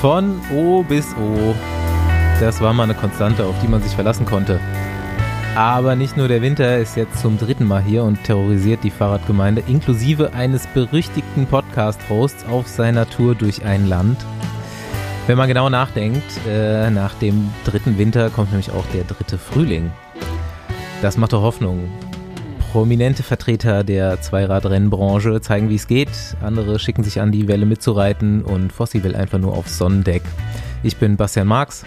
Von O bis O. Das war mal eine Konstante, auf die man sich verlassen konnte. Aber nicht nur der Winter ist jetzt zum dritten Mal hier und terrorisiert die Fahrradgemeinde, inklusive eines berüchtigten Podcast-Hosts auf seiner Tour durch ein Land. Wenn man genau nachdenkt, äh, nach dem dritten Winter kommt nämlich auch der dritte Frühling. Das macht doch Hoffnung. Prominente Vertreter der Zweiradrennbranche zeigen, wie es geht. Andere schicken sich an, die Welle mitzureiten und Fossi will einfach nur aufs Sonnendeck. Ich bin Bastian Marx.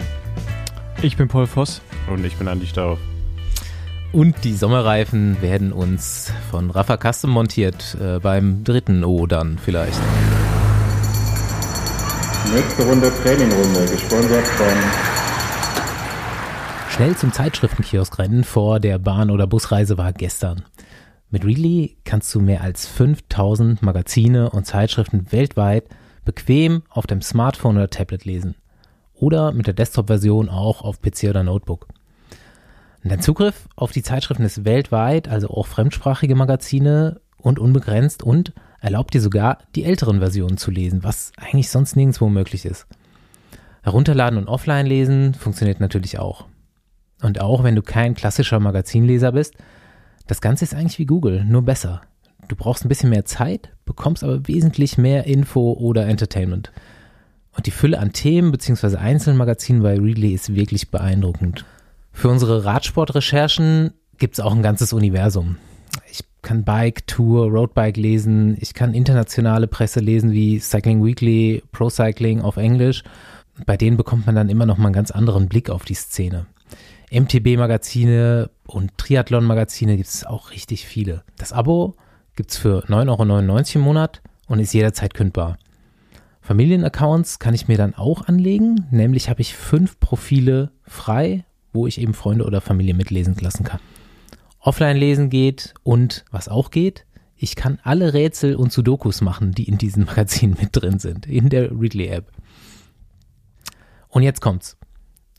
Ich bin Paul Voss. Und ich bin Andi Stauf. Und die Sommerreifen werden uns von Rafa Custom montiert, äh, beim dritten O dann vielleicht. Nächste Runde Trainingrunde, gesponsert von Schnell zum Zeitschriftenkioskrennen vor der Bahn- oder Busreise war gestern. Mit Readly kannst du mehr als 5000 Magazine und Zeitschriften weltweit bequem auf dem Smartphone oder Tablet lesen. Oder mit der Desktop-Version auch auf PC oder Notebook. Dein Zugriff auf die Zeitschriften ist weltweit, also auch fremdsprachige Magazine und unbegrenzt und erlaubt dir sogar, die älteren Versionen zu lesen, was eigentlich sonst nirgendwo möglich ist. Herunterladen und offline lesen funktioniert natürlich auch. Und auch wenn du kein klassischer Magazinleser bist, das Ganze ist eigentlich wie Google, nur besser. Du brauchst ein bisschen mehr Zeit, bekommst aber wesentlich mehr Info oder Entertainment. Und die Fülle an Themen bzw. einzelnen Magazinen bei Readly ist wirklich beeindruckend. Für unsere Radsportrecherchen gibt es auch ein ganzes Universum. Ich kann Bike, Tour, Roadbike lesen. Ich kann internationale Presse lesen wie Cycling Weekly, Pro Cycling auf Englisch. Bei denen bekommt man dann immer noch mal einen ganz anderen Blick auf die Szene. MTB-Magazine und Triathlon-Magazine gibt es auch richtig viele. Das Abo gibt es für 9,99 Euro im Monat und ist jederzeit kündbar. Familienaccounts kann ich mir dann auch anlegen, nämlich habe ich fünf Profile frei, wo ich eben Freunde oder Familie mitlesen lassen kann. Offline lesen geht und was auch geht, ich kann alle Rätsel und Sudokus machen, die in diesem Magazin mit drin sind, in der Readly App. Und jetzt kommt's.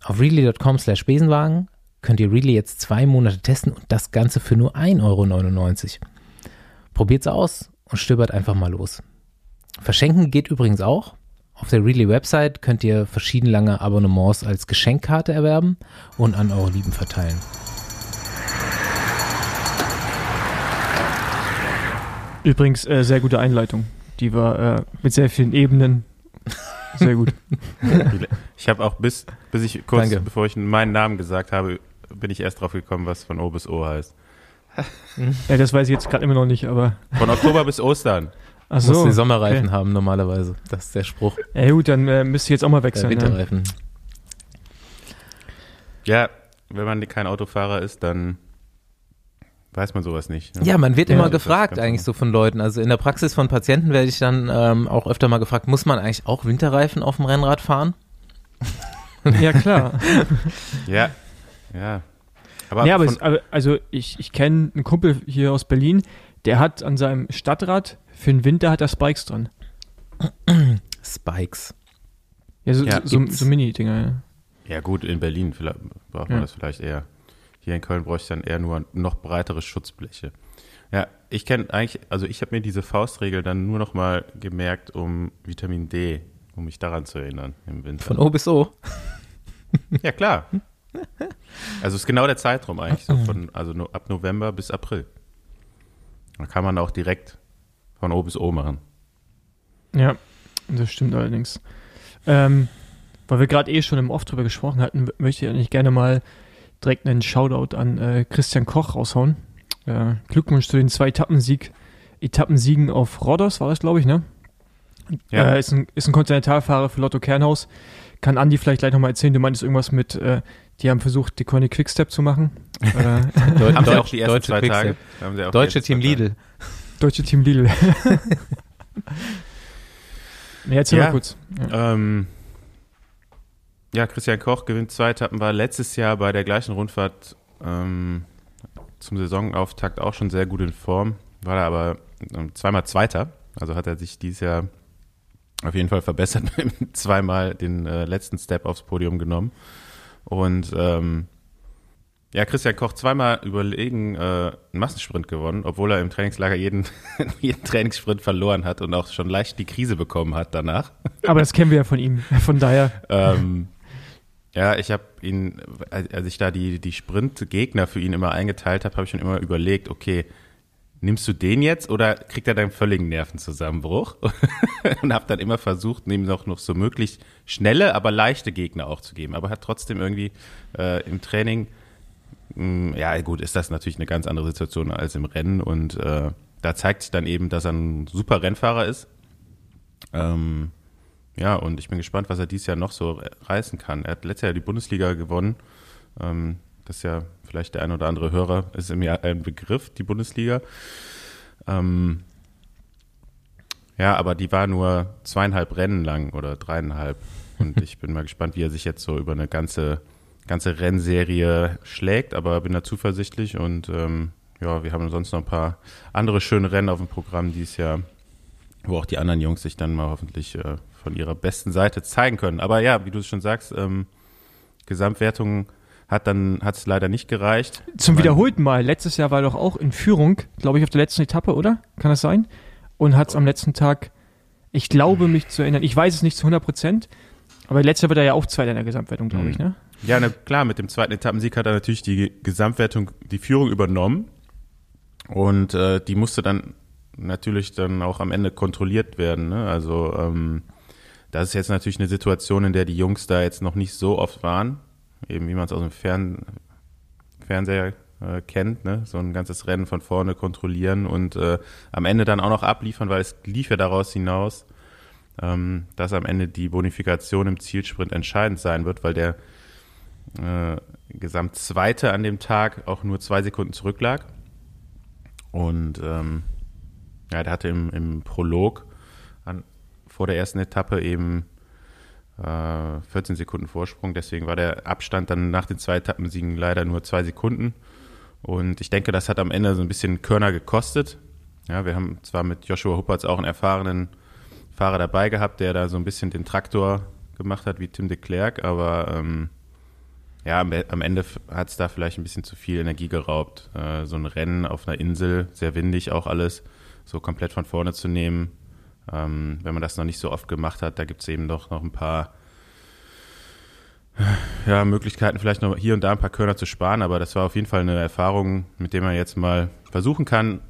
Auf readly.com slash Besenwagen könnt ihr Readly jetzt zwei Monate testen und das Ganze für nur 1,99 Euro. Probiert's aus und stöbert einfach mal los. Verschenken geht übrigens auch. Auf der Readly-Website könnt ihr verschieden lange Abonnements als Geschenkkarte erwerben und an eure Lieben verteilen. Übrigens, äh, sehr gute Einleitung. Die war äh, mit sehr vielen Ebenen. Sehr gut. Ich habe auch bis, bis ich kurz, Danke. bevor ich meinen Namen gesagt habe, bin ich erst drauf gekommen, was von O bis O heißt. ja, das weiß ich jetzt gerade immer noch nicht, aber. Von Oktober bis Ostern. Ach Muss so. die Sommerreifen okay. haben normalerweise. Das ist der Spruch. Ja, gut, dann äh, müsst ihr jetzt auch mal Der wechseln. ne? Winterreifen. Ja, wenn man kein Autofahrer ist, dann weiß man sowas nicht. ne? Ja, man wird Ja, immer gefragt eigentlich so von Leuten. Also in der Praxis von Patienten werde ich dann ähm, auch öfter mal gefragt, muss man eigentlich auch Winterreifen auf dem Rennrad fahren? Ja, klar. Ja, ja. Aber, ja, aber, es, also ich, ich kenne einen Kumpel hier aus Berlin, der hat an seinem Stadtrad für den Winter hat er Spikes dran. Spikes. Ja, so, Ja, so, so Mini-Dinger, ja. ja gut, in Berlin vielleicht, braucht man Ja. das vielleicht eher. Hier in Köln bräuchte ich dann eher nur noch breitere Schutzbleche. Ja, ich kenne eigentlich, also ich habe mir diese Faustregel dann nur noch mal gemerkt, um Vitamin D, um mich daran zu erinnern im Winter. Von O bis O. Ja, klar. Also ist genau der Zeitraum eigentlich, so von, also ab November bis April. Da kann man auch direkt von O bis O machen. Ja, das stimmt allerdings. Ähm, weil wir gerade eh schon im Off drüber gesprochen hatten, möchte ich eigentlich gerne mal direkt einen Shoutout an äh, Christian Koch raushauen. Äh, Glückwunsch zu den zwei Etappensieg, Etappensiegen auf Rhodos, war das, glaube ich, ne? Ja. Äh, ist, ein, ist ein Kontinentalfahrer für Lotto Kernhaus. Kann Andi vielleicht gleich nochmal erzählen, du meintest irgendwas mit, äh, die haben versucht, die Conny Quickstep zu machen. äh, Deu Haben sie auch die ersten deutsche zwei Quickstep. Tage? Haben sie auch die Deutsche Team zwei Tage. Lidl. Deutsche Team Lidl. nee, erzähl Ja. mal kurz. Ja. Ähm, ja, Christian Koch gewinnt zwei Etappen, war letztes Jahr bei der gleichen Rundfahrt ähm, zum Saisonauftakt auch schon sehr gut in Form, war da aber ähm, zweimal Zweiter, also hat er sich dieses Jahr auf jeden Fall verbessert, zweimal den äh, letzten Step aufs Podium genommen und ähm, Ja, Christian Koch zweimal überlegen äh, einen Massensprint gewonnen, obwohl er im Trainingslager jeden, jeden Trainingssprint verloren hat und auch schon leicht die Krise bekommen hat danach. Aber das kennen wir ja von ihm. Von daher. ähm, ja, ich habe ihn, als ich da die, die Sprint-Gegner für ihn immer eingeteilt habe, habe ich schon immer überlegt, okay, nimmst du den jetzt oder kriegt er deinen völligen Nervenzusammenbruch? und habe dann immer versucht, ihm noch, noch so möglichst schnelle, aber leichte Gegner auch zu geben. Aber hat trotzdem irgendwie äh, im Training, mh, ja gut, ist das natürlich eine ganz andere Situation als im Rennen und äh, da zeigt sich dann eben, dass er ein super Rennfahrer ist. Ähm, ja, und ich bin gespannt, was er dieses Jahr noch so reißen kann. Er hat letztes Jahr die Bundesliga gewonnen. Ähm, das ist ja vielleicht der ein oder andere Hörer, ist im Jahr ein Begriff, die Bundesliga. Ähm, ja, aber die war nur zweieinhalb Rennen lang oder dreieinhalb. Und ich bin mal gespannt, wie er sich jetzt so über eine ganze, ganze Rennserie schlägt, aber bin da zuversichtlich und ähm, ja, wir haben sonst noch ein paar andere schöne Rennen auf dem Programm dieses Jahr, wo auch die anderen Jungs sich dann mal hoffentlich äh, von ihrer besten Seite zeigen können. Aber ja, wie du es schon sagst, ähm, Gesamtwertung hat dann hat es leider nicht gereicht. Zum wiederholten Mal. Letztes Jahr war er doch auch in Führung, glaube ich, auf der letzten Etappe, oder? Kann das sein? Und hat es am letzten Tag, ich glaube mich zu erinnern, ich weiß es nicht zu 100 Prozent, aber letztes Jahr wird er ja auch Zweiter in der Gesamtwertung, glaube ich, ne? Ja, na, klar, mit dem zweiten Etappensieg hat er natürlich die Gesamtwertung, die Führung übernommen. Und äh, die musste dann natürlich dann auch am Ende kontrolliert werden. Ne? Also ähm, das ist jetzt natürlich eine Situation, in der die Jungs da jetzt noch nicht so oft waren, eben wie man es aus dem Fern Fernseher äh, kennt, ne? so ein ganzes Rennen von vorne kontrollieren und äh, am Ende dann auch noch abliefern, weil es lief ja daraus hinaus, ähm, dass am Ende die Bonifikation im Zielsprint entscheidend sein wird, weil der äh, Gesamtzweite an dem Tag auch nur zwei Sekunden zurücklag. Und ähm, ja, der hatte im, im Prolog vor der ersten Etappe eben äh, 14 Sekunden Vorsprung. Deswegen war der Abstand dann nach den zwei Etappensiegen leider nur zwei Sekunden. Und ich denke, das hat am Ende so ein bisschen Körner gekostet. Ja, wir haben zwar mit Joshua Huppertz auch einen erfahrenen Fahrer dabei gehabt, der da so ein bisschen den Traktor gemacht hat wie Tim de Klerk, aber ähm, ja, am, am Ende hat es da vielleicht ein bisschen zu viel Energie geraubt. Äh, so ein Rennen auf einer Insel, sehr windig auch alles, so komplett von vorne zu nehmen. Ähm, wenn man das noch nicht so oft gemacht hat, da gibt es eben doch noch ein paar ja, Möglichkeiten, vielleicht noch hier und da ein paar Körner zu sparen, aber das war auf jeden Fall eine Erfahrung, mit der man jetzt mal versuchen kann,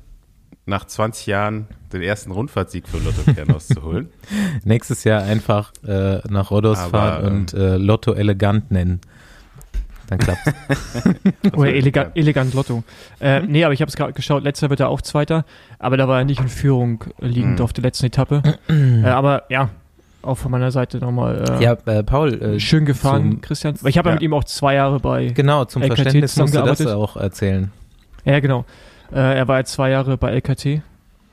nach 20 Jahren den ersten Rundfahrtsieg für Lotto Kernos zu holen. Nächstes Jahr einfach äh, nach Rodos Aber, fahren und äh, Lotto elegant nennen. Dann klappt's. Oder elegant, elegant Lotto. Äh, nee, aber ich habe es gerade geschaut, letzter wird er auch Zweiter, aber da war er nicht in Führung liegend Mhm. auf der letzten Etappe. äh, aber ja, auch von meiner Seite nochmal äh, ja, äh, Paul, äh, schön gefahren, zum- Christian. Weil ich habe ja Ja. mit ihm auch zwei Jahre bei. genau, zum LKT Verständnis musst du das auch erzählen. Ja, genau. Äh, er war jetzt zwei Jahre bei LKT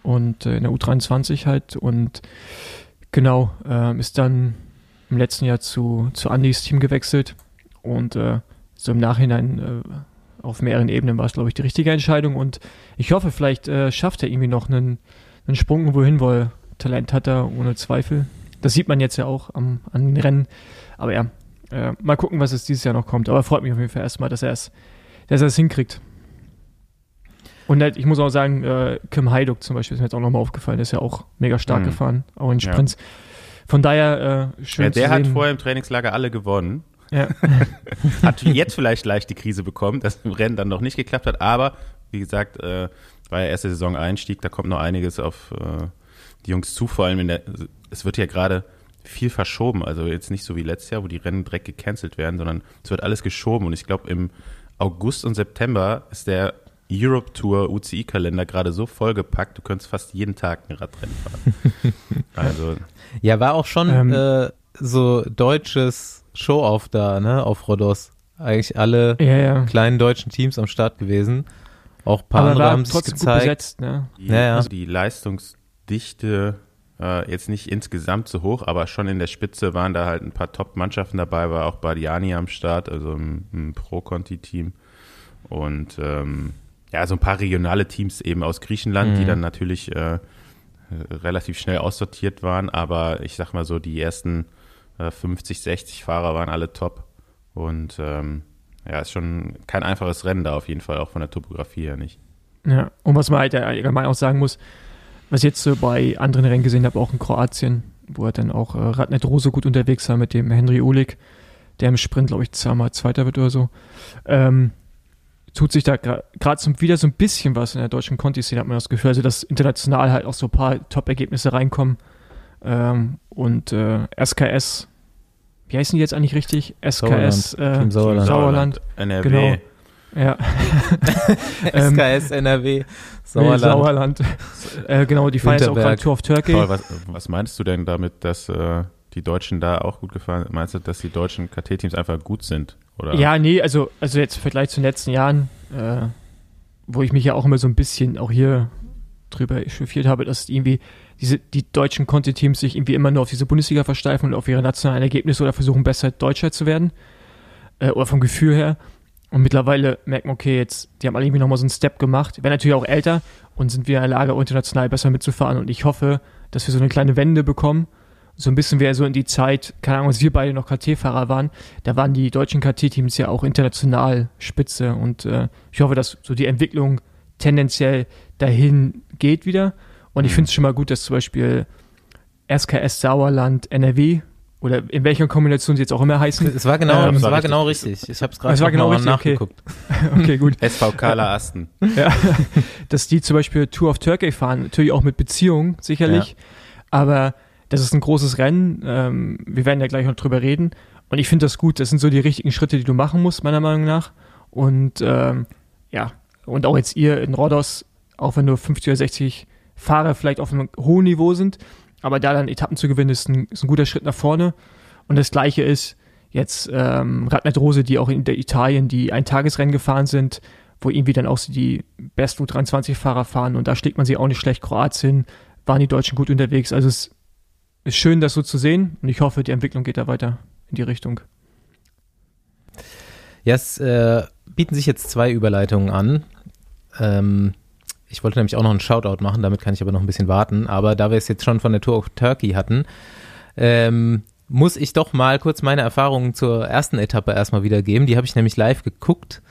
und äh, in der U23 halt und genau, ähm, ist dann im letzten Jahr zu, zu Andys Team gewechselt und äh, so im Nachhinein äh, auf mehreren Ebenen war es, glaube ich, die richtige Entscheidung und ich hoffe, vielleicht äh, schafft er irgendwie noch einen, einen Sprung wohin, weil Talent hat er ohne Zweifel. Das sieht man jetzt ja auch am, an den Rennen. Aber ja, äh, mal gucken, was es dieses Jahr noch kommt. Aber freut mich auf jeden Fall erstmal, dass er es, dass er es hinkriegt. Und halt, ich muss auch sagen, äh, Kim Heiduk zum Beispiel ist mir jetzt auch nochmal aufgefallen, ist ja auch mega stark Mhm. gefahren, auch in Ja. Sprints. Von daher äh, schön Ja, der zu hat sehen. vorher im Trainingslager alle gewonnen. Ja. Hat jetzt vielleicht leicht die Krise bekommen, dass im Rennen dann noch nicht geklappt hat, aber wie gesagt, äh, war ja erste Saison Einstieg, da kommt noch einiges auf äh, die Jungs zu, vor allem in der, es wird ja gerade viel verschoben, also jetzt nicht so wie letztes Jahr, wo die Rennen direkt gecancelt werden, sondern es wird alles geschoben und ich glaube im August und September ist der Europe Tour UCI-Kalender gerade so vollgepackt, du könntest fast jeden Tag ein Radrennen fahren. also Ja, war auch schon Ähm. äh, so deutsches Show-off da, ne, auf Rodos. Eigentlich alle ja, ja. kleinen deutschen Teams am Start gewesen. Auch ein paar Aber andere haben sich gezeigt. besetzt, ne? Die, Ja, ja. Also die Leistungsdichte äh, jetzt nicht insgesamt so hoch, aber schon in der Spitze waren da halt ein paar Top-Mannschaften dabei, war auch Badiani am Start, also ein, ein Pro-Conti-Team. Und ähm, ja, so ein paar regionale Teams eben aus Griechenland, die Mhm. dann natürlich äh, relativ schnell aussortiert waren, aber ich sag mal so, die ersten äh, 50, 60 Fahrer waren alle top. Und ähm, ja, ist schon kein einfaches Rennen da auf jeden Fall, auch von der Topografie her nicht. Ja, und was man halt allgemein auch sagen muss, was ich jetzt so bei anderen Rennen gesehen habe, auch in Kroatien, wo er dann auch äh, Radnet Rose gut unterwegs war mit dem Henry Ulik, der im Sprint, glaube ich, zweimal Zweiter wird oder so. Ähm, tut sich da gerade gra wieder so ein bisschen was in der deutschen Conti-Szene, hat man das Gefühl. Also, dass international halt auch so ein paar Top-Ergebnisse reinkommen. Ähm, und äh, SKS, wie heißen die jetzt eigentlich richtig? SKS Sauerland. äh, Team Sauerland. Sauerland. NRW. Genau. Ja. Ähm, SKS, NRW, Nee, Sauerland. Sauerland. äh, genau, die fahren jetzt auch gerade. Tour of Turkey. Paul, was, was meinst du denn damit, dass äh, die Deutschen da auch gut gefahren sind? Meinst du, dass die deutschen KT-Teams einfach gut sind? Oder? Ja, nee, also, also jetzt im Vergleich zu den letzten Jahren, äh, wo ich mich ja auch immer so ein bisschen auch hier drüber echauffiert habe, dass irgendwie diese, die deutschen Conti-Teams sich irgendwie immer nur auf diese Bundesliga versteifen und auf ihre nationalen Ergebnisse oder versuchen besser Deutscher zu werden. Äh, oder vom Gefühl her. Und mittlerweile merkt man, okay, jetzt, die haben alle irgendwie nochmal so einen Step gemacht, werden natürlich auch älter und sind wieder in der Lage, international besser mitzufahren. Und ich hoffe, dass wir so eine kleine Wende bekommen. So ein bisschen wäre so in die Zeit, keine Ahnung, als wir beide noch KT-Fahrer waren, da waren die deutschen KT-Teams ja auch international spitze. Und äh, ich hoffe, dass so die Entwicklung tendenziell dahin geht wieder. Und ich Mhm. finde es schon mal gut, dass zum Beispiel SKS Sauerland, NRW oder in welcher Kombination sie jetzt auch immer heißen. Es war genau, Ähm, es war richtig. genau richtig. Ich habe es gerade genau richtig, okay. nachgeguckt. okay, gut. SV Kala Asten. ja, dass die zum Beispiel Tour of Turkey fahren, natürlich auch mit Beziehungen, sicherlich. Aber das ist ein großes Rennen. Ähm, wir werden ja gleich noch drüber reden. Und ich finde das gut. Das sind so die richtigen Schritte, die du machen musst, meiner Meinung nach. Und ähm, ja, und auch jetzt ihr in Rhodos, auch wenn nur 50 oder 60 Fahrer vielleicht auf einem hohen Niveau sind, aber da dann Etappen zu gewinnen, ist ein, ist ein guter Schritt nach vorne. Und das gleiche ist jetzt ähm, Radnet Rose, die auch in der Italien die Eintagesrennen gefahren sind, wo irgendwie dann auch die Best U23-Fahrer fahren und da schlägt man sie auch nicht schlecht. Kroatien waren die Deutschen gut unterwegs. Also es ist schön, das so zu sehen und ich hoffe, die Entwicklung geht da weiter in die Richtung. Ja, es äh, bieten sich jetzt zwei Überleitungen an. Ähm, ich wollte nämlich auch noch einen Shoutout machen, damit kann ich aber noch ein bisschen warten. Aber da wir es jetzt schon von der Tour of Turkey hatten, ähm, muss ich doch mal kurz meine Erfahrungen zur ersten Etappe erstmal wiedergeben. Die habe ich nämlich live geguckt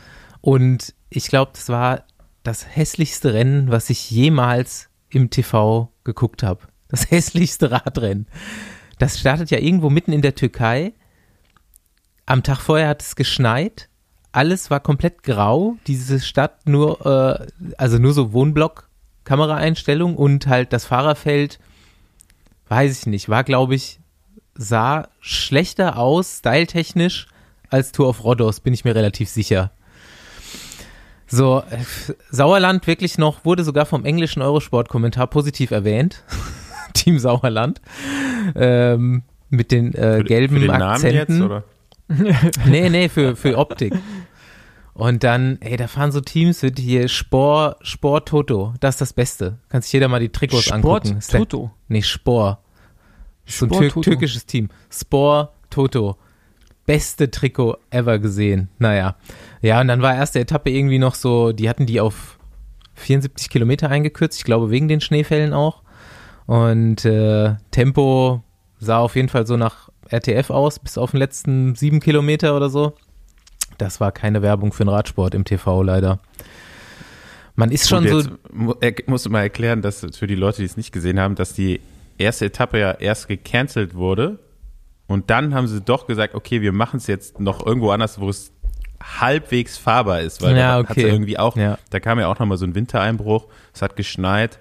und ich glaube, das war das hässlichste Rennen, was ich jemals im TV geguckt habe. Das hässlichste Radrennen. Das startet ja irgendwo mitten in der Türkei. Am Tag vorher hat es geschneit. Alles war komplett grau. Diese Stadt nur, äh, also nur so Wohnblock, Kameraeinstellung und halt das Fahrerfeld, weiß ich nicht, war glaube ich, sah schlechter aus, styletechnisch, als Tour of Rhodos, bin ich mir relativ sicher. So, äh, Sauerland wirklich noch, wurde sogar vom englischen Eurosport-Kommentar positiv erwähnt. Team Sauerland. Ähm, mit den äh, Für- gelben für den Akzenten. Namen jetzt, oder? Nee, nee, für, für Optik. Und dann, ey, da fahren so Teams mit hier Spor, Spor Toto. Das ist das Beste. Kann sich jeder mal die Trikots Sport angucken. Der- Toto. Nee, Spor. So ein tür Toto. türkisches Team. Spor Toto. Beste Trikot ever gesehen. Naja. Ja, und dann war erste Etappe irgendwie noch so, die hatten die auf 74 Kilometer eingekürzt. Ich glaube, wegen den Schneefällen auch. Und äh, Tempo sah auf jeden Fall so nach RTF aus, bis auf den letzten sieben Kilometer oder so. Das war keine Werbung für den Radsport im TV leider. Man ist schon so. musst du mal erklären, dass für die Leute, die es nicht gesehen haben, dass die erste Etappe ja erst gecancelt wurde und dann haben sie doch gesagt, okay, wir machen es jetzt noch irgendwo anders, wo es halbwegs fahrbar ist, weil Ja, da okay. irgendwie auch, Ja. da kam ja auch nochmal so ein Wintereinbruch, es hat geschneit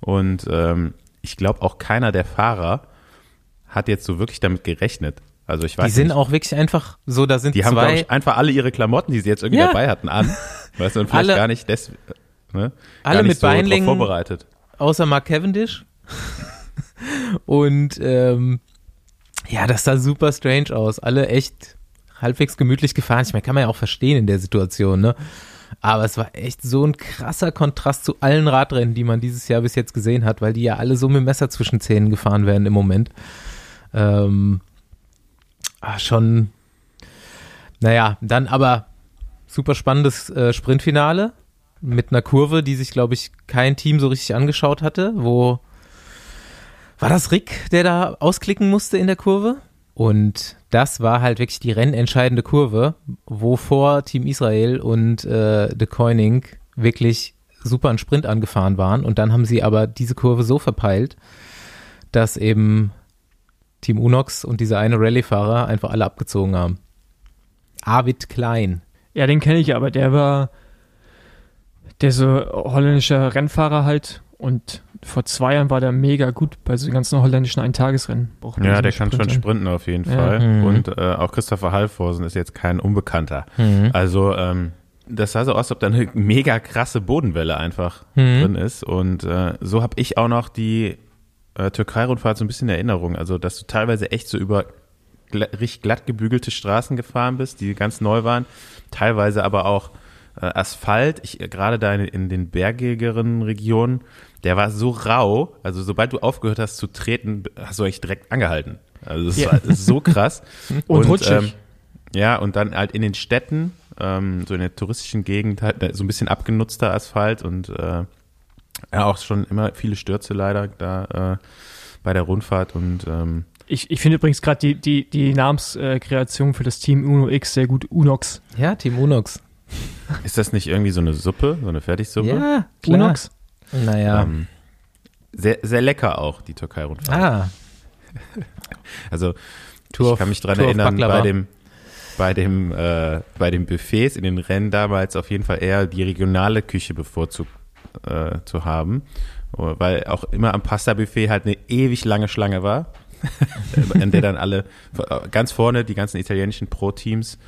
und ähm, ich glaube auch keiner der Fahrer hat jetzt so wirklich damit gerechnet. Also ich weiß Die sind nicht. auch wirklich einfach so, da sind Die haben, glaube zwei, ich, einfach alle ihre Klamotten, die sie jetzt irgendwie Ja. dabei hatten, an. Weißt du, und vielleicht Alle- gar nicht des, ne, Alle nicht mit so Beinlingen. vorbereitet. außer Mark Cavendish. Und ähm, ja, das sah super strange aus. Alle echt halbwegs gemütlich gefahren. Ich meine, kann man ja auch verstehen in der Situation, ne? Aber es war echt so ein krasser Kontrast zu allen Radrennen, die man dieses Jahr bis jetzt gesehen hat, weil die ja alle so mit Messer zwischen Zähnen gefahren werden im Moment. Ähm, ah, schon, naja, dann aber super spannendes äh, Sprintfinale mit einer Kurve, die sich, glaube ich, kein Team so richtig angeschaut hatte, wo war das Rick, der da ausklicken musste in der Kurve? Und das war halt wirklich die rennentscheidende Kurve, wovor Team Israel und äh, De Koenig wirklich super einen Sprint angefahren waren. Und dann haben sie aber diese Kurve so verpeilt, dass eben Team Unox und dieser eine Rallye-Fahrer einfach alle abgezogen haben. Arvid Klein. Ja, den kenne ich aber. Der war der so holländischer Rennfahrer halt und vor zwei Jahren war der mega gut bei so ganzen holländischen Eintagesrennen. Auch ja, der kann schon sprinten auf jeden ja. Fall. Mhm. Und äh, auch Christopher Halvorsen ist jetzt kein Unbekannter. Mhm. Also ähm, das sah so aus, als ob da eine mega krasse Bodenwelle einfach mhm. drin ist. Und äh, so habe ich auch noch die äh, Türkei-Rundfahrt so ein bisschen in Erinnerung. Also, dass du teilweise echt so über gl richtig glatt gebügelte Straßen gefahren bist, die ganz neu waren. Teilweise aber auch äh, Asphalt. Ich äh, gerade da in, in den bergigeren Regionen, der war so rau. Also, sobald du aufgehört hast zu treten, hast du euch direkt angehalten. Also, das ja. war so krass. und, und rutschig. Ähm, ja, und dann halt in den Städten, ähm, so in der touristischen Gegend, halt so ein bisschen abgenutzter Asphalt und äh, ja, auch schon immer viele Stürze leider da äh, bei der Rundfahrt und ähm, ich, ich finde übrigens gerade die, die, die Namenskreation für das Team Uno X sehr gut. Unox. Ja, Team Unox. Ist das nicht irgendwie so eine Suppe, so eine Fertigsuppe? Ja, klar. Unox. Naja. Ähm, sehr, sehr lecker auch, die Türkei-Rundfahrt. Ah. Also, Tour ich kann mich dran erinnern, bei dem, bei dem, äh, bei den Buffets in den Rennen damals auf jeden Fall eher die regionale Küche bevorzugt äh, zu haben, weil auch immer am Pasta-Buffet halt eine ewig lange Schlange war, in der dann alle ganz vorne die ganzen italienischen Pro-Teams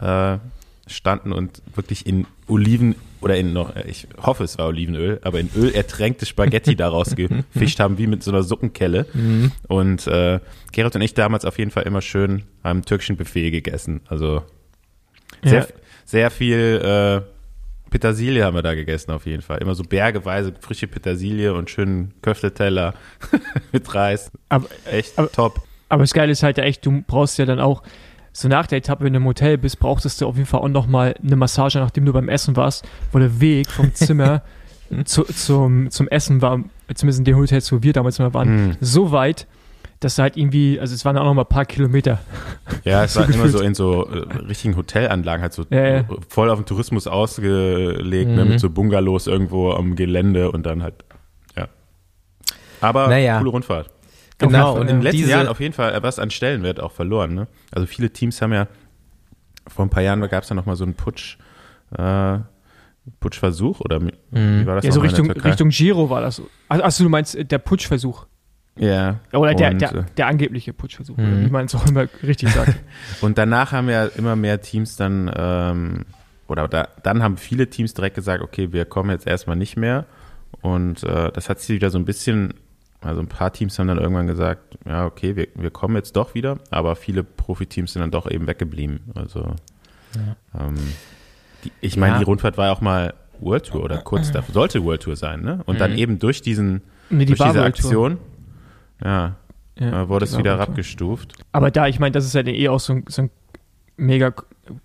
äh, standen und wirklich in Oliven oder in noch, ich hoffe es war Olivenöl, aber in Öl ertränkte Spaghetti daraus gefischt haben, wie mit so einer Suppenkelle. Mhm. Und äh, Gerrit und ich damals auf jeden Fall immer schön am türkischen Buffet gegessen. Also sehr, ja. sehr viel äh, Petersilie haben wir da gegessen auf jeden Fall. Immer so bergeweise frische Petersilie und schönen Köfteteller mit Reis. Aber, echt aber, top. Aber das Geile ist halt ja echt, du brauchst ja dann auch, so nach der Etappe, wenn du im Hotel bist, brauchtest du auf jeden Fall auch nochmal eine Massage, nachdem du beim Essen warst, wo der Weg vom Zimmer zu, zum, zum Essen war, zumindest in dem Hotel, wo wir damals mal waren, mm. so weit, dass halt irgendwie, also es waren auch noch mal ein paar Kilometer. Ja, es so war gefühlt. immer so in so äh, richtigen Hotelanlagen, halt so ja, ja. voll auf den Tourismus ausgelegt, mhm. ne, mit mhm. so Bungalows irgendwo am Gelände und dann halt, ja. Aber naja. coole Rundfahrt. Genau. Und in den letzten Jahren auf jeden Fall was an Stellenwert auch verloren. Ne? Also viele Teams haben ja, vor ein paar Jahren gab es ja noch mal so einen Putsch, äh, Putschversuch oder wie mhm. war das? Ja, so Richtung, Richtung Giro war das. Also du meinst der Putschversuch? Ja. Oder der, der, der, angebliche Putschversuch, mhm. wie man es auch immer richtig sagt. und danach haben ja immer mehr Teams dann, ähm, oder da, dann haben viele Teams direkt gesagt, okay, wir kommen jetzt erstmal nicht mehr. Und äh, das hat sich wieder so ein bisschen, also ein paar Teams haben dann irgendwann gesagt, ja, okay, wir, wir kommen jetzt doch wieder, aber viele Profiteams sind dann doch eben weggeblieben. Also ja. ähm, die, ich meine, ja. die Rundfahrt war ja auch mal World Tour oder kurz davor, sollte World Tour sein, ne? Und mhm. dann eben durch diesen, nee, die durch diese Aktion ja, ja wurde es wieder genau. abgestuft. Aber da, ich meine, das ist ja eh auch so ein, so ein mega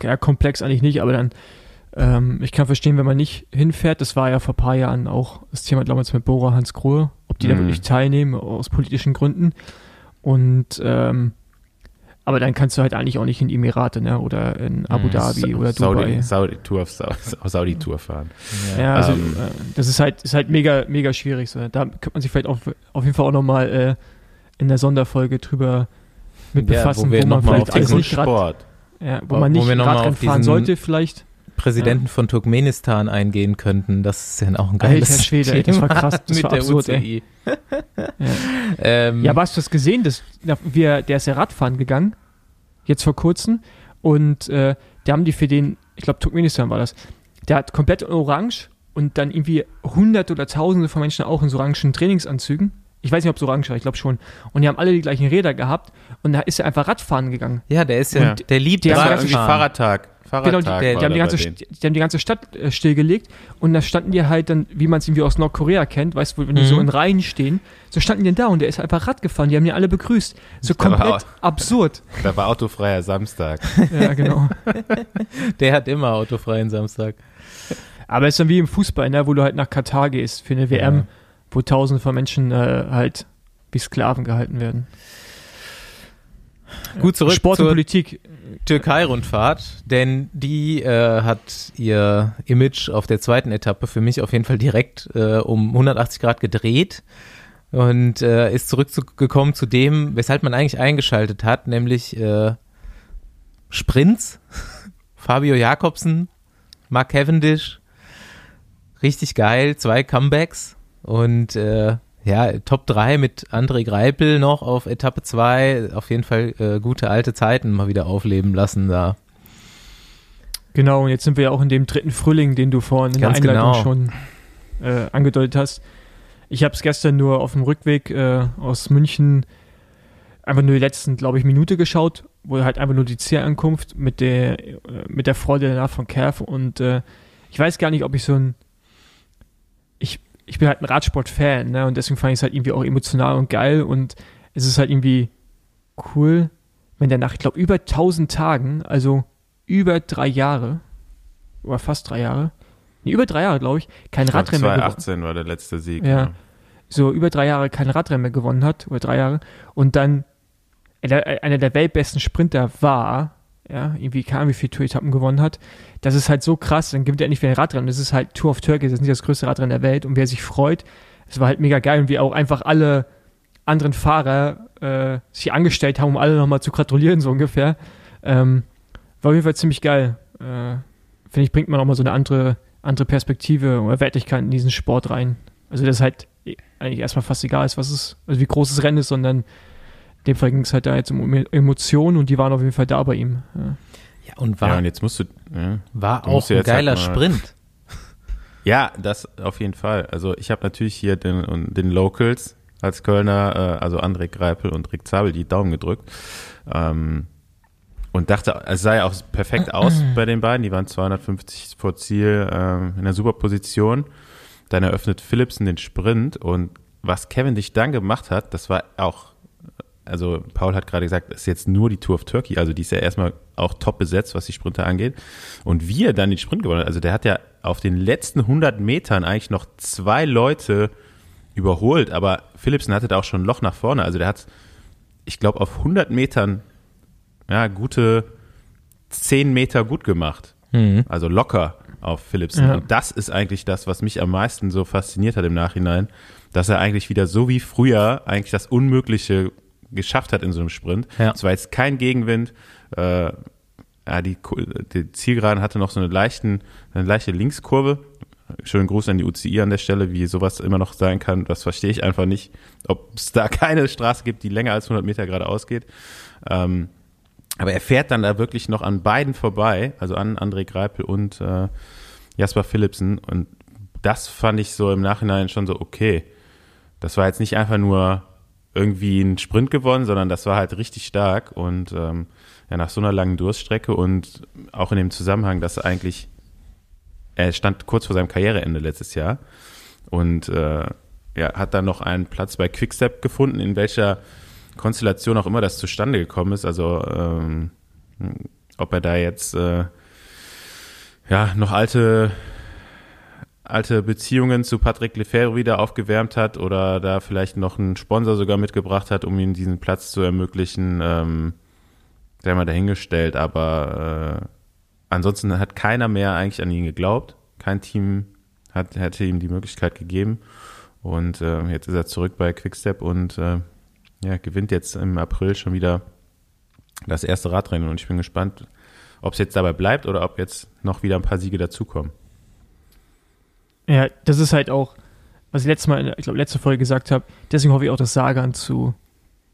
ja, komplex eigentlich nicht, aber dann, ähm, ich kann verstehen, wenn man nicht hinfährt, das war ja vor ein paar Jahren auch das Thema damals mit Bora Hans Grohe, ob die mhm. da wirklich teilnehmen aus politischen Gründen. Und ähm, aber dann kannst du halt eigentlich auch nicht in die Emirate ne? oder in Abu mhm. Dhabi Sa oder Dubai. Saudi, Tour, Saudi Tour fahren. Ja, ja also ähm, das ist halt, ist halt mega, mega schwierig. So. Da könnte man sich vielleicht auf, auf jeden Fall auch nochmal äh, in der Sonderfolge drüber mit befassen, ja, wo, wo man vielleicht alles nicht grad, ja, wo, wo man nicht Radrennen fahren sollte vielleicht. Präsidenten ja. von Turkmenistan eingehen könnten. Das ist ja auch ein geiles Alter Schwede, Thema ey, das war krass, das mit war absurd, der UCI. ja. Ähm, ja, aber hast du das gesehen? Das, wir, der ist ja Radfahren gegangen, jetzt vor kurzem, und äh, da haben die für den, ich glaube Turkmenistan war das, der hat komplett orange und dann irgendwie hunderte oder tausende von Menschen auch in so orangen Trainingsanzügen ich weiß nicht, ob es orange war, ich glaube schon. Und die haben alle die gleichen Räder gehabt und da ist er einfach Radfahren gegangen. Ja, der ist ja, und der liebt der Radfahren. Fahrradtag. Fahrradtag genau, die, die, haben die, ganze, die haben die ganze Stadt äh, stillgelegt und da standen die halt dann, wie man es irgendwie aus Nordkorea kennt, weißt du, wenn die so mhm. in Reihen stehen, so standen die da und der ist einfach Rad gefahren, die haben die alle begrüßt. So komplett absurd. Da war autofreier Samstag. ja, genau. der hat immer autofreien Samstag. Aber es ist dann wie im Fußball, ne, wo du halt nach Katar gehst für eine WM. Ja wo tausende von Menschen äh, halt wie Sklaven gehalten werden. Gut zurück Sport und Politik. Türkei-Rundfahrt, denn die äh, hat ihr Image auf der zweiten Etappe für mich auf jeden Fall direkt äh, um 180 Grad gedreht und äh, ist zurückgekommen zu dem, weshalb man eigentlich eingeschaltet hat, nämlich äh, Sprints. Fabio Jakobsen, Mark Cavendish, richtig geil, zwei Comebacks und äh, ja, Top 3 mit André Greipel noch auf Etappe 2. Auf jeden Fall äh, gute alte Zeiten mal wieder aufleben lassen da. Genau, und jetzt sind wir ja auch in dem dritten Frühling, den du vorhin in Ganz der Einleitung genau. schon äh, angedeutet hast. Ich habe es gestern nur auf dem Rückweg äh, aus München einfach nur die letzten, glaube ich, Minute geschaut, wo halt einfach nur die Zielankunft mit der, äh, mit der Freude danach von Kerf und äh, ich weiß gar nicht, ob ich so ein ich, bin halt ein Radsport-Fan, ne? Und deswegen fand ich es halt irgendwie auch emotional und geil und es ist halt irgendwie cool, wenn der nach, ich glaube, über 1000 Tagen, also über drei Jahre, oder fast drei Jahre, nee, über drei Jahre, glaube ich, kein Ich Radrennen mehr gewonnen 2018 war der letzte Sieg. Ja. so über drei Jahre kein Radrennen mehr gewonnen hat, oder drei Jahre, und dann einer einer der weltbesten Sprinter war, ja, irgendwie kam, wie viele Tour-Etappen gewonnen hat, das ist halt so krass, dann gewinnt er nicht wieder ein Radrennen, das ist halt Tour of Turkey, das ist nicht das größte Radrennen der Welt, und wer sich freut, es war halt mega geil, und wie auch einfach alle anderen Fahrer äh, sich angestellt haben, um alle nochmal zu gratulieren, so ungefähr, ähm, war auf jeden Fall ziemlich geil. Äh, Finde ich, bringt man auch mal so eine andere, andere Perspektive oder Wertigkeit in diesen Sport rein. Also, dass halt eigentlich erstmal fast egal ist, was es, also wie groß das Rennen ist, sondern dem Fall ging es halt da jetzt um Emotionen und die waren auf jeden Fall da bei ihm. Ja. Ja, und Ja, war, und jetzt musst du. Ja, war du auch ja ein halt geiler mal- Sprint. ja das auf jeden Fall. Also ich habe natürlich hier den, den Locals als Kölner, äh, also André Greipel und Rick Zabel, die Daumen gedrückt. Ähm, und dachte, es sah ja auch perfekt aus bei den beiden. Die waren 250 vor Ziel ähm, in einer super Position. Dann eröffnet Philipsen den Sprint und was Kevin dich dann gemacht hat, das war auch, also Paul hat gerade gesagt, das ist jetzt nur die Tour of Turkey, also die ist ja erstmal auch top besetzt, was die Sprinter angeht. Und wie er dann den Sprint gewonnen hat, also der hat ja auf den letzten 100 Metern eigentlich noch zwei Leute überholt, aber Philipsen hatte da auch schon ein Loch nach vorne, also der hat, ich glaube, auf 100 Metern ja, gute 10 Meter gut gemacht. Mhm. Also locker auf Philipsen. Ja. Und das ist eigentlich das, was mich am meisten so fasziniert hat im Nachhinein, dass er eigentlich wieder so wie früher eigentlich das Unmögliche geschafft hat in so einem Sprint. Ja. Es war jetzt kein Gegenwind. Äh, ja, die, die Zielgeraden hatte noch so eine, leichten, eine leichte Linkskurve. Schönen Gruß an die UCI an der Stelle, wie sowas immer noch sein kann. Das verstehe ich einfach nicht, ob es da keine Straße gibt, die länger als 100 Meter geradeaus geht. Ähm, aber er fährt dann da wirklich noch an beiden vorbei, also an André Greipel und äh, Jasper Philipsen. Und das fand ich so im Nachhinein schon so, okay. Das war jetzt nicht einfach nur irgendwie ein Sprint gewonnen, sondern das war halt richtig stark. Und ähm, ja, nach so einer langen Durststrecke und auch in dem Zusammenhang, dass eigentlich, er stand kurz vor seinem Karriereende letztes Jahr und äh, ja, hat dann noch einen Platz bei Quickstep gefunden, in welcher Konstellation auch immer das zustande gekommen ist. Also ähm, ob er da jetzt äh, ja noch alte alte Beziehungen zu Patrick Lefebvre wieder aufgewärmt hat oder da vielleicht noch einen Sponsor sogar mitgebracht hat, um ihm diesen Platz zu ermöglichen, ähm, der mal dahingestellt. Aber äh, ansonsten hat keiner mehr eigentlich an ihn geglaubt. Kein Team hat, hätte ihm die Möglichkeit gegeben. Und äh, jetzt ist er zurück bei Quickstep und äh, ja, gewinnt jetzt im April schon wieder das erste Radrennen. Und ich bin gespannt, ob es jetzt dabei bleibt oder ob jetzt noch wieder ein paar Siege dazukommen. Ja, das ist halt auch, was ich letztes Mal, in ich glaube, letzte Folge gesagt habe. Deswegen hoffe ich auch, dass Sagan zu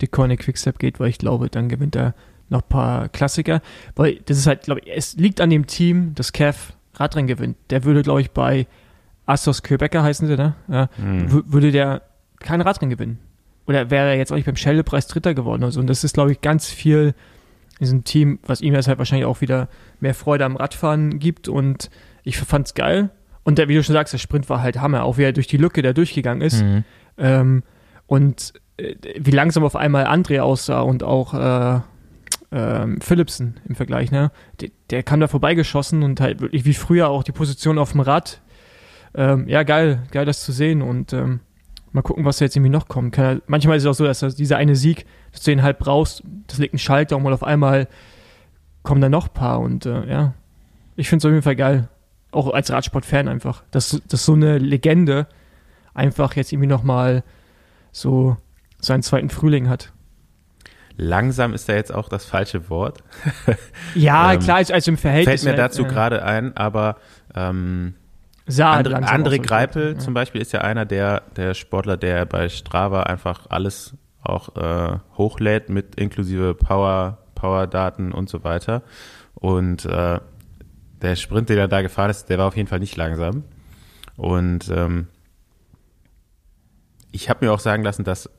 Deconic Quickstep geht, weil ich glaube, dann gewinnt er noch ein paar Klassiker. Weil das ist halt, glaube ich, es liegt an dem Team, das Kev Radrennen gewinnt. Der würde, glaube ich, bei Astos Quebecer heißen sie, ne? Ja, Hm. w- würde der kein Radrennen gewinnen. Oder wäre er jetzt auch nicht beim Schelle-Preis Dritter geworden oder so. Und das ist, glaube ich, ganz viel in diesem Team, was ihm jetzt halt wahrscheinlich auch wieder mehr Freude am Radfahren gibt. Und ich fand's geil. Und der, wie du schon sagst, der Sprint war halt Hammer, auch wie er durch die Lücke da durchgegangen ist. Mhm. Ähm, und äh, wie langsam auf einmal André aussah und auch äh, ähm, Philipsen im Vergleich, ne? Der, der kam da vorbeigeschossen und halt wirklich wie früher auch die Position auf dem Rad. Ähm, ja, geil, geil das zu sehen und ähm, mal gucken, was da jetzt irgendwie noch kommt. Kann, er- manchmal ist es auch so, dass das, dieser eine Sieg dass du den halt brauchst, das legt einen Schalter und auf einmal kommen da noch ein paar und äh, ja, ich finde es auf jeden Fall geil, auch als Radsport-Fan einfach, dass, dass so eine Legende einfach jetzt irgendwie nochmal so seinen zweiten Frühling hat. Langsam ist da jetzt auch das falsche Wort. Ja, ähm, klar, also, im Verhältnis. Fällt mir dazu äh, gerade ein, aber ähm, André, André Greipel ja. zum Beispiel ist ja einer der, der Sportler, der bei Strava einfach alles auch äh, hochlädt mit inklusive Power, Power-Daten und so weiter. Und äh, der Sprint, den er da gefahren ist, der war auf jeden Fall nicht langsam. Und ähm, ich habe mir auch sagen lassen, dass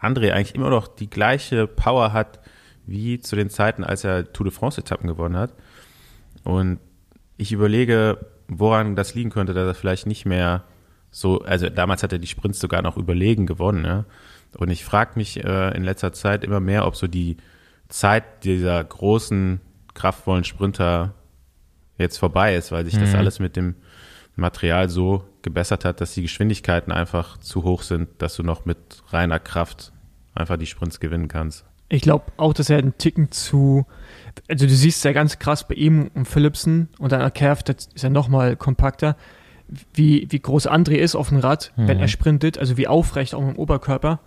André eigentlich immer noch die gleiche Power hat wie zu den Zeiten, als er Tour de France-Etappen gewonnen hat. Und ich überlege, woran das liegen könnte, dass er vielleicht nicht mehr so, also damals hat er die Sprints sogar noch überlegen gewonnen, ja. Und ich frage mich äh, in letzter Zeit immer mehr, ob so die Zeit dieser großen, kraftvollen Sprinter jetzt vorbei ist, weil sich mhm. das alles mit dem Material so gebessert hat, dass die Geschwindigkeiten einfach zu hoch sind, dass du noch mit reiner Kraft einfach die Sprints gewinnen kannst. Ich glaube auch, dass er einen Ticken zu, also du siehst ja ganz krass bei ihm und Philipsen und dann Kerf, das ist ja nochmal kompakter, wie, wie groß André ist auf dem Rad, mhm. wenn er sprintet, also wie aufrecht auch im Oberkörper.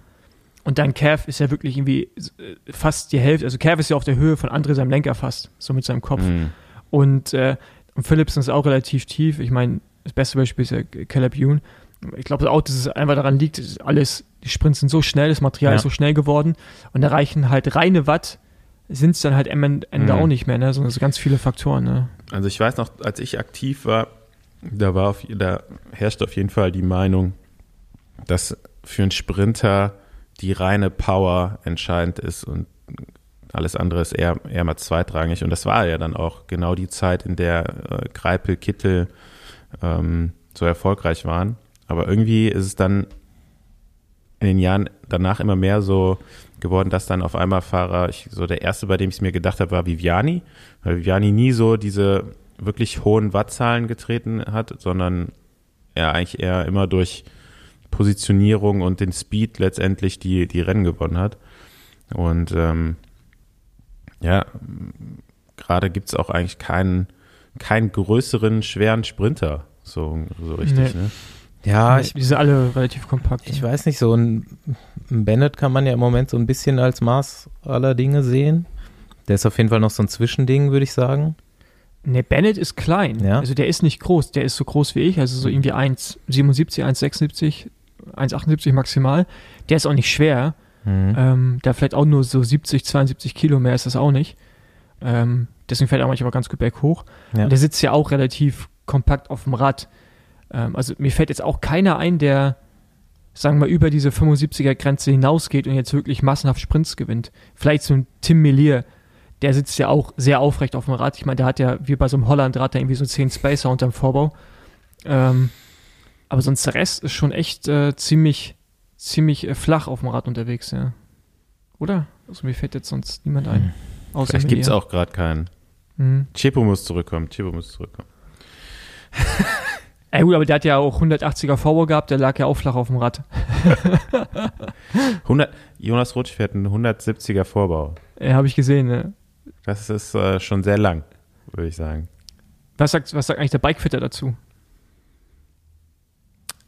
Und dann Kev ist ja wirklich irgendwie äh, fast die Hälfte, also Kev ist ja auf der Höhe von André seinem Lenker fast, so mit seinem Kopf. Mhm. Und, äh, und ist auch relativ tief. Ich meine, das beste Beispiel ist ja Caleb Youn. Ich glaube auch, dass es einfach daran liegt, alles, die Sprints sind so schnell, das Material ja. ist so schnell geworden und da reichen halt reine Watt, sind es dann halt am Ende mhm. auch nicht mehr, ne? sondern so ganz viele Faktoren. Ne? Also ich weiß noch, als ich aktiv war, da war auf, da herrscht auf jeden Fall die Meinung, dass für einen Sprinter die reine Power entscheidend ist und alles andere ist eher, eher mal zweitrangig. Und das war ja dann auch genau die Zeit, in der äh, Greipel, Kittel ähm, so erfolgreich waren. Aber irgendwie ist es dann in den Jahren danach immer mehr so geworden, dass dann auf einmal Fahrer, ich, so der erste, bei dem ich es mir gedacht habe, war Viviani, weil Viviani nie so diese wirklich hohen Wattzahlen getreten hat, sondern er eigentlich eher immer durch Positionierung und den Speed letztendlich die, die Rennen gewonnen hat. Und ähm, ja, gerade gibt es auch eigentlich keinen, keinen größeren, schweren Sprinter, so, so richtig. Nee. Ne? Ja, ich, die sind alle relativ kompakt. Ich weiß nicht, so ein, ein Bennett kann man ja im Moment so ein bisschen als Maß aller Dinge sehen. Der ist auf jeden Fall noch so ein Zwischending, würde ich sagen. Ne, Bennett ist klein. Ja? Also der ist nicht groß. Der ist so groß wie ich, also so irgendwie 1,77, 1,76, 1,78 maximal. Der ist auch nicht schwer. Mhm. Ähm, der vielleicht auch nur so 70, 72 Kilo mehr ist das auch nicht. Ähm, deswegen fällt er manchmal ganz gut berghoch. Ja. Und der sitzt ja auch relativ kompakt auf dem Rad. Ähm, also mir fällt jetzt auch keiner ein, der, sagen wir, über diese 75er-Grenze hinausgeht und jetzt wirklich massenhaft Sprints gewinnt. Vielleicht so ein Tim Melier, der sitzt ja auch sehr aufrecht auf dem Rad. Ich meine, der hat ja wie bei so einem Holland-Rad da irgendwie so 10 Spacer unterm Vorbau. Ähm, aber sonst der Rest ist schon echt äh, ziemlich, ziemlich äh, flach auf dem Rad unterwegs, ja. Oder? Also mir fällt jetzt sonst niemand ein. Hm. Außer Vielleicht gibt es auch gerade keinen. Hm. Chepo muss zurückkommen. Chepo muss zurückkommen. Ey, gut, aber der hat ja auch 180er Vorbau gehabt, der lag ja auch flach auf dem Rad. 100, Jonas Rutsch fährt einen 170er Vorbau. Ja, habe ich gesehen, ne? Das ist äh, schon sehr lang, würde ich sagen. Was sagt, was sagt eigentlich der Bikefitter dazu?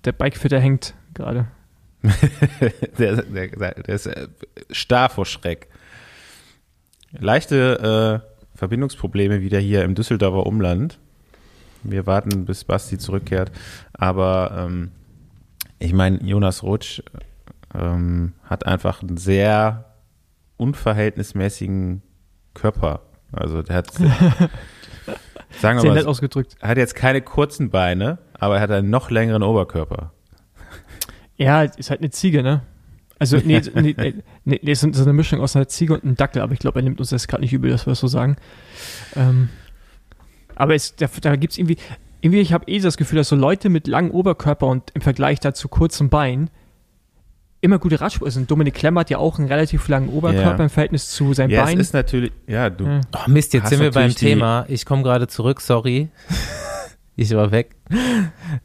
Der Bikefitter hängt gerade. Der, der, der, ist äh, starr vor Schreck. Leichte äh, Verbindungsprobleme wieder hier im Düsseldorfer Umland. Wir warten, bis Basti zurückkehrt. Aber ähm, ich meine, Jonas Rutsch ähm, hat einfach einen sehr unverhältnismäßigen Körper. Also der hat, sagen wir mal, ausgedrückt. hat jetzt keine kurzen Beine, aber er hat einen noch längeren Oberkörper. Ja, ist halt eine Ziege, ne? Also, nee, nee, nee, nee, ist so eine Mischung aus einer Ziege und einem Dackel, aber ich glaube, er nimmt uns das gerade nicht übel, dass wir das so sagen. Ähm, aber es, da, da gibt es irgendwie, irgendwie, ich habe eh das Gefühl, dass so Leute mit langem Oberkörper und im Vergleich dazu kurzen Beinen immer gute Radsportler sind. Dominik Klemmer hat ja auch einen relativ langen Oberkörper ja. im Verhältnis zu seinem ja, Bein. Ja, ist natürlich, ja, du. Ja. Oh Mist, jetzt sind wir beim Thema. Ich komme gerade zurück, sorry. ich war weg.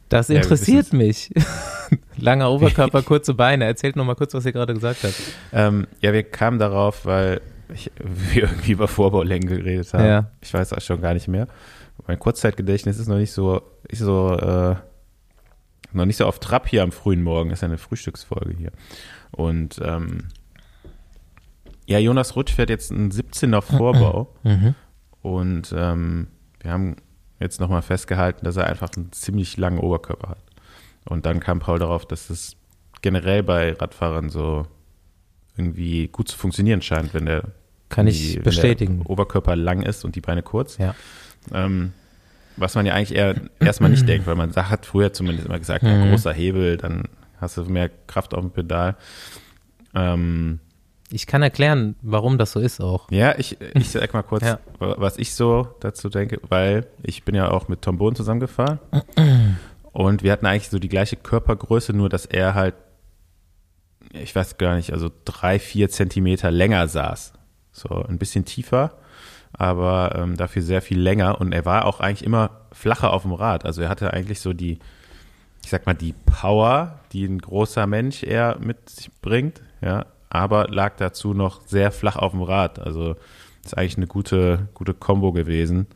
Das interessiert ja, mich. Langer Oberkörper, kurze Beine. Erzählt noch mal kurz, was ihr gerade gesagt habt. Ähm, ja, wir kamen darauf, weil ich, wir irgendwie über Vorbaulängen geredet haben. Ja. Ich weiß auch schon gar nicht mehr. Mein Kurzzeitgedächtnis ist noch nicht so, ist so, äh, noch nicht so auf Trab hier am frühen Morgen. Ist ja eine Frühstücksfolge hier. Und ähm, ja, Jonas Rutsch fährt jetzt einen 17er Vorbau. Mhm. Und ähm, wir haben jetzt nochmal festgehalten, dass er einfach einen ziemlich langen Oberkörper hat. Und dann kam Paul darauf, dass es generell bei Radfahrern so irgendwie gut zu funktionieren scheint, wenn der, Kann die- ich wenn bestätigen. Oberkörper lang ist und die Beine kurz. Ja. Ähm, was man ja eigentlich eher erstmal nicht denkt, weil man hat früher zumindest immer gesagt, ja, Mhm. großer Hebel, dann hast du mehr Kraft auf dem Pedal. Ähm, Ich kann erklären, warum das so ist auch. ja, ich, ich sag mal kurz, Ja. wa- was ich so dazu denke, weil ich bin ja auch mit Tom Bohn zusammengefahren und wir hatten eigentlich so die gleiche Körpergröße, nur dass er halt, ich weiß gar nicht, also drei, vier Zentimeter länger saß. So ein bisschen tiefer, aber ähm, dafür sehr viel länger und er war auch eigentlich immer flacher auf dem Rad. Also er hatte eigentlich so die, ich sag mal, die Power, die ein großer Mensch eher mit sich bringt, ja, aber lag dazu noch sehr flach auf dem Rad. Also ist eigentlich eine gute, gute Kombo gewesen.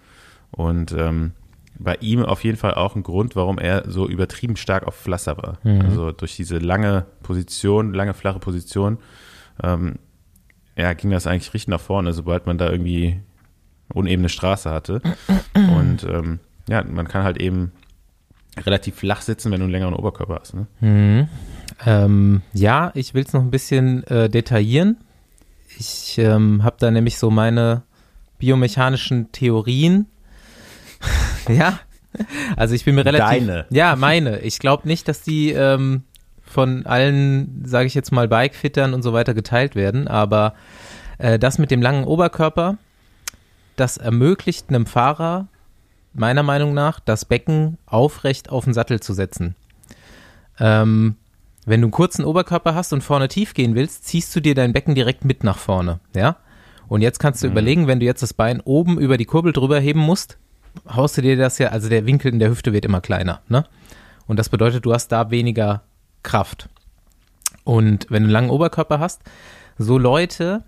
Und ähm, bei ihm auf jeden Fall auch ein Grund, warum er so übertrieben stark auf Pflaster war. Mhm. Also durch diese lange Position, lange flache Position, ähm, ja, ging das eigentlich richtig nach vorne, sobald man da irgendwie unebene Straße hatte. Und ähm, ja, man kann halt eben relativ flach sitzen, wenn du einen längeren Oberkörper hast. Ne? Mhm. Ähm, ja, ich will es noch ein bisschen äh, detaillieren. Ich ähm, habe da nämlich so meine biomechanischen Theorien. ja, also ich bin mir relativ. Deine. Ja, meine. Ich glaube nicht, dass die ähm, von allen, sage ich jetzt mal, Bikefittern und so weiter geteilt werden, aber äh, das mit dem langen Oberkörper, das ermöglicht einem Fahrer meiner Meinung nach, das Becken aufrecht auf den Sattel zu setzen. Ähm, wenn du einen kurzen Oberkörper hast und vorne tief gehen willst, ziehst du dir dein Becken direkt mit nach vorne, ja? Und jetzt kannst du überlegen, wenn du jetzt das Bein oben über die Kurbel drüber heben musst, haust du dir das ja, also der Winkel in der Hüfte wird immer kleiner, ne? Und das bedeutet, du hast da weniger Kraft. Und wenn du einen langen Oberkörper hast, so Leute,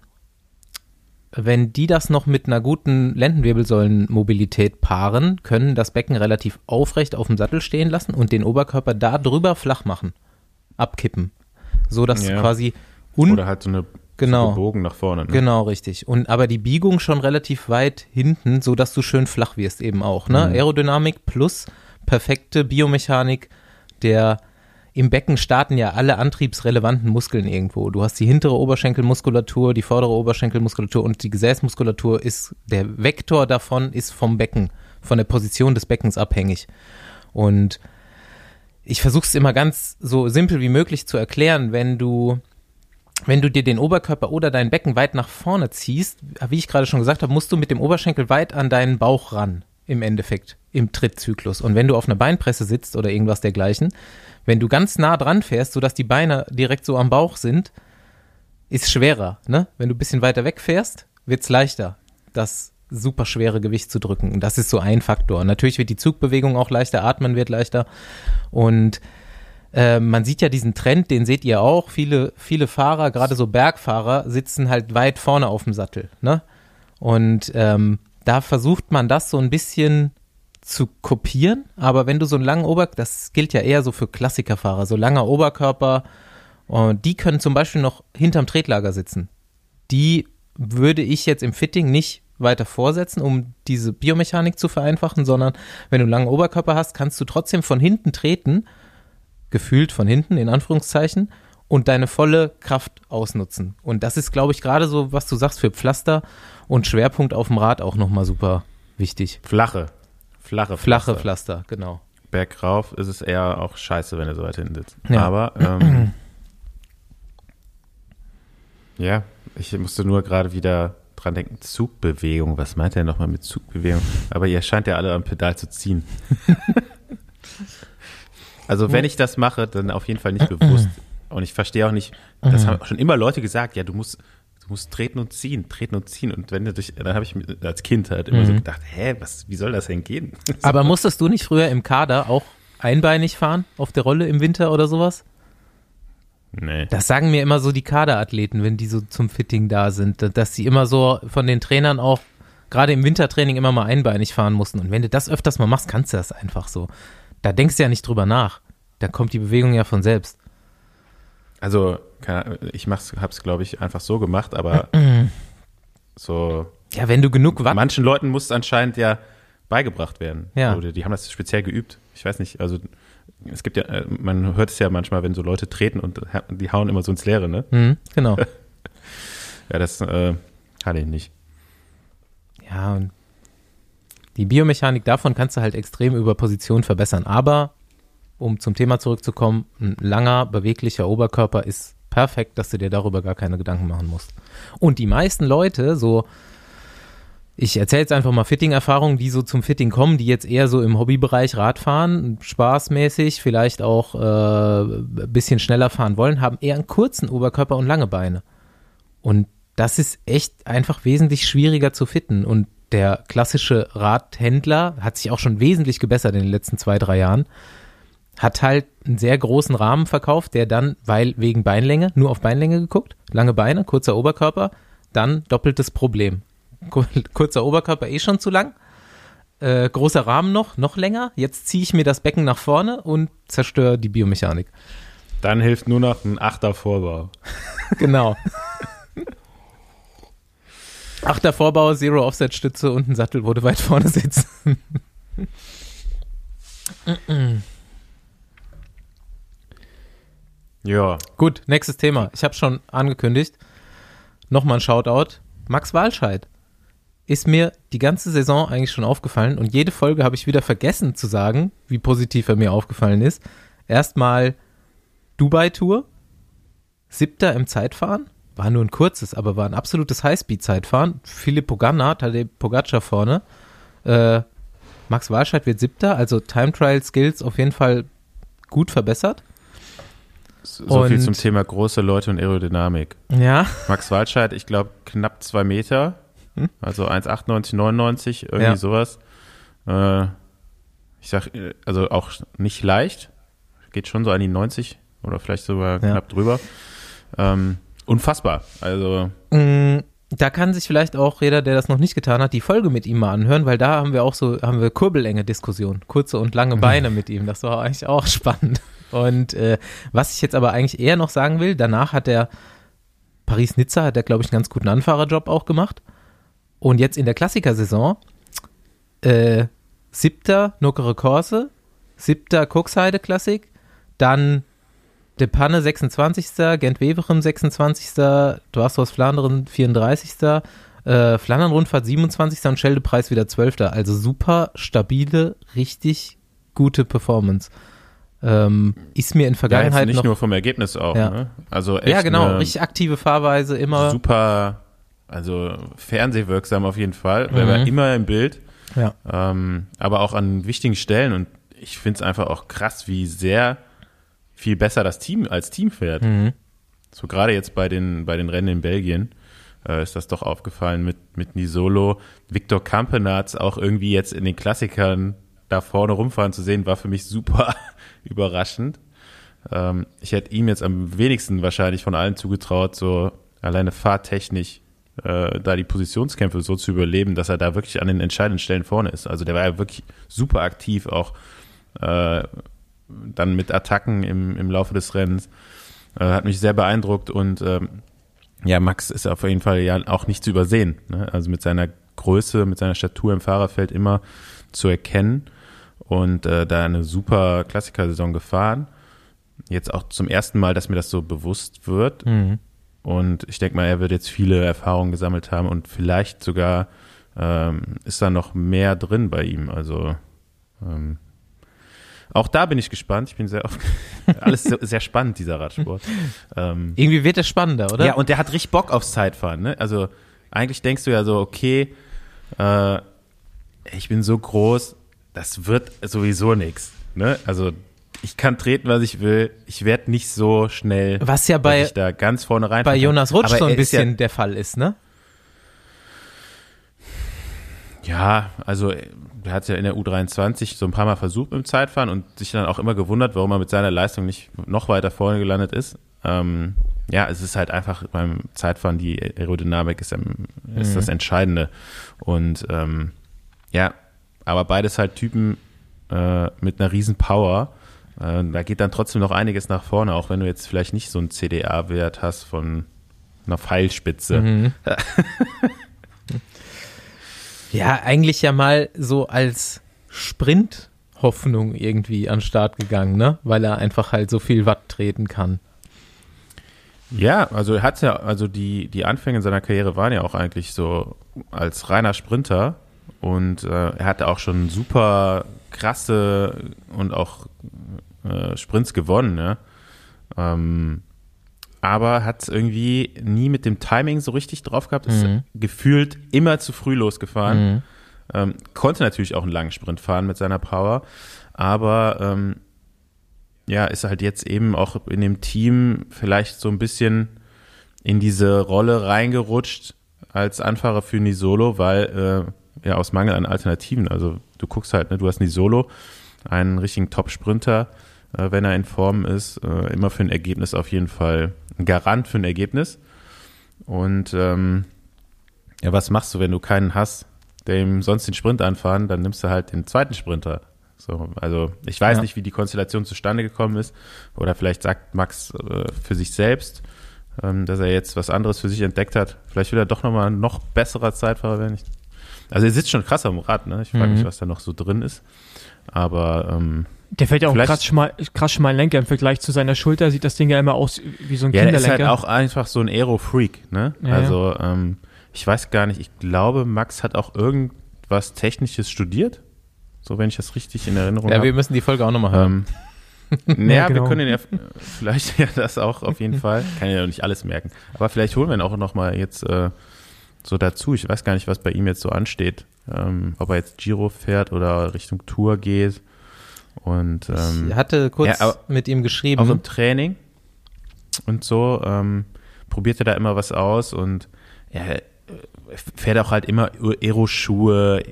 wenn die das noch mit einer guten Lendenwirbelsäulenmobilität paaren, können das Becken relativ aufrecht auf dem Sattel stehen lassen und den Oberkörper da drüber flach machen, abkippen, so dass Ja. quasi un Oder halt so eine Genau. so gebogen nach vorne. Ne? Genau, richtig. Und aber die Biegung schon relativ weit hinten, so dass du schön flach wirst eben auch. Ne? Mhm. Aerodynamik plus perfekte Biomechanik der im Becken starten ja alle antriebsrelevanten Muskeln irgendwo. Du hast die hintere Oberschenkelmuskulatur, die vordere Oberschenkelmuskulatur und die Gesäßmuskulatur ist, der Vektor davon ist vom Becken, von der Position des Beckens abhängig. Und ich versuche es immer ganz so simpel wie möglich zu erklären, wenn du wenn du dir den Oberkörper oder dein Becken weit nach vorne ziehst, wie ich gerade schon gesagt habe, musst du mit dem Oberschenkel weit an deinen Bauch ran, im Endeffekt, im Trittzyklus. Und wenn du auf einer Beinpresse sitzt oder irgendwas dergleichen, wenn du ganz nah dran fährst, sodass die Beine direkt so am Bauch sind, ist schwerer. Ne? Wenn du ein bisschen weiter weg fährst, wird's leichter, das super schwere Gewicht zu drücken. Das ist so ein Faktor. Natürlich wird die Zugbewegung auch leichter, atmen wird leichter. Und äh, man sieht ja diesen Trend, den seht ihr auch. Viele, viele Fahrer, gerade so Bergfahrer, sitzen halt weit vorne auf dem Sattel. Ne? Und ähm, da versucht man das so ein bisschen zu kopieren, aber wenn du so einen langen Oberkörper, das gilt ja eher so für Klassikerfahrer, so langer Oberkörper, und die können zum Beispiel noch hinterm Tretlager sitzen. Die würde ich jetzt im Fitting nicht weiter vorsetzen, um diese Biomechanik zu vereinfachen, sondern wenn du einen langen Oberkörper hast, kannst du trotzdem von hinten treten, gefühlt von hinten, in Anführungszeichen, und deine volle Kraft ausnutzen. Und das ist, glaube ich, gerade so, was du sagst, für Pflaster und Schwerpunkt auf dem Rad auch nochmal super wichtig. Flache. Flache Flache Pflaster. Pflaster, genau. Bergauf ist es eher auch scheiße, wenn du so weit hinten sitzt. Ja. Aber ähm, ja, ich musste nur gerade wieder dran denken, Zugbewegung. Was meint er nochmal mit Zugbewegung? Aber ihr scheint ja alle am Pedal zu ziehen. also wenn ich das mache, dann auf jeden Fall nicht bewusst. Und ich verstehe auch nicht, das haben schon immer Leute gesagt, ja, du musst, du musst treten und ziehen, treten und ziehen. Und wenn du durch, dann habe ich mir als Kind halt immer so gedacht, hä, was, wie soll das denn gehen? Aber musstest du nicht früher im Kader auch einbeinig fahren auf der Rolle im Winter oder sowas? Nee. Das sagen mir immer so die Kaderathleten, wenn die so zum Fitting da sind, dass sie immer so von den Trainern auch gerade im Wintertraining immer mal einbeinig fahren mussten. Und wenn du das öfters mal machst, kannst du das einfach so. Da denkst du ja nicht drüber nach. Da kommt die Bewegung ja von selbst. Also, ich mach's, hab's, glaube ich, einfach so gemacht, aber so. Ja, wenn du genug Watt Manchen Leuten muss es anscheinend ja beigebracht werden. Ja. Oder die haben das speziell geübt. Ich weiß nicht, also es gibt ja, äh, man hört es ja manchmal, wenn so Leute treten und die hauen immer so ins Leere, ne? Mhm, genau. Ja, das äh, hatte ich nicht. Ja, und die Biomechanik davon kannst du halt extrem über Position verbessern. Aber, um zum Thema zurückzukommen, ein langer, beweglicher Oberkörper ist perfekt, dass du dir darüber gar keine Gedanken machen musst. Und die meisten Leute, so, ich erzähle jetzt einfach mal Fitting-Erfahrungen, die so zum Fitting kommen, die jetzt eher so im Hobbybereich Radfahren, spaßmäßig, vielleicht auch äh, ein bisschen schneller fahren wollen, haben eher einen kurzen Oberkörper und lange Beine. Und das ist echt einfach wesentlich schwieriger zu fitten. Und der klassische Radhändler hat sich auch schon wesentlich gebessert in den letzten zwei, drei Jahren. Hat halt einen sehr großen Rahmen verkauft, der dann, weil wegen Beinlänge, nur auf Beinlänge geguckt, lange Beine, kurzer Oberkörper, dann doppeltes Problem. Kur- Kurzer Oberkörper eh schon zu lang, äh, großer Rahmen noch, noch länger. Jetzt ziehe ich mir das Becken nach vorne und zerstöre die Biomechanik. Dann hilft nur noch ein Achter Vorbau. Genau. Achter Vorbau, Zero Offset Stütze und ein Sattel, wo du weit vorne sitzt. Ja. Gut, nächstes Thema. Ich habe schon angekündigt. Nochmal ein Shoutout. Max Walscheid ist mir die ganze Saison eigentlich schon aufgefallen und jede Folge habe ich wieder vergessen zu sagen, wie positiv er mir aufgefallen ist. Erstmal Dubai-Tour, siebter im Zeitfahren, war nur ein kurzes, aber war ein absolutes Highspeed-Zeitfahren. Philipp Pogacar, Tadej Pogacar vorne. Äh, Max Walscheid wird siebter, also Time Trial Skills auf jeden Fall gut verbessert. So so viel zum Thema große Leute und Aerodynamik. Ja, Max Waldscheid, ich glaube, knapp zwei Meter. Hm? Also 1,98, 99, irgendwie Ja. sowas. Äh, ich sag, äh, also auch nicht leicht. Geht schon so an die 90 oder vielleicht sogar Ja. knapp drüber. Ähm, unfassbar. Also, Mm, Da kann sich vielleicht auch jeder, der das noch nicht getan hat, die Folge mit ihm mal anhören, weil da haben wir auch so, haben wir kurbellänge Diskussion, kurze und lange Beine mit ihm. Das war eigentlich auch spannend. Und äh, was ich jetzt aber eigentlich eher noch sagen will, danach hat er Paris-Nizza, hat er, glaube ich, einen ganz guten Anfahrerjob auch gemacht. Und jetzt in der Klassikersaison, äh, siebter Nuckere Corse, siebter Cuxheide Klassik, dann De Panne 26. Gent-Wevelgem 26. Dwars Flandern 34. Äh, Flandern-Rundfahrt 27. und Schelde-Preis wieder 12. Also super stabile, richtig gute Performance. Ähm, ist mir in ja, Vergangenheit nicht noch. nur vom Ergebnis auch. Ja. Ne? Also echt ja, genau, richtig aktive Fahrweise, immer. super, also fernsehwirksam auf jeden Fall. War Mhm. immer im Bild. Ja. ähm, aber auch an wichtigen Stellen. Und ich finde es einfach auch krass, wie sehr viel besser das Team als Team fährt. Mhm. So gerade jetzt bei den, bei den Rennen in Belgien äh, ist das doch aufgefallen mit, mit Nisolo. Viktor Kampenarz auch irgendwie jetzt in den Klassikern da vorne rumfahren zu sehen, war für mich super überraschend. Ähm, ich hätte ihm jetzt am wenigsten wahrscheinlich von allen zugetraut, so alleine fahrtechnisch äh, da die Positionskämpfe so zu überleben, dass er da wirklich an den entscheidenden Stellen vorne ist. Also der war ja wirklich super aktiv, auch äh, dann mit Attacken im, im Laufe des Rennens. Äh, hat mich sehr beeindruckt und ähm, ja, Max ist auf jeden Fall ja auch nicht zu übersehen. Ne? Also mit seiner Größe, mit seiner Statur im Fahrerfeld immer zu erkennen und äh, da eine super Klassikersaison gefahren. Jetzt auch zum ersten Mal, dass mir das so bewusst wird. Mhm. Und ich denke mal, er wird jetzt viele Erfahrungen gesammelt haben und vielleicht sogar ähm, ist da noch mehr drin bei ihm. Also ähm, auch da bin ich gespannt. Ich bin sehr auf, alles sehr, sehr spannend, dieser Radsport. ähm, Irgendwie wird es spannender, oder? ja, und der hat richtig Bock aufs Zeitfahren. Ne? Also eigentlich denkst du ja so, okay, äh, ich bin so groß, das wird sowieso nichts. Ne? Also ich kann treten, was ich will. Ich werde nicht so schnell, Was ja bei, ich da ganz vorne rein. bei Jonas Rutsch so ein bisschen der Fall ist, ne? Ja, ja, also er hat es ja in der U23 so ein paar Mal versucht mit dem Zeitfahren und sich dann auch immer gewundert, warum er mit seiner Leistung nicht noch weiter vorne gelandet ist. ähm, ja, es ist halt einfach beim Zeitfahren die Aerodynamik ist, ist Mhm. das Entscheidende. Und ähm, ja, aber beides halt Typen äh, mit einer riesen Power. Äh, da geht dann trotzdem noch einiges nach vorne, auch wenn du jetzt vielleicht nicht so einen CDA-Wert hast von einer Pfeilspitze. Mhm. ja, eigentlich ja mal so als Sprint-Hoffnung irgendwie an den Start gegangen, ne? Weil er einfach halt so viel Watt treten kann. Ja, also er hat ja, also die, die Anfänge seiner Karriere waren ja auch eigentlich so als reiner Sprinter und äh, er hatte auch schon super krasse und auch äh, Sprints gewonnen, ne? Ähm, aber hat es irgendwie nie mit dem Timing so richtig drauf gehabt, ist Mhm. gefühlt immer zu früh losgefahren. Mhm. Ähm, konnte natürlich auch einen langen Sprint fahren mit seiner Power, aber ähm, ja, ist halt jetzt eben auch in dem Team vielleicht so ein bisschen in diese Rolle reingerutscht als Anfahrer für Nisolo, weil äh, ja aus Mangel an Alternativen, also du guckst halt, ne, du hast Nisolo, einen richtigen Top-Sprinter, äh, wenn er in Form ist, äh, immer für ein Ergebnis auf jeden Fall ein Garant für ein Ergebnis. Und ähm, ja, was machst du, wenn du keinen hast, der ihm sonst den Sprint anfahren, dann nimmst du halt den zweiten Sprinter. So, also ich weiß Ja. nicht, wie die Konstellation zustande gekommen ist. Oder vielleicht sagt Max äh, für sich selbst, ähm, dass er jetzt was anderes für sich entdeckt hat. Vielleicht will er doch nochmal ein noch besserer Zeitfahrer werden. Ich, also er sitzt schon krass am Rad, ne? Ich frage Mhm. mich, was da noch so drin ist. Aber ähm, Der fällt ja auch Vielleicht- krass schmal, krass schmal Lenker im Vergleich zu seiner Schulter. Sieht das Ding ja immer aus wie so ein ja, der ist Kinderlenker. halt auch einfach so ein Aero-Freak, ne? Ja, also ähm, ich weiß gar nicht, ich glaube, Max hat auch irgendwas Technisches studiert. So, wenn ich das richtig in Erinnerung Ja, habe. wir müssen die Folge auch nochmal hören. Ähm, naja, genau. wir können ja vielleicht ja das auch auf jeden Fall. Kann ja noch nicht alles merken. Aber vielleicht holen wir ihn auch noch mal jetzt äh, so dazu. Ich weiß gar nicht, was bei ihm jetzt so ansteht. Ähm, ob er jetzt Giro fährt oder Richtung Tour geht. Und ähm, ich hatte kurz ja, mit ihm geschrieben. auch im Training und so ähm, probiert er da immer was aus und er äh, fährt auch halt immer Aero-Schuhe,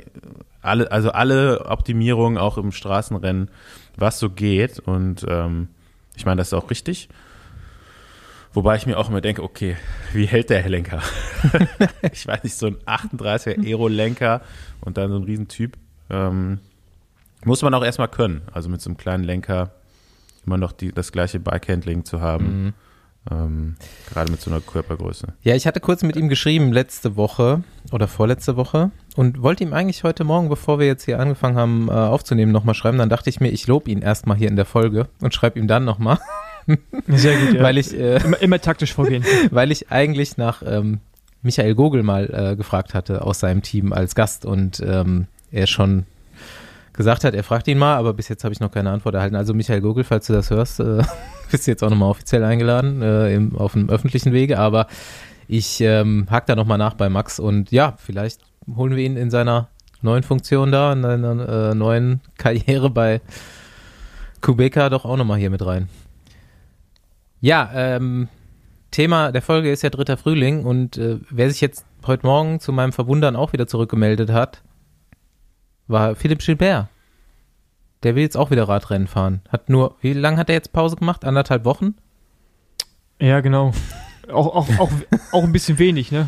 alle, also alle Optimierungen auch im Straßenrennen, was so geht und ähm, ich meine, das ist auch richtig. Wobei ich mir auch immer denke, okay, wie hält der Lenker? ich weiß nicht, so ein 38er Aero-Lenker und dann so ein Riesentyp. Ähm, muss man auch erstmal können. Also mit so einem kleinen Lenker immer noch die, das gleiche Bike-Handling zu haben. Mhm. Ähm, gerade mit so einer Körpergröße. Ja, ich hatte kurz mit ihm geschrieben letzte Woche oder vorletzte Woche und wollte ihm eigentlich heute Morgen, bevor wir jetzt hier angefangen haben äh, aufzunehmen, nochmal schreiben. Dann dachte ich mir, ich lobe ihn erstmal hier in der Folge und schreibe ihm dann nochmal, Sehr gut, ja. weil ich äh, immer, immer taktisch vorgehen. weil ich eigentlich nach ähm, Michael Gogel mal äh, gefragt hatte aus seinem Team als Gast und ähm, er schon gesagt hat, er fragt ihn mal, aber bis jetzt habe ich noch keine Antwort erhalten. Also Michael Gogel, falls du das hörst, äh, bist jetzt auch nochmal offiziell eingeladen äh, im, auf dem öffentlichen Wege, aber ich ähm, hake da nochmal nach bei Max und ja, vielleicht holen wir ihn in seiner neuen Funktion da, in seiner äh, neuen Karriere bei Kubeka doch auch nochmal hier mit rein. Ja, ähm, Thema der Folge ist ja dritter Frühling und äh, wer sich jetzt heute Morgen zu meinem Verwundern auch wieder zurückgemeldet hat, war Philipp Gilbert. Der will jetzt auch wieder Radrennen fahren. Hat nur, wie lange hat er jetzt Pause gemacht? Anderthalb Wochen? Ja, genau. Auch, auch, auch, auch ein bisschen wenig, ne?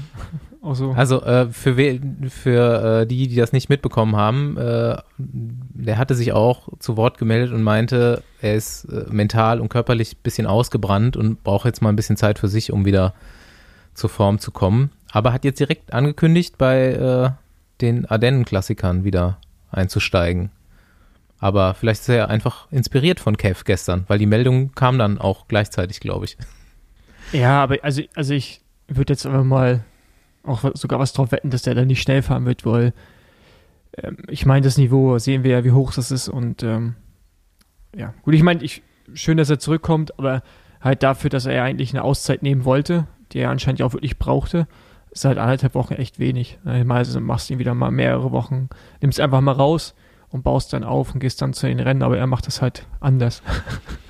So. Also äh, für, für äh, die, die das nicht mitbekommen haben, äh, der hatte sich auch zu Wort gemeldet und meinte, er ist äh, mental und körperlich ein bisschen ausgebrannt und braucht jetzt mal ein bisschen Zeit für sich, um wieder zur Form zu kommen. Aber hat jetzt direkt angekündigt, bei äh, den Ardennen-Klassikern wieder einzusteigen. Aber vielleicht ist er einfach inspiriert von Kev gestern, weil die Meldung kam dann auch gleichzeitig, glaube ich. Ja, aber also, also ich würde jetzt einfach mal auch sogar was drauf wetten, dass der da nicht schnell fahren wird, weil ähm, ich meine, das Niveau sehen wir ja, wie hoch das ist und ähm, ja, gut, ich meine, ich, schön, dass er zurückkommt, aber halt dafür, dass er ja eigentlich eine Auszeit nehmen wollte, die er anscheinend ja auch wirklich brauchte, ist halt anderthalb Wochen echt wenig. Also machst du ihn wieder mal mehrere Wochen, nimmst einfach mal raus und baust dann auf und gehst dann zu den Rennen, aber er macht das halt anders.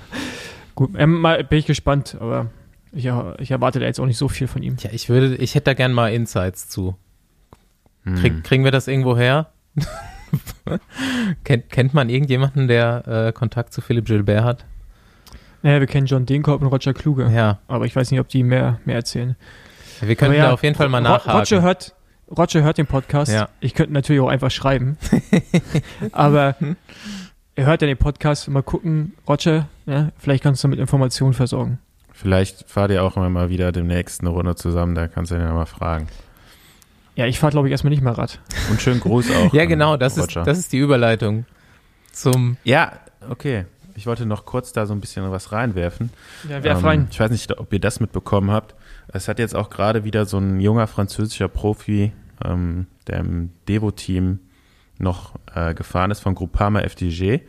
gut, ähm, mal bin ich gespannt, aber ich, ich erwarte da jetzt auch nicht so viel von ihm. Tja, ich würde, ich hätte da gern mal Insights zu. Hm. Krieg, kriegen wir das irgendwo her? kennt, kennt man irgendjemanden, der äh, Kontakt zu Philipp Gilbert hat? Naja, wir kennen John Degenkolb und Roger Kluge. Ja. Aber ich weiß nicht, ob die mehr, mehr erzählen. Wir können Aber da auf jeden Fall mal nachhaken. Roger hört, Roger hört den Podcast. Ja. Ich könnte natürlich auch einfach schreiben. Aber er hört ja den Podcast. Mal gucken, Roger, ja, vielleicht kannst du mit Informationen versorgen. Vielleicht fahrt ihr auch immer mal wieder demnächst eine Runde zusammen, da kannst du ihn ja mal fragen. Ja, ich fahre, glaube ich, erstmal nicht mehr Rad. Und schönen Gruß auch. ja, genau, das ist, das ist die Überleitung zum. Ja, okay. Ich wollte noch kurz da so ein bisschen was reinwerfen. Ja, werf Ähm, rein. Ich weiß nicht, ob ihr das mitbekommen habt. Es hat jetzt auch gerade wieder so ein junger französischer Profi, ähm, der im Devo-Team noch äh, gefahren ist von Groupama FDG,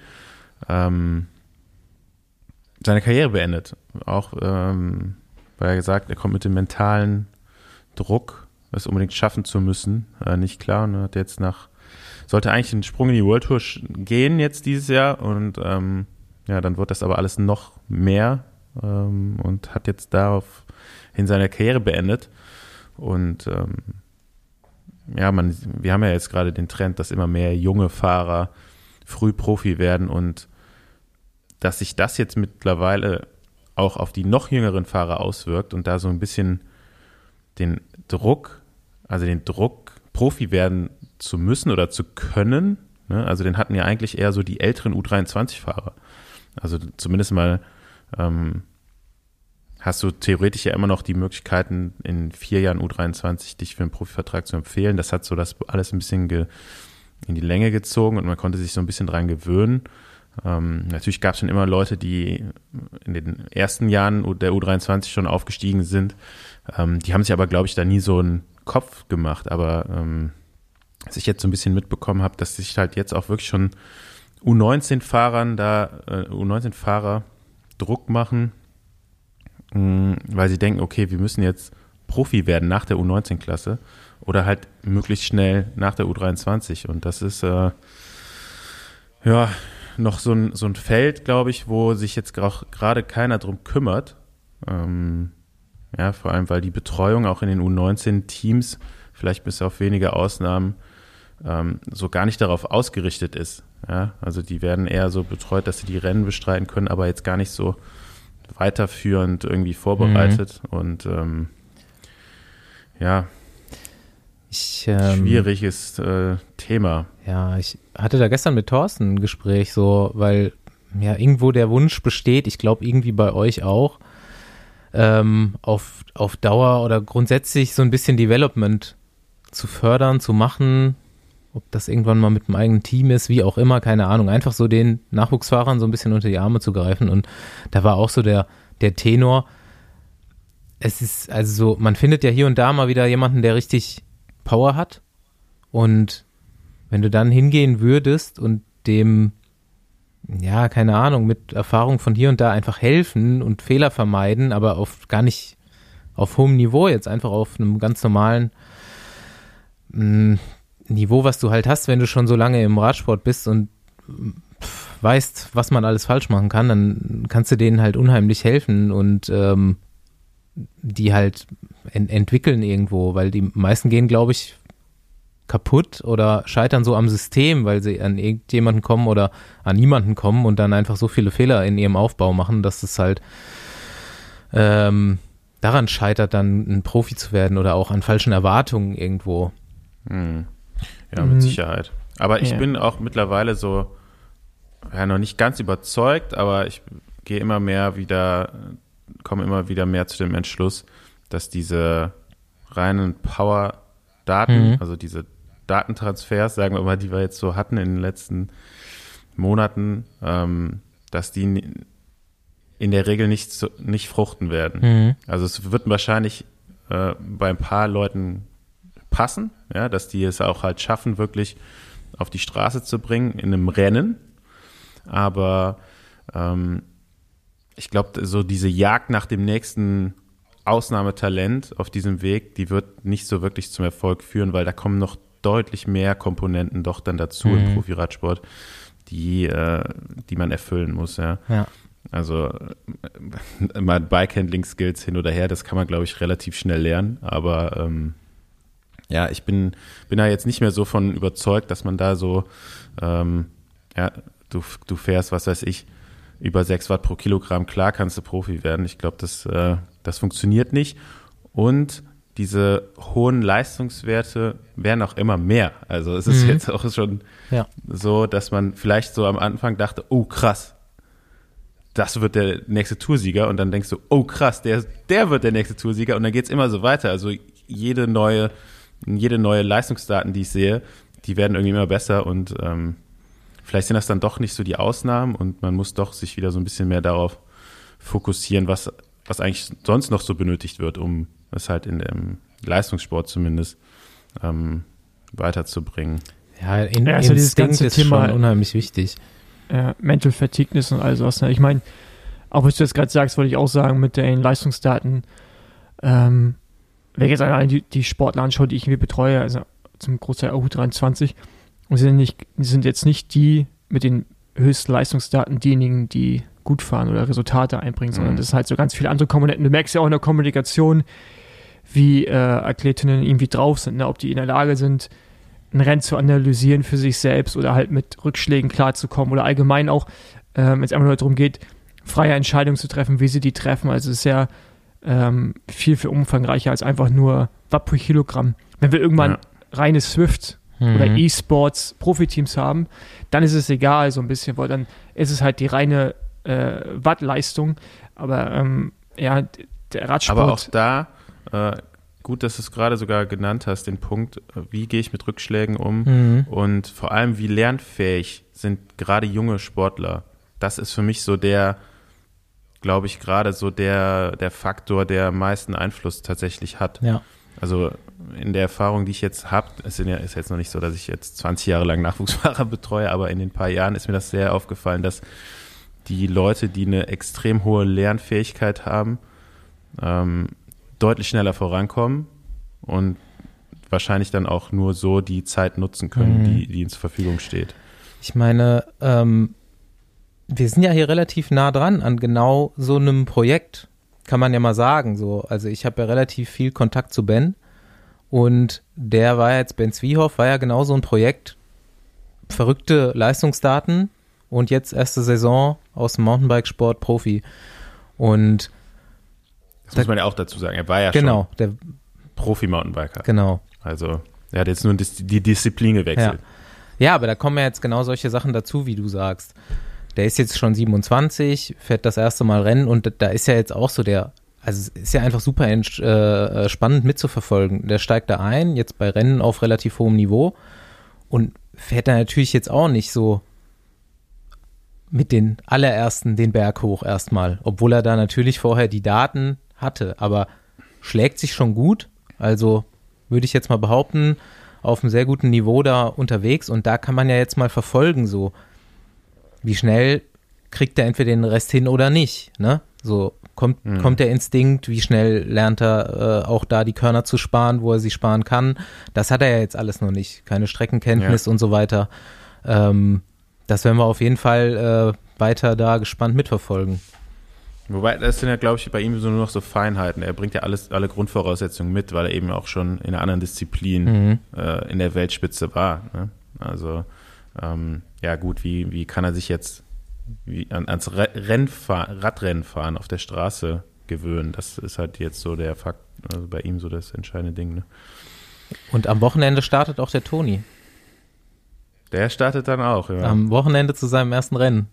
ähm, seine Karriere beendet. Auch ähm, weil er gesagt, er kommt mit dem mentalen Druck, es unbedingt schaffen zu müssen, äh, nicht klar und hat jetzt nach sollte eigentlich einen Sprung in die World Tour gehen jetzt dieses Jahr und ähm, ja, dann wird das aber alles noch mehr ähm, und hat jetzt darauf in seiner Karriere beendet. Und ähm, ja, man, wir haben ja jetzt gerade den Trend, dass immer mehr junge Fahrer früh Profi werden und dass sich das jetzt mittlerweile auch auf die noch jüngeren Fahrer auswirkt und da so ein bisschen den Druck, also den Druck, Profi werden zu müssen oder zu können, ne? also den hatten ja eigentlich eher so die älteren U23-Fahrer. Also zumindest mal ähm, hast du theoretisch ja immer noch die Möglichkeiten, in vier Jahren U23 dich für einen Profivertrag zu empfehlen. Das hat so das alles ein bisschen in die Länge gezogen und man konnte sich so ein bisschen dran gewöhnen. Ähm, natürlich gab es schon immer Leute, die in den ersten Jahren der U23 schon aufgestiegen sind. Ähm, die haben sich aber, glaube ich, da nie so einen Kopf gemacht. Aber ähm, als ich jetzt so ein bisschen mitbekommen habe, dass sich halt jetzt auch wirklich schon U19-Fahrern da, äh, U19-Fahrer Druck machen, weil sie denken, okay, wir müssen jetzt Profi werden nach der U19-Klasse oder halt möglichst schnell nach der U23. Und das ist äh, ja noch so ein, so ein Feld, glaube ich, wo sich jetzt gerade keiner drum kümmert. Ähm, ja, vor allem, weil die Betreuung auch in den U19-Teams, vielleicht bis auf wenige Ausnahmen, ähm, so gar nicht darauf ausgerichtet ist. Ja, also die werden eher so betreut, dass sie die Rennen bestreiten können, aber jetzt gar nicht so weiterführend irgendwie vorbereitet. Und ähm, ja, Ich, ähm, schwieriges äh, Thema. Ja, ich hatte da gestern mit Thorsten ein Gespräch, so, weil ja irgendwo der Wunsch besteht, ich glaube irgendwie bei euch auch, ähm, auf, auf Dauer oder grundsätzlich so ein bisschen Development zu fördern, zu machen, ob das irgendwann mal mit dem eigenen Team ist, wie auch immer, keine Ahnung, einfach so den Nachwuchsfahrern so ein bisschen unter die Arme zu greifen. Und da war auch so der, der Tenor, es ist also so, man findet ja hier und da mal wieder jemanden, der richtig Power hat. Und wenn du dann hingehen würdest und dem, ja, keine Ahnung, mit Erfahrung von hier und da einfach helfen und Fehler vermeiden, aber auf gar nicht auf hohem Niveau, jetzt einfach auf einem ganz normalen mh, Niveau, was du halt hast, wenn du schon so lange im Radsport bist und weißt, was man alles falsch machen kann, dann kannst du denen halt unheimlich helfen und ähm, die halt en entwickeln irgendwo, weil die meisten gehen, glaube ich, kaputt oder scheitern so am System, weil sie an irgendjemanden kommen oder an niemanden kommen und dann einfach so viele Fehler in ihrem Aufbau machen, dass es halt ähm, daran scheitert, dann ein Profi zu werden oder auch an falschen Erwartungen irgendwo. Hm. Ja, mit Mhm. Sicherheit. Aber ich Ja. bin auch mittlerweile so, ja, noch nicht ganz überzeugt, aber ich gehe immer mehr wieder, komme immer wieder mehr zu dem Entschluss, dass diese reinen Power-Daten, Mhm. also diese Datentransfers, sagen wir mal, die wir jetzt so hatten in den letzten Monaten, ähm, dass die in der Regel nicht, so, nicht fruchten werden. Mhm. Also es wird wahrscheinlich äh, bei ein paar Leuten passen, ja, dass die es auch halt schaffen, wirklich auf die Straße zu bringen in einem Rennen. Aber ähm, ich glaube, so diese Jagd nach dem nächsten Ausnahmetalent auf diesem Weg, die wird nicht so wirklich zum Erfolg führen, weil da kommen noch deutlich mehr Komponenten doch dann dazu Mhm. im Profiradsport, die, äh, die man erfüllen muss, ja. Ja. Also äh, mal Bike-Handling-Skills hin oder her, das kann man, glaube ich, relativ schnell lernen. Aber ähm, ja, ich bin, bin da jetzt nicht mehr so von überzeugt, dass man da so, ähm, ja, du, du fährst, was weiß ich, über 6 Watt pro Kilogramm, klar kannst du Profi werden. Ich glaube, das, äh, das funktioniert nicht. Und diese hohen Leistungswerte werden auch immer mehr. Also es ist Mhm. jetzt auch schon Ja. so, dass man vielleicht so am Anfang dachte, oh krass, das wird der nächste Toursieger und dann denkst du, oh krass, der, der wird der nächste Toursieger und dann geht's immer so weiter. Also jede neue, jede neue Leistungsdaten, die ich sehe, die werden irgendwie immer besser und ähm, vielleicht sind das dann doch nicht so die Ausnahmen und man muss doch sich wieder so ein bisschen mehr darauf fokussieren, was, was eigentlich sonst noch so benötigt wird, um es halt in dem Leistungssport zumindest ähm, weiterzubringen. Ja, in, Ja, also dieses ganze ist Thema- schon unheimlich wichtig. äh, Mental Fatigueness und all sowas. Ne? Ich meine, auch was du jetzt gerade sagst, wollte ich auch sagen, mit den Leistungsdaten, ähm, wenn ich jetzt allein die, die Sportler anschaue, die ich irgendwie betreue, also zum Großteil auch 23 und sind, nicht, sind jetzt nicht die mit den höchsten Leistungsdaten diejenigen, die gut fahren oder Resultate einbringen, sondern Mhm. das ist halt so ganz viele andere Komponenten. Du merkst ja auch in der Kommunikation, wie äh, Athletinnen irgendwie drauf sind, ne? ob die in der Lage sind, ein Rennen zu analysieren für sich selbst oder halt mit Rückschlägen klarzukommen oder allgemein auch, ähm, wenn es einfach nur darum geht, freie Entscheidungen zu treffen, wie sie die treffen. Also es ist ja ähm, viel, viel umfangreicher als einfach nur Watt pro Kilogramm. Wenn wir irgendwann Ja. reine Swift oder Mhm. E-Sports Profiteams haben, dann ist es egal so ein bisschen, weil dann ist es halt die reine äh, Wattleistung. Aber ähm, ja, der Radsport. Aber auch da, äh, gut, dass du es gerade sogar genannt hast, den Punkt, wie gehe ich mit Rückschlägen um Mhm. und vor allem, wie lernfähig sind gerade junge Sportler. Das ist für mich so der, glaube ich, gerade so der, der Faktor, der am meisten Einfluss tatsächlich hat. Ja. Also in der Erfahrung, die ich jetzt habe, es ja, ist jetzt noch nicht so, dass ich jetzt 20 Jahre lang Nachwuchsfahrer betreue, aber in den paar Jahren ist mir das sehr aufgefallen, dass die Leute, die eine extrem hohe Lernfähigkeit haben, ähm, deutlich schneller vorankommen und wahrscheinlich dann auch nur so die Zeit nutzen können, Mhm. die, die ihnen zur Verfügung steht. Ich meine, ähm, wir sind ja hier relativ nah dran an genau so einem Projekt, kann man ja mal sagen. So, also ich habe ja relativ viel Kontakt zu Ben und der war jetzt, Ben Zwiehoff war ja genau so ein Projekt, verrückte Leistungsdaten und jetzt erste Saison aus dem Mountainbikesport Profi. Und Das muss man ja auch dazu sagen. Er war ja genau, der, schon Profi-Mountainbiker. genau. Also er hat jetzt nur die Disziplin gewechselt. Ja, aber da kommen ja jetzt genau solche Sachen dazu, wie du sagst. Der ist jetzt schon 27, fährt das erste Mal Rennen und da ist ja jetzt auch so der, also ist ja einfach super äh, spannend mitzuverfolgen. Der steigt da ein, jetzt bei Rennen auf relativ hohem Niveau und fährt da natürlich jetzt auch nicht so mit den allerersten den Berg hoch erstmal, obwohl er da natürlich vorher die Daten hatte, aber schlägt sich schon gut. Also würde ich jetzt mal behaupten, auf einem sehr guten Niveau da unterwegs und da kann man ja jetzt mal verfolgen, so wie schnell kriegt er entweder den Rest hin oder nicht, ne? So kommt, Mhm. kommt der Instinkt, wie schnell lernt er äh, auch da die Körner zu sparen, wo er sie sparen kann. Das hat er ja jetzt alles noch nicht. Keine Streckenkenntnis und so weiter. Ähm, das werden wir auf jeden Fall äh, weiter da gespannt mitverfolgen. Wobei, das sind ja, glaube ich, bei ihm so nur noch so Feinheiten. Er bringt ja alles, alle Grundvoraussetzungen mit, weil er eben auch schon in einer anderen Disziplin Mhm. äh, in der Weltspitze war. Ne? Also, ähm, ja gut, wie, wie kann er sich jetzt wie, an, ans Re Rennfahr Radrennfahren auf der Straße gewöhnen? Das ist halt jetzt so der Fakt, also bei ihm so das entscheidende Ding. Ne? Und am Wochenende startet auch der Toni. Der startet dann auch, ja. Am Wochenende zu seinem ersten Rennen.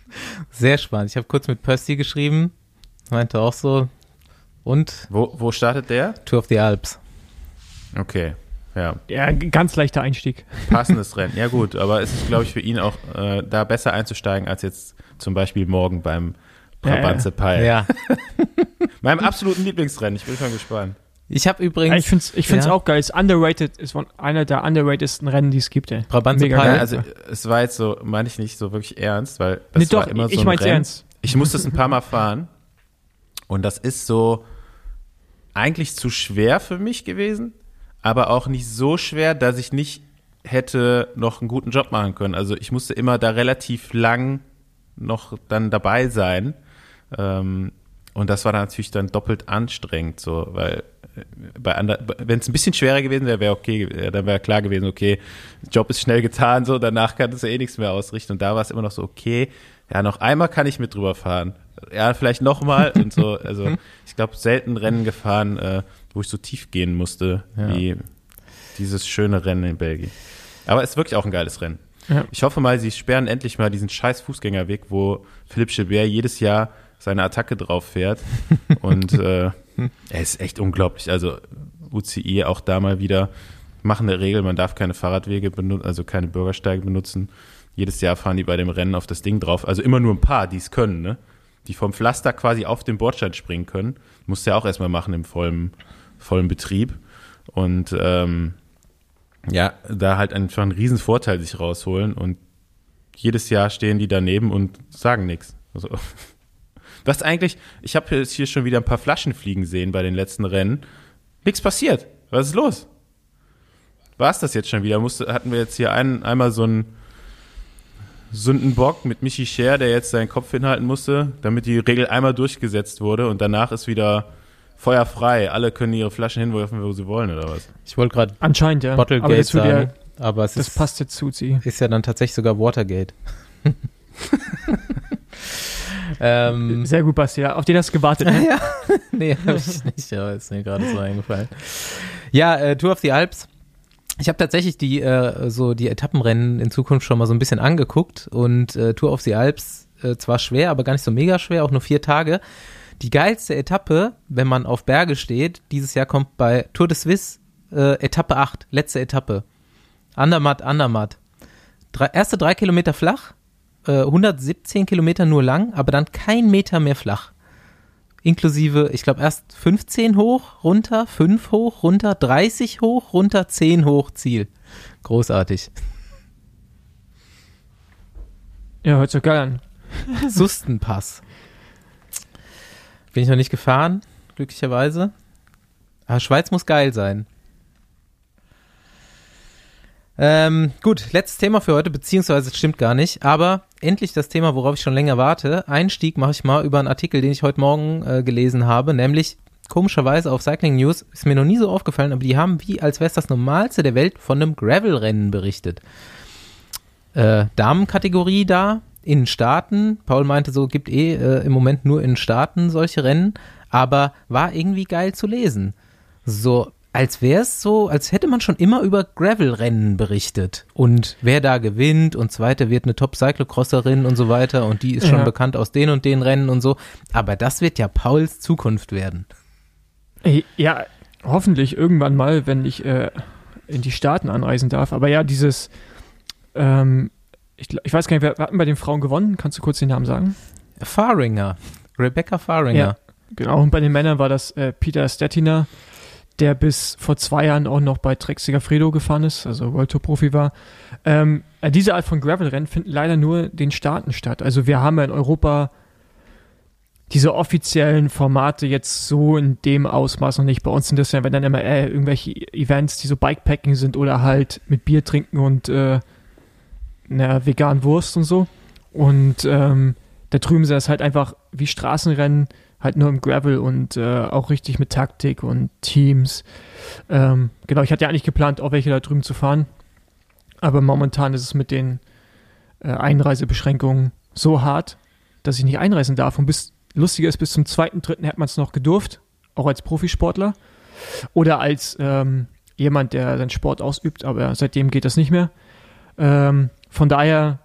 Sehr spannend. Ich habe kurz mit Pösti geschrieben, meinte auch so. Und wo, wo startet der? Tour of the Alps. Okay, ja. ja, ein ganz leichter Einstieg. Passendes Rennen. Ja gut, aber es ist, glaube ich, für ihn auch äh, da besser einzusteigen als jetzt zum Beispiel morgen beim Brabantse Pile. Ja. Meinem absoluten Lieblingsrennen. Ich bin schon gespannt. Ich habe Ja, übrigens ich finde es ich find's Ja. auch geil. Ist underrated, ist von einer der underratedsten Rennen, die es gibt. Ey. Brabantse Pile. geil. Ja, also es war jetzt so, meine ich nicht so wirklich ernst, weil das nee, doch, war immer so ich Rennen. ernst. Ich musste es ein paar Mal fahren und das ist so eigentlich zu schwer für mich gewesen, aber auch nicht so schwer, dass ich nicht hätte noch einen guten Job machen können. Also ich musste immer da relativ lang noch dann dabei sein. Ähm, und das war dann natürlich dann doppelt anstrengend, so, weil äh, bei wenn es ein bisschen schwerer gewesen wäre, wäre okay, dann wäre klar gewesen, okay, Job ist schnell getan, so, danach kann es ja eh nichts mehr ausrichten. Und da war es immer noch so, okay, ja, noch einmal kann ich mit drüber fahren. Ja, vielleicht nochmal und so. Also ich glaube, selten Rennen gefahren, äh, wo ich so tief gehen musste, Ja. wie dieses schöne Rennen in Belgien. Aber es ist wirklich auch ein geiles Rennen. Ja. Ich hoffe mal, sie sperren endlich mal diesen scheiß Fußgängerweg, wo Philipp Gilbert jedes Jahr seine Attacke drauf fährt. Und äh, er ist echt unglaublich. Also UCI auch da mal wieder machen eine Regel, man darf keine Fahrradwege benutzen, also keine Bürgersteige benutzen. Jedes Jahr fahren die bei dem Rennen auf das Ding drauf. Also immer nur ein paar, die es können, ne? Die vom Pflaster quasi auf den Bordstein springen können. Musst du ja auch erstmal machen im vollen, vollen Betrieb. Und ähm, ja, da halt einfach einen riesen Vorteil sich rausholen und jedes Jahr stehen die daneben und sagen nichts. Also, was eigentlich, ich habe jetzt hier schon wieder ein paar Flaschen fliegen sehen bei den letzten Rennen. Nichts passiert. Was ist los? War es das jetzt schon wieder? Musste, hatten wir jetzt hier einen, einmal so einen Sündenbock mit Michi Scher, der jetzt seinen Kopf hinhalten musste, damit die Regel einmal durchgesetzt wurde und danach ist wieder feuerfrei. Alle können ihre Flaschen hinwerfen, wo sie wollen, oder was? Ich wollte gerade Anscheinend, ja. aber Bottlegate das, wird ja, sagen, aber es das ist, passt jetzt zu sie. ist ja dann tatsächlich sogar Watergate. ähm, Sehr gut, Basti. Ja. Auf den hast du gewartet. Ne? ja, nee, habe ich nicht, aber ist mir gerade so eingefallen. Ja, äh, Tour of the Alps. Ich habe tatsächlich die äh, so die Etappenrennen in Zukunft schon mal so ein bisschen angeguckt und äh, Tour of the Alps äh, zwar schwer, aber gar nicht so mega schwer, auch nur vier Tage. Die geilste Etappe, wenn man auf Berge steht, dieses Jahr kommt bei Tour de Suisse äh, Etappe 8, letzte Etappe. Andermatt, Andermatt. Drei, erste drei Kilometer flach, äh, 117 Kilometer nur lang, aber dann kein Meter mehr flach inklusive, ich glaube, erst 15 hoch, runter, 5 hoch, runter, 30 hoch, runter, 10 hoch, Ziel. Großartig. Ja, hört sich geil an. Sustenpass. Bin ich noch nicht gefahren, glücklicherweise. Aber Schweiz muss geil sein. Ähm, gut, letztes Thema für heute, beziehungsweise es stimmt gar nicht, aber endlich das Thema, worauf ich schon länger warte. Einstieg mache ich mal über einen Artikel, den ich heute Morgen äh, gelesen habe, nämlich komischerweise auf Cycling News, ist mir noch nie so aufgefallen, aber die haben wie, als wäre es das Normalste der Welt, von einem Gravel-Rennen berichtet. Äh, Damenkategorie da, in Staaten. Paul meinte so, gibt eh äh, im Moment nur in Staaten solche Rennen, aber war irgendwie geil zu lesen. So, als wäre es so, als hätte man schon immer über Gravel-Rennen berichtet und wer da gewinnt und zweite wird eine Top-Cyclocrosserin und so weiter und die ist schon Ja. bekannt aus den und den Rennen und so. Aber das wird ja Pauls Zukunft werden. Ey, Ja, hoffentlich irgendwann mal, wenn ich äh, in die Staaten anreisen darf. Aber ja, dieses, ähm, ich, ich weiß gar nicht, wer hat denn bei den Frauen gewonnen? Kannst du kurz den Namen sagen? Fahringer, Rebecca Fahringer. Ja. Genau, und bei den Männern war das äh, Peter Stettiner, der bis vor zwei Jahren auch noch bei Trek Segafredo gefahren ist, also World Tour Profi war. Ähm, äh, diese Art von Gravel-Rennen finden leider nur den Staaten statt. Also wir haben ja in Europa diese offiziellen Formate jetzt so in dem Ausmaß noch nicht. Bei uns sind das ja, wenn dann immer äh, irgendwelche Events, die so Bikepacking sind oder halt mit Bier trinken und äh, einer veganen Wurst und so. Und ähm, da drüben sind das halt einfach wie Straßenrennen, halt nur im Gravel und äh, auch richtig mit Taktik und Teams. Ähm, genau, ich hatte ja eigentlich geplant, auch welche da drüben zu fahren. Aber momentan ist es mit den äh, Einreisebeschränkungen so hart, dass ich nicht einreisen darf. Und bis, lustiger ist, bis zum zweiten, dritten hätte man es noch gedurft, auch als Profisportler. Oder als ähm, jemand, der seinen Sport ausübt, aber seitdem geht das nicht mehr. Ähm, von daher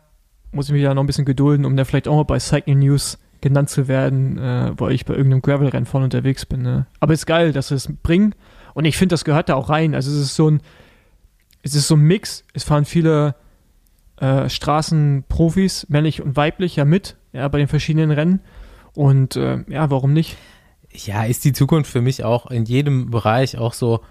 muss ich mich da noch ein bisschen gedulden, um da vielleicht auch mal bei Cycling News genannt zu werden, äh, weil ich bei irgendeinem Gravel-Rennen voll unterwegs bin. Ne? Aber ist geil, dass sie es bringen. Und ich finde, das gehört da auch rein. Also es ist so ein, es ist so ein Mix. Es fahren viele äh, Straßenprofis, männlich und weiblich, ja mit, ja, bei den verschiedenen Rennen. Und äh, ja, warum nicht? Ja, ist die Zukunft für mich auch in jedem Bereich auch so,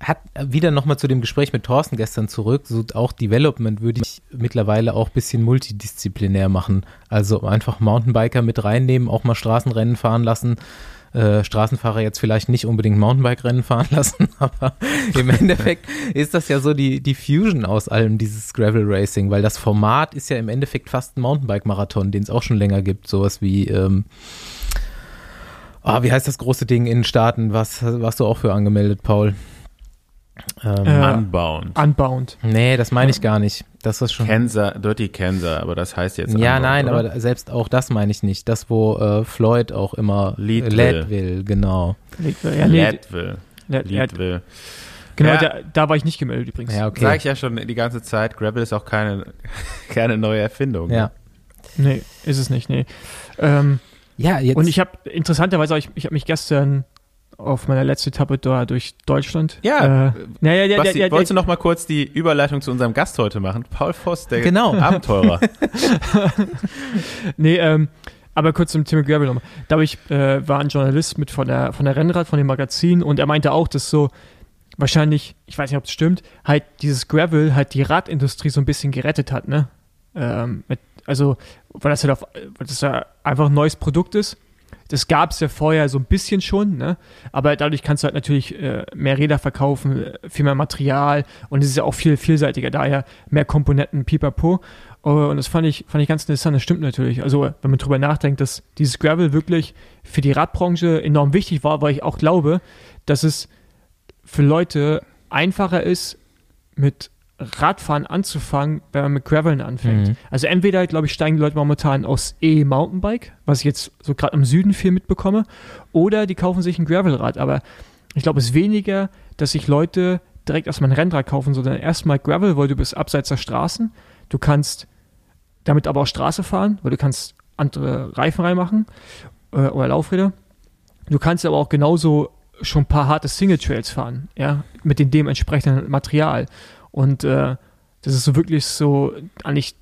hat wieder nochmal zu dem Gespräch mit Thorsten gestern zurück, so auch Development würde ich mittlerweile auch ein bisschen multidisziplinär machen. Also einfach Mountainbiker mit reinnehmen, auch mal Straßenrennen fahren lassen. Äh, Straßenfahrer jetzt vielleicht nicht unbedingt Mountainbike-Rennen fahren lassen, aber im Endeffekt ist das ja so die, die Fusion aus allem, dieses Gravel Racing, weil das Format ist ja im Endeffekt fast ein Mountainbike-Marathon, den es auch schon länger gibt, sowas wie ähm, Ah, wie heißt das große Ding in den Staaten? Was warst du auch für angemeldet, Paul? Ähm, Äh, Unbound. Unbound. nee, das meine ich gar nicht. Das ist schon. Kansas, Dirty Kansas, aber das heißt jetzt ja, Unbound, nein, oder? aber selbst auch das meine ich nicht. Das, wo äh, Floyd auch immer Leadville. Leadville, genau. Ja, nee, Leadville. Lead- ja, Leadville. genau, Ja. da, da war ich nicht gemeldet übrigens. Ja, okay. Sag ich ja schon die ganze Zeit, Gravel ist auch keine, keine neue Erfindung. Ja. Nee, ist es nicht, nee. Ähm, Ja, jetzt. und ich habe, interessanterweise, ich, ich habe mich gestern auf meiner letzten Etappe da durch Deutschland. Ja, äh, naja, ja, Basti, ja, ja, wolltest du noch mal kurz die Überleitung zu unserem Gast heute machen? Paul Voss, der Genau. Abenteurer. Nee, ähm, aber kurz zum Thema Gravel nochmal. Da hab ich, äh, war ein Journalist mit von der, von der Rennrad, von dem Magazin und er meinte auch, dass so wahrscheinlich, ich weiß nicht, ob es stimmt, halt dieses Gravel halt die Radindustrie so ein bisschen gerettet hat, ne? Ähm, mit, also, weil das halt auf, weil das ja einfach ein neues Produkt ist. Das gab es ja vorher so ein bisschen schon, ne? Aber dadurch kannst du halt natürlich äh, mehr Räder verkaufen, äh, viel mehr Material und es ist ja auch viel vielseitiger, daher mehr Komponenten, pipapo. Oh, Und das fand ich, fand ich ganz interessant, das stimmt natürlich. Also, wenn man drüber nachdenkt, dass dieses Gravel wirklich für die Radbranche enorm wichtig war, weil ich auch glaube, dass es für Leute einfacher ist, mit Radfahren anzufangen, wenn man mit Graveln anfängt. Mhm. Also entweder, glaube ich, steigen die Leute momentan aus E-Mountainbike, was ich jetzt so gerade im Süden viel mitbekomme, oder die kaufen sich ein Gravelrad. Aber ich glaube, es ist weniger, dass sich Leute direkt erstmal ein Rennrad kaufen, sondern erstmal Gravel, weil du bist abseits der Straßen. Du kannst damit aber auch Straße fahren, weil du kannst andere Reifen reinmachen äh, oder Laufräder. Du kannst aber auch genauso schon ein paar harte Single Trails fahren, ja, mit dem dementsprechenden Material. Und äh, das ist so wirklich so eigentlich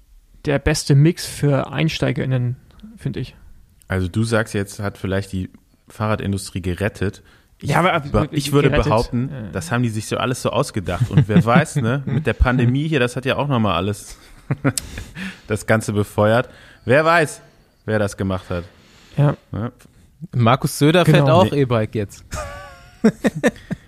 der beste Mix für EinsteigerInnen, finde ich. Also du sagst jetzt, hat vielleicht die Fahrradindustrie gerettet. Ich, Ja, aber- be- ich würde gerettet, behaupten, das haben die sich so alles so ausgedacht. Und wer weiß, ne, mit der Pandemie hier, das hat ja auch nochmal alles das Ganze befeuert. Wer weiß, wer das gemacht hat. Ja. Ne? Markus Söder Genau. fährt auch Nee. E-Bike jetzt.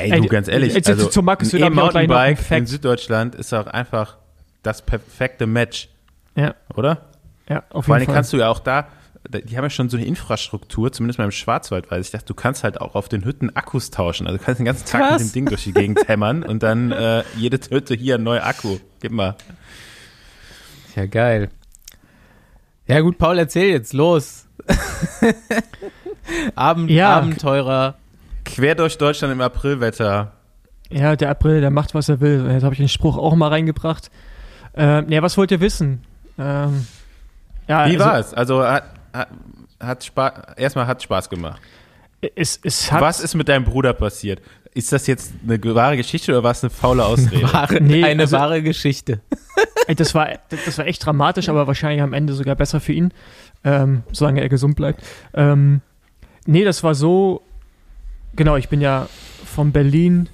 Ey, Ey, du, ganz ehrlich, jetzt- also jetzt zu Markus ein E-Mountainbike in. Süddeutschland ist auch einfach das perfekte Match, Ja, oder? ja, auf Vor jeden allem Fall. kannst du ja auch da, die haben ja schon so eine Infrastruktur, zumindest beim Schwarzwald, weiß ich dachte, du kannst halt auch auf den Hütten Akkus tauschen. Also du kannst den ganzen Tag Was? mit dem Ding durch die Gegend hämmern und dann äh, jede Hütte hier ein neuer Akku. Gib mal. Ja, geil. Ja, gut, Paul, erzähl jetzt, los. Abend, Ja. Abenteurer. Quer durch Deutschland im Aprilwetter. Ja, der April, der macht, was er will. Jetzt habe ich den Spruch auch mal reingebracht. Ähm, ja, was wollt ihr wissen? Ähm, ja, Wie also, war es? Also hat, hat, hat Spaß, erstmal hat Spaß gemacht. Es, es hat, Was ist mit deinem Bruder passiert? Ist das jetzt eine wahre Geschichte oder war es eine faule Ausrede? Wahre, Nee, eine also- wahre Geschichte. Ey, das war, das, das war echt dramatisch, aber wahrscheinlich am Ende sogar besser für ihn, ähm, solange er gesund bleibt. Ähm, nee, das war so, genau, ich bin ja von Berlin,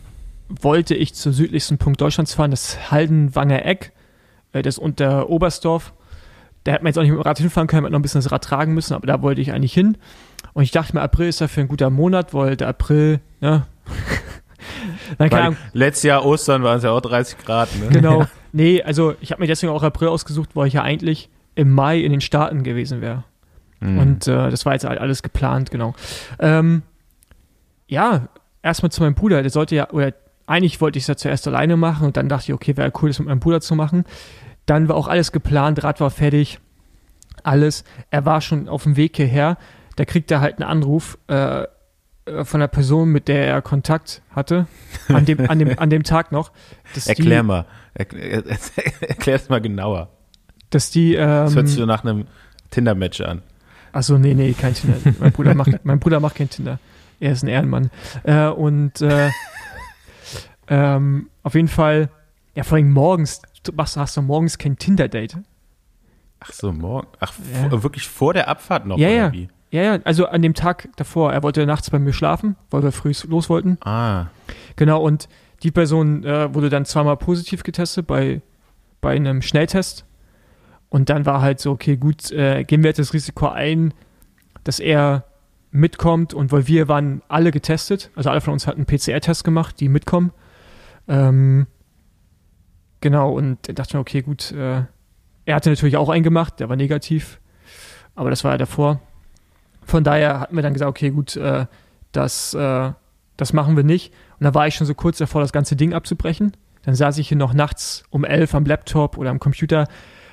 wollte ich zum südlichsten Punkt Deutschlands fahren, das Haldenwanger Eck, äh, das unter Oberstdorf. Da hätte man jetzt auch nicht mit dem Rad hinfahren können, man hätte noch ein bisschen das Rad tragen müssen, aber da wollte ich eigentlich hin. Und ich dachte mir, April ist dafür ein guter Monat, weil der April, ja. Dann Ahnung, letztes Jahr Ostern waren es ja auch 30 Grad. Ne? Genau. Nee, also ich habe mir deswegen auch April ausgesucht, weil ich ja eigentlich im Mai in den Staaten gewesen wäre. Mhm. Und äh, das war jetzt halt alles geplant, genau. Ähm, ja, erstmal zu meinem Bruder. Der sollte ja, oder eigentlich wollte ich es ja zuerst alleine machen und dann dachte ich, okay, wäre cool, das mit meinem Bruder zu machen. Dann war auch alles geplant, Rad war fertig, alles. Er war schon auf dem Weg hierher. Da kriegt er halt einen Anruf äh, äh, von einer Person, mit der er Kontakt hatte, an dem, an dem, an dem Tag noch. dass die- Erklär mal. Erklär, erklär es mal genauer. dass die. Ähm, Das hört sich so nach einem Tinder-Match an. Achso, nee, nee, kein Tinder. Mein Bruder macht, mein Bruder macht kein Tinder. Er ist ein Ehrenmann. Äh, und äh, ähm, auf jeden Fall, ja, vor allem morgens, du machst, hast du morgens kein Tinder-Date. Ach so, morgen. Ach, Ja. wirklich vor der Abfahrt noch? Ja, ja. Wie? Ja, ja, also an dem Tag davor, er wollte nachts bei mir schlafen, weil wir früh los wollten. Ah, Genau, und die Person äh, wurde dann zweimal positiv getestet bei, bei einem Schnelltest. Und dann war halt so, okay, gut, äh, gehen wir jetzt das Risiko ein, dass er mitkommt. Und weil wir waren alle getestet, also alle von uns hatten PCR-Test gemacht, die mitkommen. Ähm, genau, und da dachte mir, okay, gut, äh, er hatte natürlich auch einen gemacht, der war negativ, aber das war ja davor. Von daher hatten wir dann gesagt, okay, gut, äh, das, äh, das machen wir nicht. Und da war ich schon so kurz davor, das ganze Ding abzubrechen. Dann saß ich hier noch nachts um elf am Laptop oder am Computer,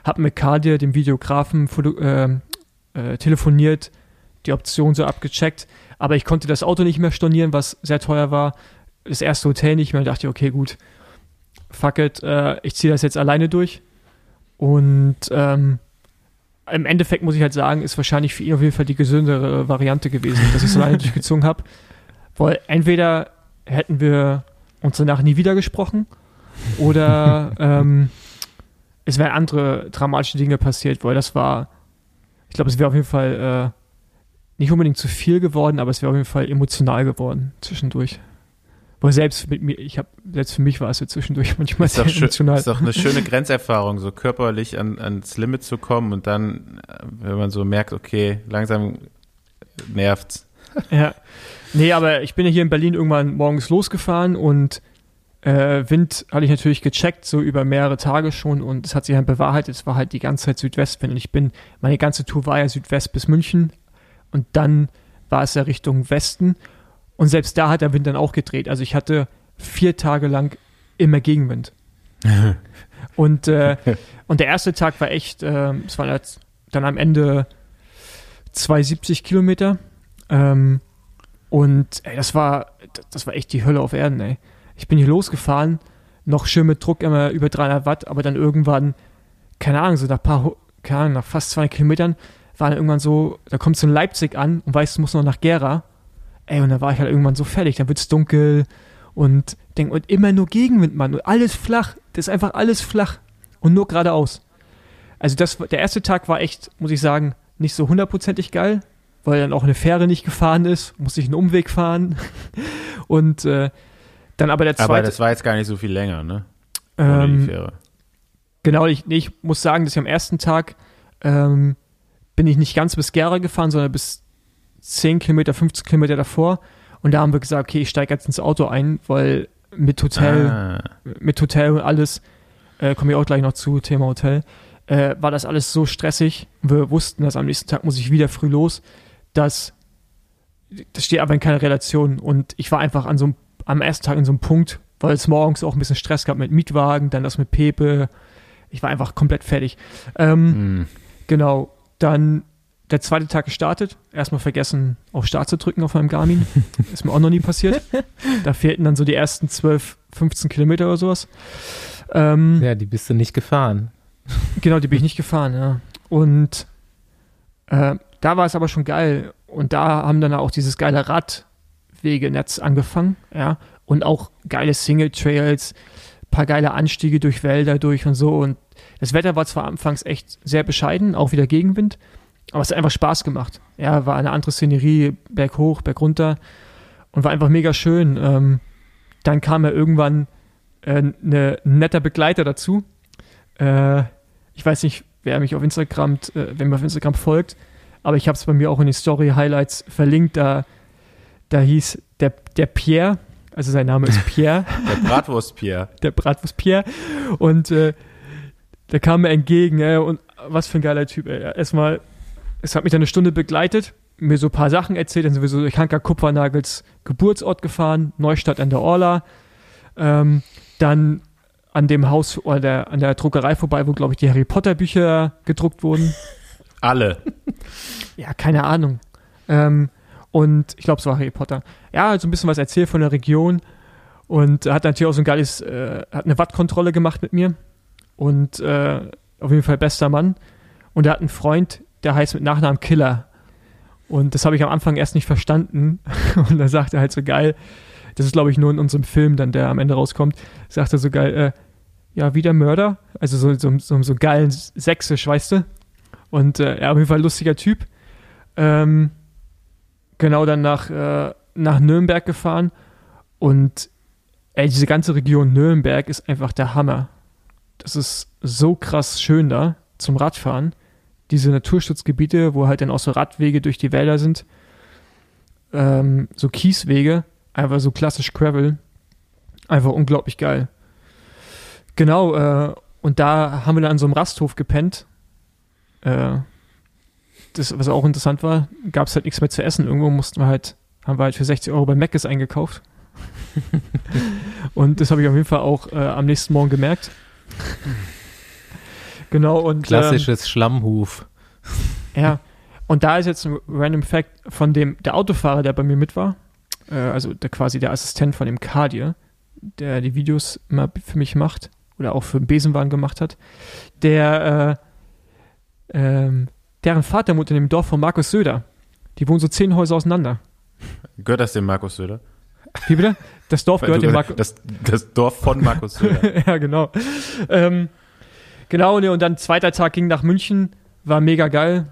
hab mit Kadir, dem Videografen, foto, äh, äh, telefoniert, die Option so abgecheckt. Aber ich konnte das Auto nicht mehr stornieren, was sehr teuer war. Das erste Hotel nicht mehr. Da dachte ich, okay, gut, fuck it, äh, ich ziehe das jetzt alleine durch. Und ähm, im Endeffekt muss ich halt sagen, ist wahrscheinlich für ihn auf jeden Fall die gesündere Variante gewesen, dass ich es alleine durchgezogen habe. Weil entweder hätten wir uns danach nie wieder gesprochen oder ähm, es wären andere dramatische Dinge passiert, weil das war, ich glaube, es wäre auf jeden Fall äh, nicht unbedingt zu viel geworden, aber es wäre auf jeden Fall emotional geworden zwischendurch. Weil selbst mit mir, ich habe, selbst für mich war es ja zwischendurch manchmal ist sehr doch emotional. Ist doch eine schöne Grenzerfahrung, so körperlich an, ans Limit zu kommen und dann, wenn man so merkt, okay, langsam nervt's. Ja. Nee, aber ich bin ja hier in Berlin irgendwann morgens losgefahren und äh, Wind hatte ich natürlich gecheckt, so über mehrere Tage schon und es hat sich halt bewahrheitet, es war halt die ganze Zeit Südwestwind und ich bin, meine ganze Tour war ja Südwest bis München und dann war es ja Richtung Westen und selbst da hat der Wind dann auch gedreht. Also ich hatte vier Tage lang immer Gegenwind. und, äh, und der erste Tag war echt, äh, es waren dann am Ende 270 Kilometer. Ähm, und ey, das war, das war echt die Hölle auf Erden, ey. Ich bin hier losgefahren, noch schön mit Druck immer über 300 Watt, aber dann irgendwann, keine Ahnung, so nach paar, keine Ahnung, nach fast 200 Kilometern, war dann irgendwann so, da kommst du in Leipzig an und weißt, du musst noch nach Gera. Ey, und da war ich halt irgendwann so fertig, dann wird's dunkel und denk, und immer nur Gegenwind, Mann, und alles flach, das ist einfach alles flach und nur geradeaus. Also das, der erste Tag war echt, muss ich sagen, nicht so hundertprozentig geil, weil dann auch eine Fähre nicht gefahren ist, musste ich einen Umweg fahren und äh, dann aber der zweite. Aber das war jetzt gar nicht so viel länger, ne? Ähm, genau, ich, nee, ich muss sagen, dass ich am ersten Tag ähm, bin ich nicht ganz bis Gera gefahren, sondern bis 10 Kilometer, 15 Kilometer davor. Und da haben wir gesagt, okay, ich steige jetzt ins Auto ein, weil mit Hotel, Ah. mit Hotel und alles, äh, komme ich auch gleich noch zu, Thema Hotel, äh, war das alles so stressig. Wir wussten, dass am nächsten Tag muss ich wieder früh los, dass das steht aber in keiner Relation. Und ich war einfach an so einem, am ersten Tag in so einem Punkt, weil es morgens auch ein bisschen Stress gab mit Mietwagen, dann das mit Pepe. Ich war einfach komplett fertig. Ähm, Hm. Genau, dann der zweite Tag gestartet. Erstmal vergessen, auf Start zu drücken auf meinem Garmin. Ist mir auch noch nie passiert. Da fehlten dann so die ersten 12, 15 Kilometer oder sowas. Ähm, Ja, die bist du nicht gefahren. Genau, die bin ich nicht gefahren, ja. Und äh, da war es aber schon geil. Und da haben dann auch dieses geile Radwegenetz angefangen, ja. Und auch geile Single-Trails, paar geile Anstiege durch Wälder durch und so. Und das Wetter war zwar anfangs echt sehr bescheiden, auch wieder Gegenwind, aber es hat einfach Spaß gemacht. Ja, war eine andere Szenerie, berg hoch, berg runter und war einfach mega schön. Ähm, dann kam ja irgendwann äh, ne, ein netter Begleiter dazu. Äh, ich weiß nicht, wer mich auf Instagram, äh, wer mir auf Instagram folgt, aber ich habe es bei mir auch in die Story Highlights verlinkt. Da, da hieß der, der Pierre, also sein Name ist Pierre, Der Bratwurst-Pierre. der Bratwurst Pierre. Und äh, der kam mir entgegen, ey, und was für ein geiler Typ, ey. Erstmal, es hat mich dann eine Stunde begleitet, mir so ein paar Sachen erzählt, dann sind wir so durch Hanka Kupfernagels Geburtsort gefahren, Neustadt an der Orla. Ähm, dann an dem Haus oder der, an der Druckerei vorbei, wo, glaube ich, die Harry Potter Bücher gedruckt wurden. Alle. Ja, keine Ahnung. Ähm, und ich glaube, es war Harry Potter. Ja, so ein bisschen was erzählt von der Region und hat natürlich auch so ein geiles, äh, hat eine Wattkontrolle gemacht mit mir und äh, auf jeden Fall bester Mann. Und er hat einen Freund, der heißt mit Nachnamen Killer. Und das habe ich am Anfang erst nicht verstanden. Und da sagt er halt so geil, das ist glaube ich nur in unserem Film dann, der am Ende rauskommt, sagt er so geil, äh, ja, wieder Mörder. Also so, so, so, so geilen Sächsisch, weißt du? Und äh, er auf jeden Fall ein lustiger Typ. Ähm, genau dann nach, äh, nach Nürnberg gefahren. Und ey, diese ganze Region Nürnberg ist einfach der Hammer. Das ist so krass schön da zum Radfahren. Diese Naturschutzgebiete, wo halt dann auch so Radwege durch die Wälder sind. Ähm, so Kieswege, einfach so klassisch Gravel. Einfach unglaublich geil. Genau, äh, und da haben wir dann an so einem Rasthof gepennt. Äh, das, was auch interessant war, gab es halt nichts mehr zu essen. Irgendwo mussten wir halt, haben wir halt für 60 Euro bei Mc's eingekauft. und das habe ich auf jeden Fall auch äh, am nächsten Morgen gemerkt. genau, und. Klassisches Schlammhuf. Ähm, ja. Und da ist jetzt ein random Fact von dem, der Autofahrer, der bei mir mit war, äh, also der, quasi der Assistent von dem Kadir, der die Videos immer für mich macht oder auch für den Besenwagen gemacht hat, der, äh, ähm, deren Vater wohnt in dem Dorf von Markus Söder. Die wohnen so zehn Häuser auseinander. Gehört das dem Markus Söder? Wie bitte? Das Dorf gehört dem Markus. Das, das Dorf von Markus Söder. ja, genau. Ähm, genau, ne, und dann zweiter Tag ging nach München, war mega geil.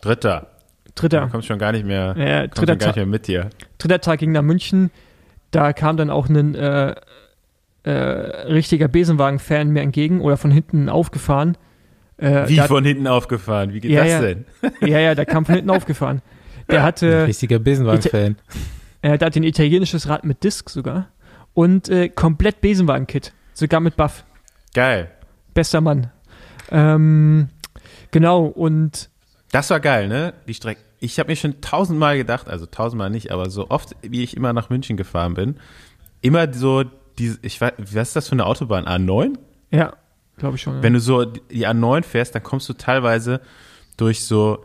Dritter. Dritter. Du kommst schon gar nicht mehr, Ja, dritter gar nicht Tag. mehr mit dir. dritter Tag ging nach München. Da kam dann auch ein äh, äh, richtiger Besenwagen-Fan mir entgegen oder von hinten aufgefahren. Äh, Wie von hinten aufgefahren? Wie geht Ja, das ja. denn? Ja, ja, der kam von hinten aufgefahren. Der Ein hatte, richtiger Besenwagen-Fan. Äh, der hat ein italienisches Rad mit Disc sogar und äh, komplett Besenwagen-Kit, sogar mit Buff. Geil. Bester Mann. Ähm, genau, und Das war geil, ne? Die Strecke. Ich habe mir schon tausendmal gedacht, also tausendmal nicht, aber so oft, wie ich immer nach München gefahren bin, immer so diese, ich weiß, was ist das für eine Autobahn? A9? ja, glaube ich schon. Ja. Wenn du so die A9 fährst, dann kommst du teilweise durch so,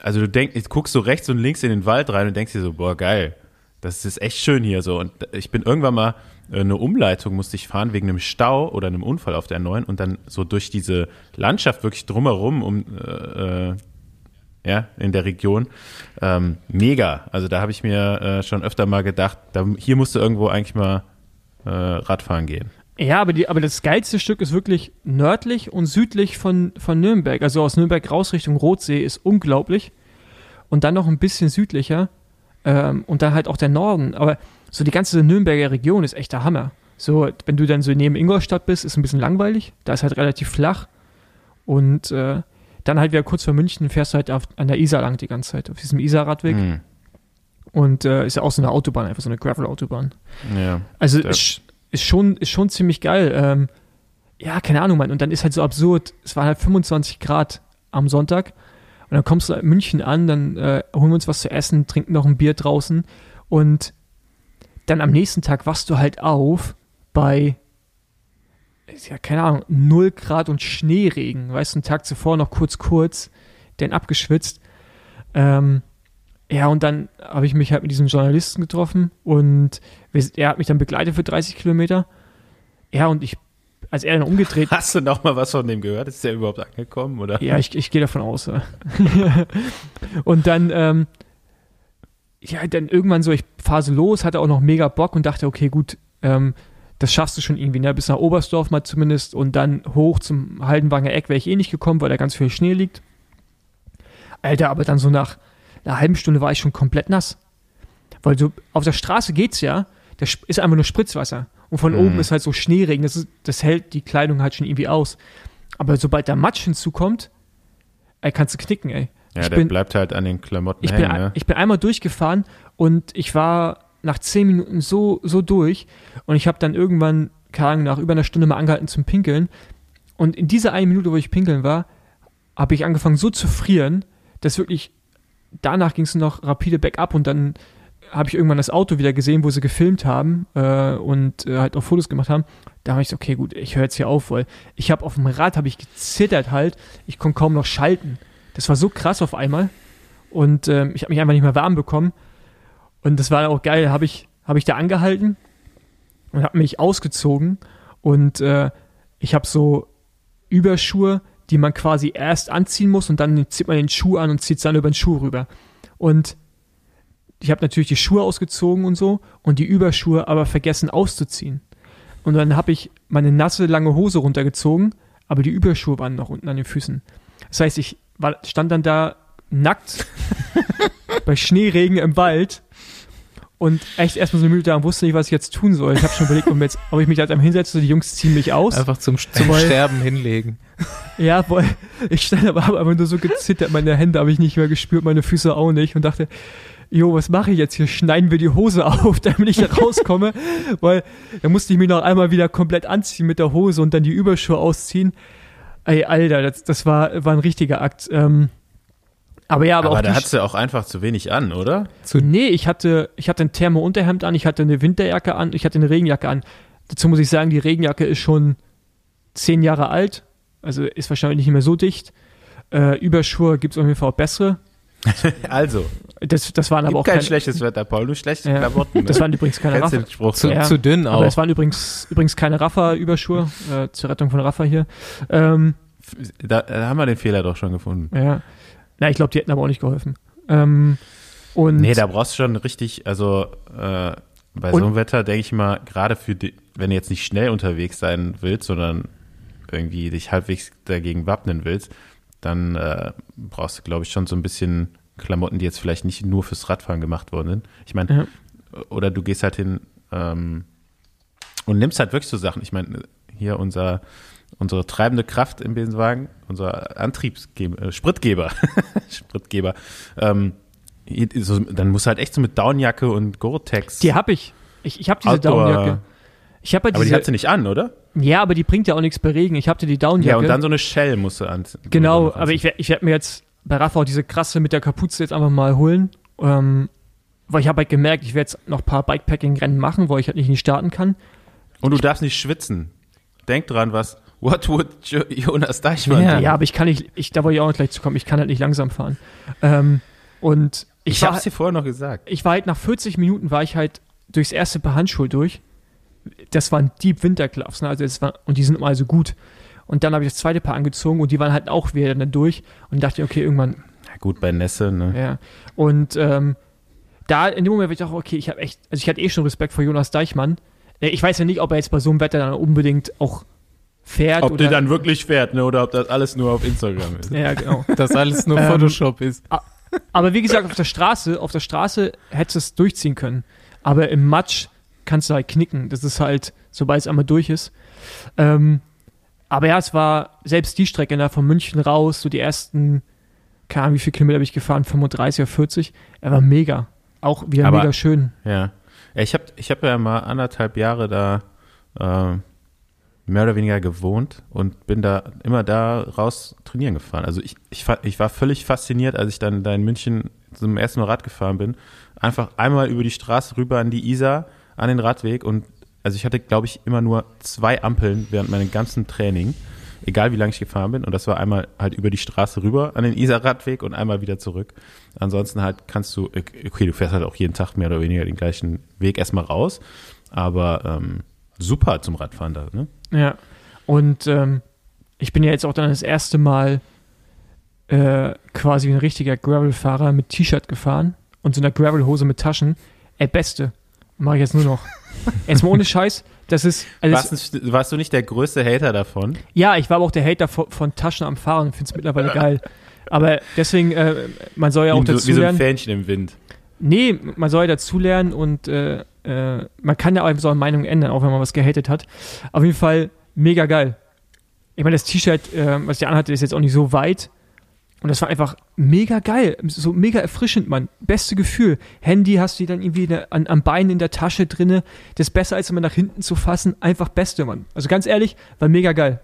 also du denkst, du guckst so rechts und links in den Wald rein und denkst dir so, boah, geil, das ist echt schön hier so. Und ich bin irgendwann mal äh, eine Umleitung musste ich fahren wegen einem Stau oder einem Unfall auf der A9 und dann so durch diese Landschaft wirklich drumherum, um äh, äh, ja, in der Region. Ähm, mega. Also da habe ich mir äh, schon öfter mal gedacht, da, hier musst du irgendwo eigentlich mal äh, Radfahren gehen. Ja, aber, die, aber das geilste Stück ist wirklich nördlich und südlich von, von Nürnberg. Also aus Nürnberg raus Richtung Rotsee ist unglaublich. Und dann noch ein bisschen südlicher. Ähm, und dann halt auch der Norden. Aber so die ganze Nürnberger Region ist echt der Hammer. So, wenn du dann so neben Ingolstadt bist, ist ein bisschen langweilig. Da ist halt relativ flach. Und äh, dann halt wieder kurz vor München fährst du halt auf, an der Isar lang die ganze Zeit, auf diesem Isar-Radweg. Hm. Und äh, ist ja auch so eine Autobahn, einfach so eine Gravel-Autobahn. Ja. Also ist, ist, schon, ist schon ziemlich geil. Ähm, ja, keine Ahnung, Mann. Und dann ist halt so absurd. Es waren halt 25 Grad am Sonntag. Und dann kommst du in München an, dann äh, holen wir uns was zu essen, trinken noch ein Bier draußen. Und dann am nächsten Tag wachst du halt auf bei, ja, keine Ahnung, 0 Grad und Schneeregen. Weißt du, einen Tag zuvor noch kurz, kurz, den abgeschwitzt. Ähm, ja, und dann habe ich mich halt mit diesem Journalisten getroffen und er hat mich dann begleitet für 30 Kilometer. Ja, und ich, als er dann umgedreht, Hast du noch mal was von dem gehört? Ist der überhaupt angekommen? Oder? ja, ich, ich gehe davon aus. Ja. und dann, ähm, ja, dann irgendwann so, ich fahre so los, hatte auch noch mega Bock und dachte, okay, gut, ähm, das schaffst du schon irgendwie, ne? Bis nach Oberstdorf mal zumindest und dann hoch zum Haldenwanger Eck wäre ich eh nicht gekommen, weil da ganz viel Schnee liegt. Alter, aber dann so nach einer halben Stunde war ich schon komplett nass. Weil so auf der Straße geht's ja, da ist einfach nur Spritzwasser. Und von Mhm. oben ist halt so Schneeregen, das, ist, das hält die Kleidung halt schon irgendwie aus. Aber sobald da Matsch hinzukommt, ey, kannst du knicken, ey. Ja, ich der bin, bleibt halt an den Klamotten ich bin, hängen, ne? ich bin einmal durchgefahren und ich war nach zehn Minuten so, so durch und ich habe dann irgendwann, keine Ahnung, nach über einer Stunde mal angehalten zum Pinkeln und in dieser einen Minute, wo ich pinkeln war, habe ich angefangen so zu frieren, dass wirklich, danach ging es noch rapide bergab und dann habe ich irgendwann das Auto wieder gesehen, wo sie gefilmt haben äh, und äh, halt auch Fotos gemacht haben. Da habe ich so, okay, gut, ich höre jetzt hier auf, weil ich habe auf dem Rad habe ich gezittert halt, ich konnte kaum noch schalten. Das war so krass auf einmal und ähm, ich habe mich einfach nicht mehr warm bekommen und das war auch geil, habe ich habe ich da angehalten und habe mich ausgezogen und äh, ich habe so Überschuhe, die man quasi erst anziehen muss und dann zieht man den Schuh an und zieht es dann über den Schuh rüber. Und ich habe natürlich die Schuhe ausgezogen und so und die Überschuhe aber vergessen auszuziehen. Und dann habe ich meine nasse lange Hose runtergezogen, aber die Überschuhe waren noch unten an den Füßen. Das heißt, ich war, stand dann da nackt bei Schneeregen im Wald und echt erstmal so eine Minute da und wusste nicht, was ich jetzt tun soll. Ich habe schon überlegt, ob, jetzt, ob ich mich da jetzt am hinsetze, die Jungs ziehen mich aus. Einfach zum, zum Weil- Sterben hinlegen. Ja, voll. Ich stand aber, aber nur so gezittert, meine Hände habe ich nicht mehr gespürt, meine Füße auch nicht und dachte, jo, was mache ich jetzt hier? Schneiden wir die Hose auf, damit ich da rauskomme, weil da musste ich mich noch einmal wieder komplett anziehen mit der Hose und dann die Überschuhe ausziehen. Ey, Alter, das, das war, war ein richtiger Akt. Ähm, Aber ja, aber, Aber auch da hattest du auch einfach zu wenig an, oder? Nee, ich hatte, ich hatte ein Thermo-Unterhemd an, ich hatte eine Winterjacke an, ich hatte eine Regenjacke an. Dazu muss ich sagen, die Regenjacke ist schon zehn Jahre alt, also ist wahrscheinlich nicht mehr so dicht. Äh, Überschuhe gibt es auf jeden Fall auch bessere. Also, Das, das waren aber auch kein keine, schlechtes Wetter, Paul, nur schlechte Ja, Klamotten. Ne? das waren übrigens keine Spruch? Zu, Ja, zu dünn Aber auch. das waren übrigens, übrigens keine Raffa-Überschuhe, äh, zur Rettung von Raffa hier. Ähm, Da, da haben wir den Fehler doch schon gefunden. ja. Na, ich glaube, die hätten aber auch nicht geholfen. Ähm, und Nee, da brauchst du schon richtig, also äh, bei so einem Wetter denke ich mal, gerade für die, wenn du jetzt nicht schnell unterwegs sein willst, sondern irgendwie dich halbwegs dagegen wappnen willst, dann äh, brauchst du, glaube ich, schon so ein bisschen Klamotten, die jetzt vielleicht nicht nur fürs Radfahren gemacht worden sind. Ich meine, oder du gehst halt hin ähm, und nimmst halt wirklich so Sachen. Ich meine, hier unser unsere treibende Kraft im Besenwagen, unser Antriebsgeber, äh, Spritgeber, Spritgeber, ähm, dann musst du halt echt so mit Downjacke und Gore-Tex. die habe ich. Ich, ich habe diese Outdoor- Downjacke. Ich habe halt aber die diese, hat sie nicht an, oder? ja, aber die bringt ja auch nichts bei Regen. Ich hatte die Downjacke. Ja, und dann so eine Shell musst du an. Genau, aber ich, ich werde mir jetzt bei Rafa auch diese krasse mit der Kapuze jetzt einfach mal holen. Ähm, weil ich habe halt gemerkt, ich werde jetzt noch ein paar Bikepacking-Rennen machen, wo ich halt nicht starten kann. Und du darfst nicht schwitzen. Denk dran, was What would jo Jonas Deichmann Ja. do? Ja, aber ich kann nicht, ich, da wollte ich auch noch gleich zu kommen, ich kann halt nicht langsam fahren. Ähm, und ich, Ich war, hab's dir vorher noch gesagt. ich war halt nach 40 Minuten war ich halt durchs erste Paar Handschuhe durch. Das waren Deep Wintergloves, ne? Also das war, und die sind immer so gut. Und dann habe ich das zweite Paar angezogen und die waren halt auch wieder dann durch und dachte, okay, irgendwann Ja, gut, bei Nässe, ne? Ja. Und ähm, da in dem Moment war ich auch, okay, ich habe echt, also ich hatte eh schon Respekt vor Jonas Deichmann. Äh, Ich weiß ja nicht, ob er jetzt bei so einem Wetter dann unbedingt auch fährt Ob oder. der dann wirklich fährt, ne? Oder ob das alles nur auf Instagram ist. ja, genau. dass alles nur Ähm, Photoshop ist. Aber wie gesagt, auf der Straße, auf der Straße hättest du es durchziehen können. Aber im Matsch kannst du halt knicken. Das ist halt, sobald es einmal durch ist. Ähm, aber ja, es war selbst die Strecke da von München raus, so die ersten, keine Ahnung, wie viele Kilometer habe ich gefahren, 35 oder 40. Er war mega. Auch wieder Aber- mega schön. Ja. ich habe ich hab ja mal anderthalb Jahre da äh, mehr oder weniger gewohnt und bin da immer da raus trainieren gefahren. Also ich, ich, ich war völlig fasziniert, als ich dann da in München zum ersten Mal Rad gefahren bin. Einfach einmal über die Straße rüber an die Isar, an den Radweg und also ich hatte, glaube ich, immer nur zwei Ampeln während meinem ganzen Training, egal wie lange ich gefahren bin. Und das war einmal halt über die Straße rüber an den Isar-Radweg und einmal wieder zurück. Ansonsten halt kannst du, okay, du fährst halt auch jeden Tag mehr oder weniger den gleichen Weg erstmal raus, aber ähm, super zum Radfahren da, ne? Ja. Und ähm, ich bin ja jetzt auch dann das erste Mal äh, quasi ein richtiger Gravel-Fahrer mit T-Shirt gefahren und so einer Gravel-Hose mit Taschen. Ey, beste. Mache ich jetzt nur noch. Jetzt mal ohne Scheiß. Das ist. Also Warst, nicht- warst du nicht der größte Hater davon? ja, ich war aber auch der Hater von, von Taschen am Fahren und finde es mittlerweile geil. Aber deswegen, äh, man soll ja auch wie, dazu wie so ein. Fähnchen im Wind. Nee, man soll ja dazulernen und äh, äh, man kann ja auch einfach so eine Meinung ändern, auch wenn man was gehatet hat. Auf jeden Fall mega geil. Ich meine, das T-Shirt, äh, was ich anhatte, ist jetzt auch nicht so weit. Und das war einfach mega geil. So mega erfrischend, Mann. Beste Gefühl. Handy hast du dann irgendwie an, am Bein in der Tasche drinne. Das ist besser, als immer nach hinten zu fassen. Einfach Beste, Mann. Also ganz ehrlich, war mega geil.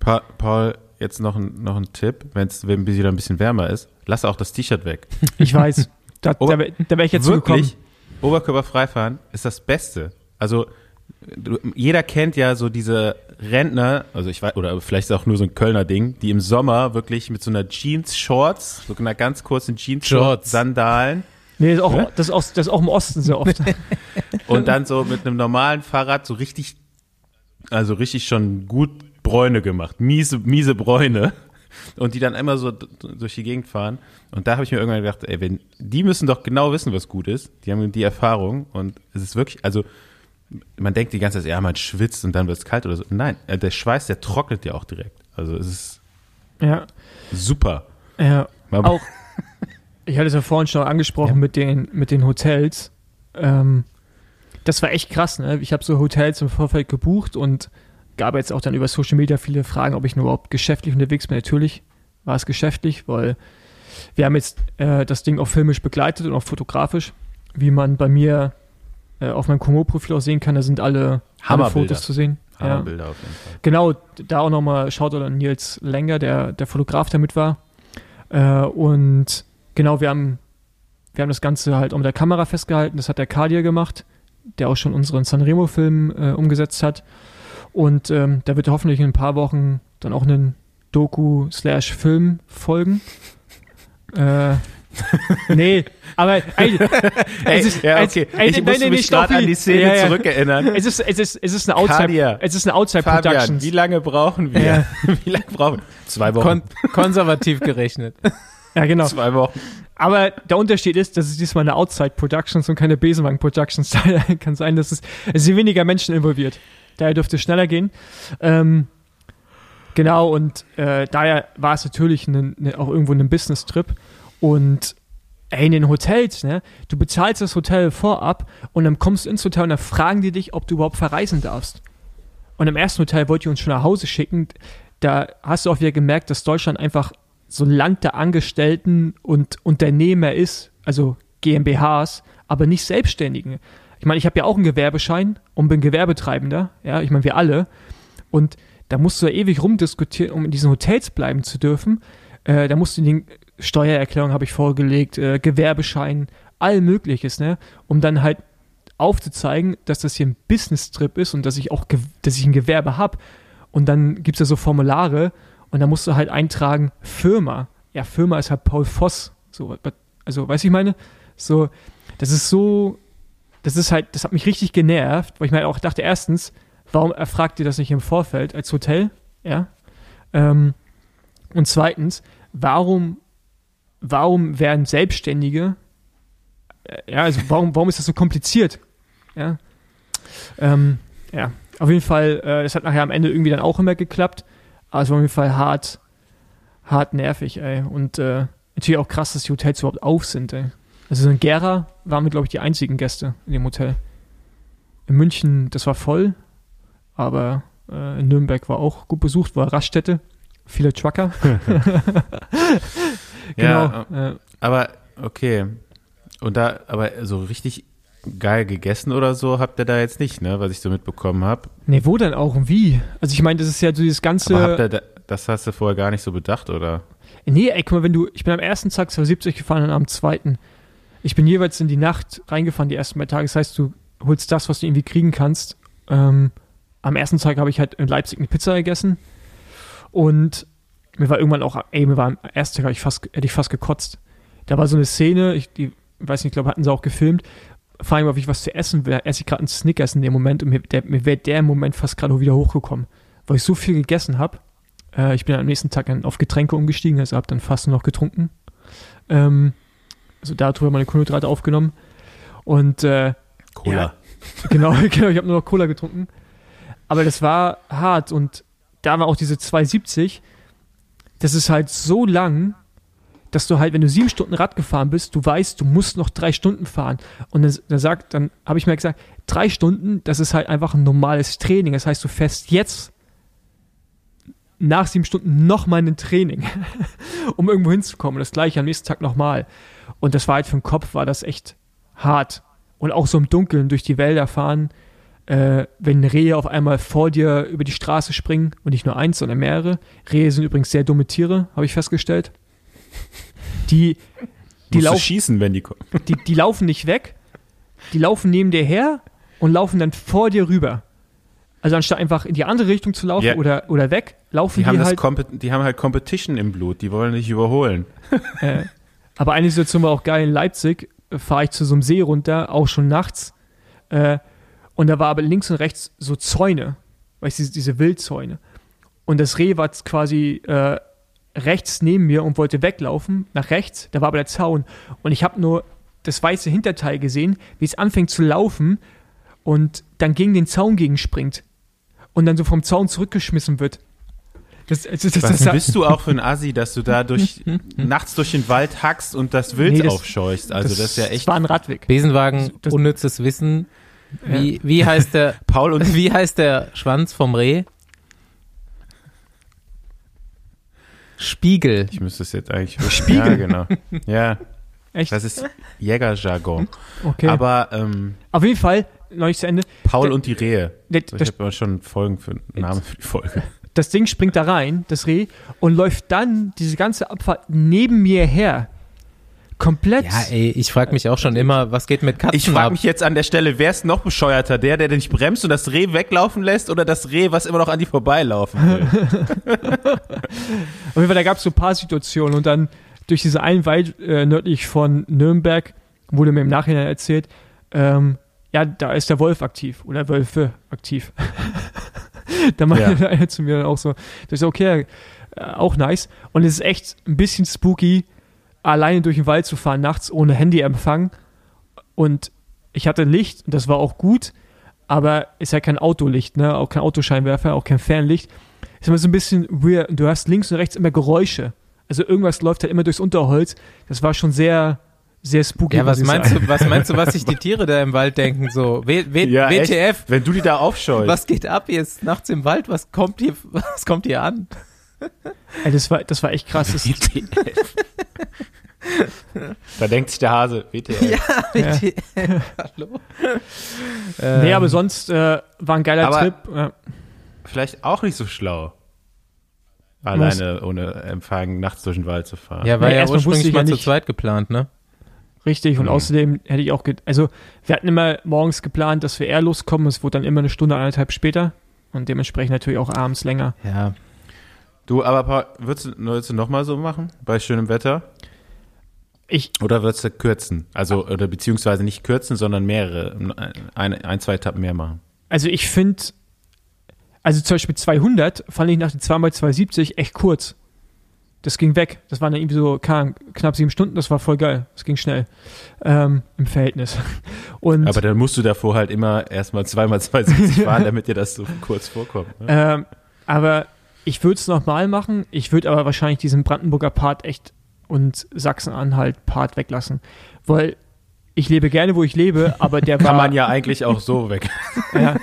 Pa Paul, jetzt noch ein, noch ein Tipp, wenn es wieder ein bisschen wärmer ist, lass auch das T-Shirt weg. Ich weiß. Da, da, da wäre ich jetzt zugekommen. Wirklich, Oberkörperfrei fahren ist das Beste. Also du, jeder kennt ja so diese Rentner, also ich weiß, oder vielleicht ist es auch nur so ein Kölner Ding, die im Sommer wirklich mit so einer Jeans-Shorts, so einer ganz kurzen Shorts. Jeans-Shorts, Sandalen Nee, das ist, auch, das, ist auch, das ist auch im Osten sehr oft. und dann so mit einem normalen Fahrrad so richtig, also richtig schon gut Bräune gemacht, miese, miese Bräune. Und die dann immer so durch die Gegend fahren. Und da habe ich mir irgendwann gedacht, ey, wenn, die müssen doch genau wissen, was gut ist. Die haben die Erfahrung. Und es ist wirklich, also man denkt die ganze Zeit, ja, man schwitzt und dann wird es kalt oder so. Nein, äh, der Schweiß, der trocknet ja auch direkt. Also es ist ja. super. Ja. Mal- Auch, ich hatte es ja vorhin schon angesprochen mit, den, mit den Hotels. Ähm, das war echt krass, ne? Ich habe so Hotels im Vorfeld gebucht und gab jetzt auch dann über Social Media viele Fragen, ob ich nur überhaupt geschäftlich unterwegs bin. Natürlich war es geschäftlich, weil wir haben jetzt äh, das Ding auch filmisch begleitet und auch fotografisch, wie man bei mir äh, auf meinem Komo-Profil auch sehen kann. Da sind alle, alle. Fotos zu sehen. Ja. Hammerbilder auf jeden Fall. Genau, da auch nochmal Shoutout an Nils Lenger, der, der Fotograf, der mit war. Äh, und genau, wir haben, wir haben das Ganze halt auch mit der Kamera festgehalten. Das hat der Kadir gemacht, der auch schon unseren Sanremo-Film äh, umgesetzt hat. Und ähm, da wird hoffentlich in ein paar Wochen dann auch einen Doku-Slash-Film folgen. Äh, nee, aber ist- ja, es- okay. ey, ich muss nein, mich gerade an die Szene Ja, ja. zurückerinnern. es ist, es ist, es ist eine Outside, Kadir. es ist eine Outside Fabian, Productions. wie lange brauchen wir? Ja. Wie lange brauchen wir? Zwei Wochen. Kon konservativ gerechnet. ja, genau. Zwei Wochen. Aber der Unterschied ist, dass es diesmal eine Outside Productions und keine Besenwagen Productions Daher kann sein, dass es, es sind weniger Menschen involviert. Daher dürfte es schneller gehen. Ähm, genau, und äh, daher war es natürlich ne, ne, auch irgendwo ein Business-Trip. Und ey, in den Hotels, ne, du bezahlst das Hotel vorab und dann kommst du ins Hotel und dann fragen die dich, ob du überhaupt verreisen darfst. Und im ersten Hotel wollt ihr uns schon nach Hause schicken. Da hast du auch wieder gemerkt, dass Deutschland einfach so Land der Angestellten und Unternehmer ist, also GmbHs, aber nicht Selbstständigen. Ich meine, ich habe ja auch einen Gewerbeschein und bin Gewerbetreibender, ja, ich meine, wir alle. Und da musst du ja ewig rumdiskutieren, um in diesen Hotels bleiben zu dürfen. Äh, da musst du die Steuererklärung habe ich vorgelegt, äh, Gewerbeschein, all mögliches, ne, um dann halt aufzuzeigen, dass das hier ein Business-Trip ist und dass ich auch, dass ich ein Gewerbe habe. Und dann gibt es ja so Formulare und da musst du halt eintragen, Firma. Ja, Firma ist halt Paul Voss. So, also, weißt du, ich meine? So, das ist so, das ist halt, das hat mich richtig genervt, weil ich mir halt auch dachte, erstens, warum erfragt ihr das nicht im Vorfeld als Hotel? Ja. Ähm, und zweitens, warum, warum werden Selbstständige, äh, ja, also warum, warum ist das so kompliziert? Ja. Ähm, ja, auf jeden Fall, äh, es hat nachher am Ende irgendwie dann auch immer geklappt. Aber es war auf jeden Fall hart, hart nervig, ey. Und äh, natürlich auch krass, dass die Hotels überhaupt auf sind, ey. Also in Gera waren wir, glaube ich, die einzigen Gäste in dem Hotel. In München, das war voll, aber äh, in Nürnberg war auch gut besucht, war Raststätte, viele Trucker. genau. Ja, äh, Aber, okay. Und da, aber so richtig geil gegessen oder so habt ihr da jetzt nicht, ne, was ich so mitbekommen habe. nee, wo denn auch und wie? Also ich meine, das ist ja so dieses ganze. Aber habt ihr da, das hast du vorher gar nicht so bedacht, oder? Nee, ey, guck mal, wenn du, ich bin am ersten Tag 270 gefahren und am zweiten. Ich bin jeweils in die Nacht reingefahren, die ersten beiden Tage. Das heißt, du holst das, was du irgendwie kriegen kannst. Ähm, am ersten Tag habe ich halt in Leipzig eine Pizza gegessen. Und mir war irgendwann auch, ey, mir war am ersten Tag ich fast, hätte ich fast gekotzt. Da war so eine Szene, ich die, weiß nicht, ich glaube, hatten sie auch gefilmt. Vor allem, ob ich was zu essen will, esse ich gerade einen Snickers in dem Moment und mir, der, mir wäre der Moment fast gerade wieder hochgekommen, weil ich so viel gegessen habe. Äh, ich bin dann am nächsten Tag dann auf Getränke umgestiegen, also habe dann fast nur noch getrunken. Ähm, also darüber meine Kohlenhydrate aufgenommen. Und äh, Cola. Ja. genau, genau, ich habe nur noch Cola getrunken. Aber das war hart und da war auch diese 270. Das ist halt so lang, dass du halt, wenn du sieben Stunden Rad gefahren bist, du weißt, du musst noch drei Stunden fahren. Und dann, dann sagt, dann habe ich mir gesagt, drei Stunden, das ist halt einfach ein normales Training. Das heißt, du fährst jetzt nach sieben Stunden nochmal ein Training, um irgendwo hinzukommen. Und das gleiche am nächsten Tag nochmal. Und das war halt für den Kopf, war das echt hart. Und auch so im Dunkeln durch die Wälder fahren, äh, wenn Rehe auf einmal vor dir über die Straße springen und nicht nur eins, sondern mehrere. Rehe sind übrigens sehr dumme Tiere, habe ich festgestellt. Die, die, laufen, schießen, wenn die kommen. die, die laufen nicht weg, die laufen neben dir her und laufen dann vor dir rüber. Also anstatt einfach in die andere Richtung zu laufen Ja. oder, oder weg, laufen Die die, haben, halt. Die haben halt Competition im Blut, die wollen dich überholen. Äh, aber eine Situation war auch geil in Leipzig, äh, fahre ich zu so einem See runter, auch schon nachts. Äh, und da war aber links und rechts so Zäune, weißt du, diese, diese Wildzäune. Und das Reh war quasi äh, rechts neben mir und wollte weglaufen, nach rechts, da war aber der Zaun. Und ich habe nur das weiße Hinterteil gesehen, wie es anfängt zu laufen und dann gegen den Zaun gegenspringt. Und dann so vom Zaun zurückgeschmissen wird. Das, das, das, Was das, bist du auch für ein Assi, dass du da durch, nachts durch den Wald hackst und das Wild Nee, das- aufscheuchst? Also das, ist ja echt. war ein Radweg. Besenwagen, Das- unnützes Wissen. Wie, wie heißt der, Paul und wie heißt der Schwanz vom Reh? Spiegel. ich müsste es jetzt eigentlich Spiegel. Ja, genau. Ja, Echt? das ist Jägerjargon. Okay. Aber ähm, Auf jeden Fall, noch nicht zu Ende. Paul Der- und die Rehe. Der, ich habe aber schon Folgen für Namen für die Folge. das Ding springt da rein, das Reh, und läuft dann diese ganze Abfahrt neben mir her. Komplett. Ja, ey, ich frage mich auch schon immer, was geht mit Katzen Ich frage mich jetzt an der Stelle, wer ist noch bescheuerter? Der, der nicht bremst und das Reh weglaufen lässt oder das Reh, was immer noch an die vorbeilaufen will? Auf jeden Fall, da gab es so ein paar Situationen und dann durch diese einen Wald äh, nördlich von Nürnberg wurde mir im Nachhinein erzählt, ähm, ja, da ist der Wolf aktiv oder Wölfe aktiv. da meinte Ja. einer zu mir dann auch so, das ist okay, äh, auch nice. Und es ist echt ein bisschen spooky, alleine durch den Wald zu fahren, nachts ohne Handyempfang. Und ich hatte Licht, und das war auch gut, aber ist ja kein Autolicht, ne? Auch kein Autoscheinwerfer, auch kein Fernlicht. Ist immer so ein bisschen weird. Und Du hast links und rechts immer Geräusche. Also irgendwas läuft halt immer durchs Unterholz. Das war schon sehr, sehr spooky. Ja, was meinst sagen. du, was meinst du, was sich die Tiere da im Wald denken? So, w w Ja, echt? WTF, Wenn du die da aufscheust. was geht ab jetzt nachts im Wald? Was kommt hier, was kommt hier an? Ey, das, war, das war echt krass. Das, WTF. da denkt sich der Hase, WTF. Ja. WTF, hallo? nee, Ähm, aber sonst äh, war ein geiler Aber- Trip. Ja. Vielleicht auch nicht so schlau. Alleine ohne Empfang nachts durch den Wald zu fahren. Ja, war Nee, ja erstmal wusste ursprünglich ich ja mal zu zweit geplant, ne? Richtig, und Mhm. außerdem hätte ich auch, also wir hatten immer morgens geplant, dass wir eher loskommen. Es wurde dann immer eine Stunde, anderthalb später und dementsprechend natürlich auch abends länger. Ja. Du, aber würdest du, würdest du nochmal so machen? Bei schönem Wetter? Ich, Oder würdest du kürzen? Also, oder beziehungsweise nicht kürzen, sondern mehrere, ein, ein zwei Etappen mehr machen. also ich finde, also zum Beispiel 200 fand ich nach den 2x270 echt kurz. Das ging weg. Das waren dann irgendwie so knapp sieben Stunden. Das war voll geil. Das ging schnell ähm, im Verhältnis. Und Aber dann musst du davor halt immer erstmal zweimal 270 fahren, damit dir das so kurz vorkommt. Ne? Ähm, aber ich würde es nochmal machen. Ich würde aber wahrscheinlich diesen Brandenburger Part echt und Sachsen-Anhalt-Part weglassen. Weil ich lebe gerne, wo ich lebe, aber der war. Kann man ja eigentlich auch so weg. ja,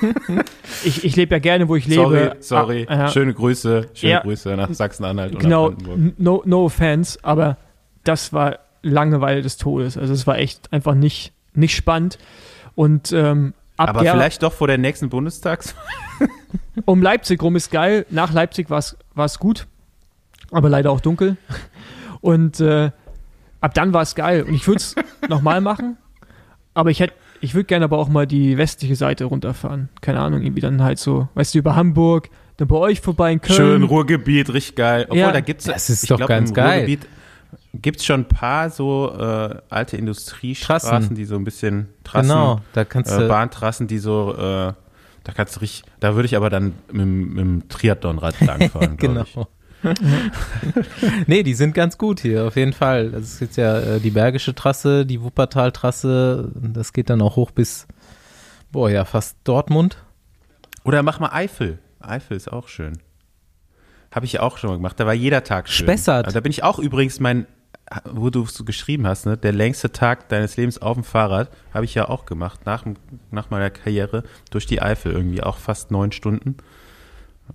ich ich lebe ja gerne, wo ich lebe. sorry, sorry. Ah, ja, Schöne Grüße, schöne Ja. Grüße nach Sachsen-Anhalt und genau, nach Brandenburg. no, no offense, aber das war Langeweile des Todes. Also es war echt einfach nicht, nicht spannend. Und ähm, ab Aber vielleicht doch vor der nächsten Bundestags. um Leipzig rum ist geil. Nach Leipzig war es gut, aber leider auch dunkel. Und äh, ab dann war es geil. Und ich würde es nochmal machen, aber ich hätte, ich würde gerne aber auch mal die westliche Seite runterfahren. Keine Ahnung, irgendwie dann halt so, weißt du, über Hamburg, dann bei euch vorbei in Köln. Schön, Ruhrgebiet, richtig geil. Obwohl, Ja. da gibt's Das ist ich doch glaub, ganz im geil. Ruhrgebiet gibt's schon ein paar so äh, alte Industriestraßen, Trassen. die so ein bisschen Trassen, Genau, da kannst äh, du. Bahntrassen, die so, äh, da kannst du richtig, da würde ich aber dann mit, dem- mit dem Triathlonrad langfahren, glaube genau. ich. nee, die sind ganz gut hier, auf jeden Fall. Das ist jetzt ja äh, die Bergische Trasse, die Wuppertal-Trasse. Das geht dann auch hoch bis, boah, ja, fast Dortmund. Oder mach mal Eifel. Eifel ist auch schön. Habe ich auch schon mal gemacht. Da war jeder Tag schön. Spessart. Also da bin ich auch übrigens mein, wo du so geschrieben hast, ne, der längste Tag deines Lebens auf dem Fahrrad, habe ich ja auch gemacht, nach, nach meiner Karriere durch die Eifel irgendwie auch fast neun Stunden.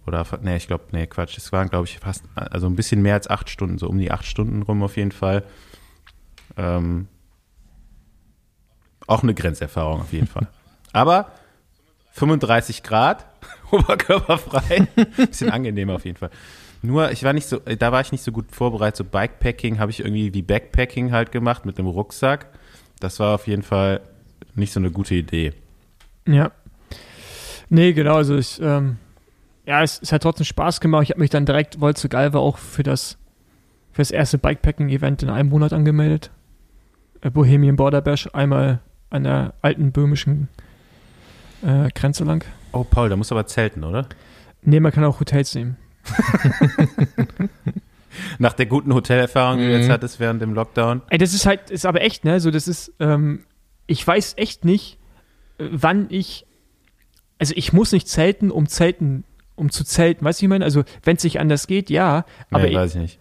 Oder, nee, ich glaube, nee, Quatsch, es waren, glaube ich, fast, also ein bisschen mehr als acht Stunden, so um die acht Stunden rum auf jeden Fall. Ähm, auch eine Grenzerfahrung auf jeden Fall. Aber 35 Grad, oberkörperfrei, bisschen angenehmer auf jeden Fall. Nur, ich war nicht so, da war ich nicht so gut vorbereitet. So Bikepacking habe ich irgendwie wie Backpacking halt gemacht mit einem Rucksack. Das war auf jeden Fall nicht so eine gute Idee. Ja. Nee, genau, also ich, ähm, ja, es, es hat trotzdem Spaß gemacht. Ich habe mich dann direkt, weil es so geil war, auch für das, für das erste Bikepacking-Event in einem Monat angemeldet. Äh, Bohemian Border Bash, einmal an der alten böhmischen äh, Grenze lang. Oh, Paul, da musst du aber zelten, oder? Nee, man kann auch Hotels nehmen. Nach der guten Hotelerfahrung, die du jetzt Mhm. hattest während dem Lockdown. Ey, das ist halt, ist aber echt, ne? So, das ist, ähm, ich weiß echt nicht, äh, wann ich, also ich muss nicht zelten, um zelten, um zu zelten, weißt du, wie ich meine? Also, wenn es nicht anders geht, ja, aber nee, ich, weiß ich nicht.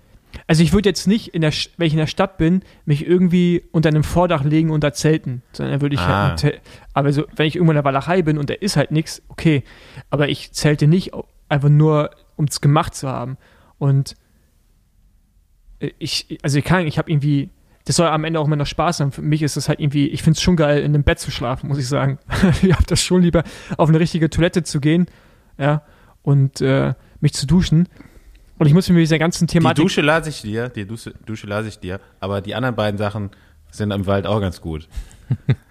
also ich würde jetzt nicht, in der, wenn ich in der Stadt bin, mich irgendwie unter einem Vordach legen und da zelten, sondern dann würde ich Ah. halt, ein Tel- aber so, wenn ich irgendwo in der Walachei bin und da ist halt nichts, okay, aber ich zelte nicht einfach nur, um es gemacht zu haben und äh, ich, also ich kann, ich habe irgendwie, das soll am Ende auch immer noch Spaß haben. Für mich ist das halt irgendwie, ich finde es schon geil, in einem Bett zu schlafen, muss ich sagen. ich habe das schon lieber, auf eine richtige Toilette zu gehen, ja, und äh, mich zu duschen. Und ich muss mir mit dieser ganzen Die Thematik Dusche lasse ich dir, die Dusche, Dusche lasse ich dir, aber die anderen beiden Sachen Sind im Wald auch ganz gut.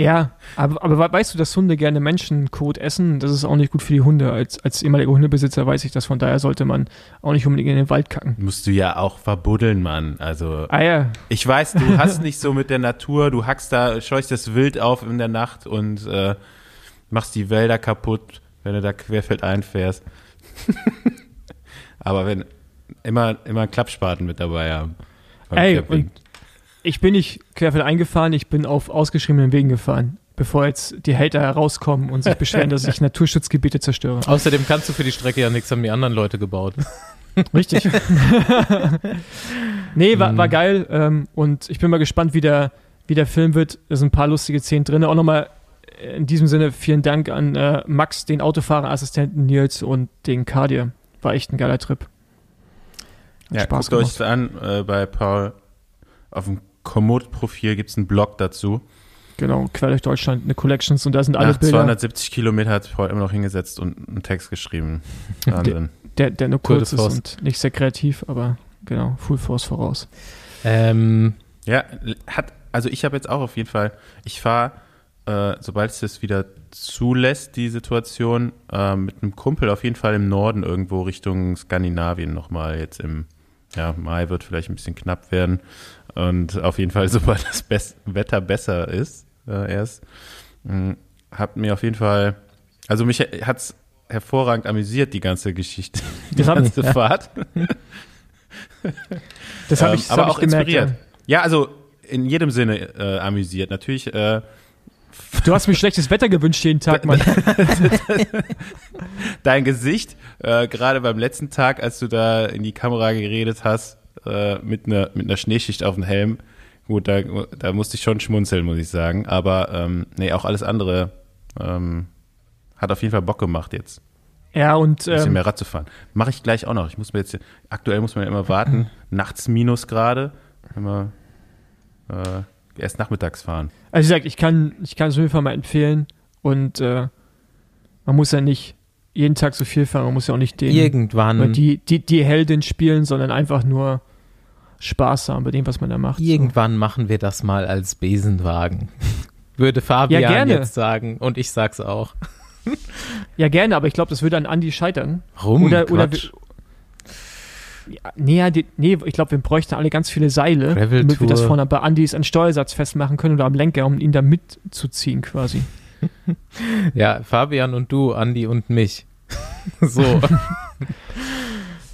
Ja, aber, aber weißt du, dass Hunde gerne Menschenkot essen? Das ist auch nicht gut für die Hunde. Als, als ehemaliger Hundebesitzer weiß ich das. Von daher sollte man auch nicht unbedingt in den Wald kacken. Musst du ja auch verbuddeln, Mann. Also, Ah ja, ich weiß, du hast nicht so mit der Natur, du hackst da, scheuchst das Wild auf in der Nacht und äh, machst die Wälder kaputt, wenn du da querfeldein fährst. Aber wenn, immer, immer Klappspaten mit dabei haben. Ey, Camping. und ich bin nicht querfeld eingefahren, ich bin auf ausgeschriebenen Wegen gefahren, bevor jetzt die Hater herauskommen und sich beschweren, dass ich Naturschutzgebiete zerstöre. Außerdem kannst du für die Strecke ja nichts, haben die anderen Leute gebaut. Richtig. nee, war, Mhm. war geil. Ähm, und ich bin mal gespannt, wie der, wie der Film wird. Da sind ein paar lustige Szenen drin. Auch nochmal äh, in diesem Sinne vielen Dank an äh, Max, den Autofahrerassistenten Nils und den Cardier. War echt ein geiler Trip. Hat Ja, Spaß guckt euch das an, äh, bei Paul auf dem Komoot-Profil gibt es einen Blog dazu. Genau, quer durch Deutschland, eine Collections und da sind alle Nach Bilder. 270 Kilometer hat Paul immer noch hingesetzt und einen Text geschrieben. Wahnsinn. Der, der nur Tour kurz ist und nicht sehr kreativ, aber genau, Full Force voraus. Ähm, Ja, hat, also ich habe jetzt auch auf jeden Fall, ich fahre, äh, sobald es das wieder zulässt, die Situation, äh, mit einem Kumpel auf jeden Fall im Norden irgendwo Richtung Skandinavien nochmal jetzt im, ja, Mai wird vielleicht ein bisschen knapp werden. Und auf jeden Fall, sobald das Best Wetter besser ist, äh, erst, mh, hat mir auf jeden Fall, also mich hat's hervorragend amüsiert, die ganze Geschichte, die Das ganze Fahrt. Das habe Ähm, ich, das aber hab auch ich gemerkt. inspiriert. Ja, also in jedem Sinne äh, amüsiert. Natürlich, äh, Ja. Du hast mir schlechtes Wetter gewünscht jeden Tag, Mann. dein Gesicht, äh, gerade beim letzten Tag, als du da in die Kamera geredet hast, äh, mit einer mit einer Schneeschicht auf dem Helm, gut, da, da musste ich schon schmunzeln, muss ich sagen. Aber ähm, nee, auch alles andere ähm, hat auf jeden Fall Bock gemacht jetzt. Ja, und Ein bisschen ähm, mehr Rad zu fahren. Mache ich gleich auch noch. Ich muss mir jetzt, aktuell muss man ja immer warten, nachts Minusgrade, wenn wir äh, erst nachmittags fahren. also wie gesagt, ich kann, ich kann es auf jeden Fall mal empfehlen. Und äh, man muss ja nicht jeden Tag so viel fahren, man muss ja auch nicht den, irgendwann, oder die, die, die Heldin spielen, sondern einfach nur Spaß haben bei dem, was man da macht. irgendwann machen wir das mal als Besenwagen. Würde Fabian Ja, jetzt sagen. Und ich sag's auch. So. Ja, gerne, aber ich glaube, das würde an Andi scheitern. Rum, Oder- oder Quatsch. Ja, nee, ja, die, nee, ich glaube, wir bräuchten alle ganz viele Seile, damit wir das vorne bei Andis an Steuersatz festmachen können oder am Lenker, um ihn da mitzuziehen quasi. Ja, Fabian und du, Andi und mich. so.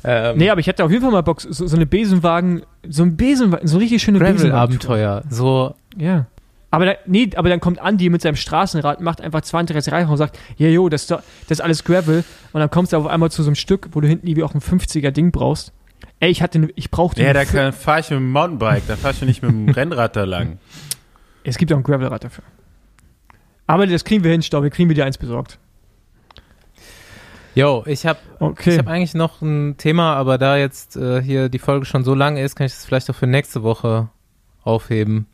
ähm, Nee, aber ich hätte auf jeden Fall mal Bock, so, so eine Besenwagen, so ein Besenwagen, so eine richtig schöne Besenwagen. Gravel-Abenteuer. So, Ja. Aber, da, nee, aber dann kommt Andi mit seinem Straßenrad, macht einfach 32 Reifen und sagt, ja, jo, das, ist doch- das ist alles Gravel. Und dann kommst du auf einmal zu so einem Stück, wo du hinten irgendwie auch ein 50er-Ding brauchst. Ey, ich hatte, ich brauchte Ja, da fahre ich mit dem Mountainbike, da fahre ich nicht mit dem Rennrad da lang. Es gibt auch ein Gravelrad dafür. Aber das kriegen wir hin, Stau, wir kriegen wieder eins besorgt. yo, ich habe Okay. ich hab eigentlich noch ein Thema, aber da jetzt äh, hier die Folge schon so lang ist, kann ich das vielleicht auch für nächste Woche aufheben.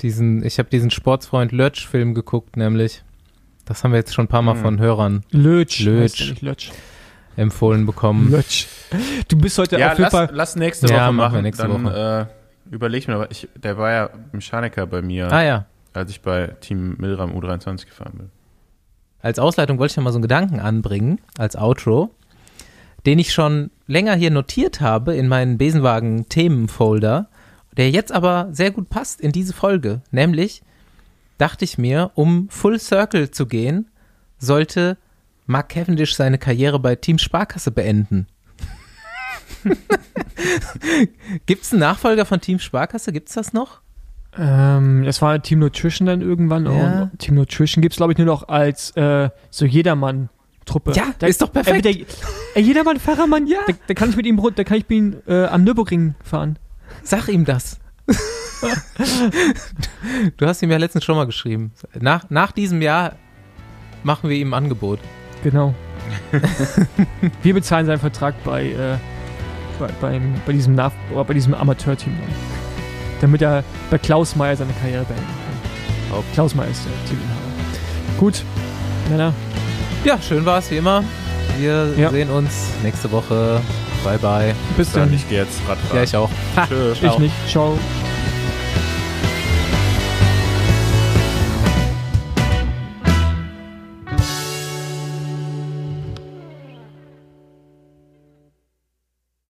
Diesen, ich habe diesen Sportsfreund Lötsch-Film geguckt, nämlich. Das haben wir jetzt schon ein paar Mal Hm. von Hörern Lötsch. Lötsch. Lötsch. empfohlen bekommen. Lötsch. Du bist heute Ja, auf jeden lass, Fall. lass nächste Ja, Woche machen wir nächste Dann Woche. Äh, überleg mir, aber ich, der war ja Mechaniker bei mir, Ah ja, als ich bei Team Milram U23 gefahren bin. als Ausleitung wollte ich noch mal so einen Gedanken anbringen, als Outro, den ich schon länger hier notiert habe in meinen Besenwagen-Themenfolder, der jetzt aber sehr gut passt in diese Folge. Nämlich dachte ich mir, um Full Circle zu gehen, sollte Mark Cavendish seine Karriere bei Team Sparkasse beenden. Gibt's einen Nachfolger von Team Sparkasse? Gibt's das noch? Ähm, das war Team Nutrition dann irgendwann. Ja. Und Team Nutrition gibt es, glaube ich, nur noch als äh, so Jedermann-Truppe. Ja, Da- ist doch perfekt. Äh, der, äh, Jedermann, Fahrermann, ja. Da, da kann ich mit ihm rund, da kann ich mit ihm äh, am Nürburgring fahren. Sag ihm das. du hast ihm ja letztens schon mal geschrieben. Nach, nach diesem Jahr machen wir ihm ein Angebot. Genau. Wir bezahlen seinen Vertrag bei, äh, bei, beim, bei diesem, oder bei diesem Amateurteam dann. Damit er bei Klaus Meier seine Karriere beenden kann. Top. Klaus Meier ist der Teaminhaber. Gut, Männer, Ja, schön war es wie immer. Wir Ja. sehen uns nächste Woche. Bye, bye. Bis Dann ich gehe jetzt Radfahren. Ja, ich auch. Tschö. Ich nicht. Ciao.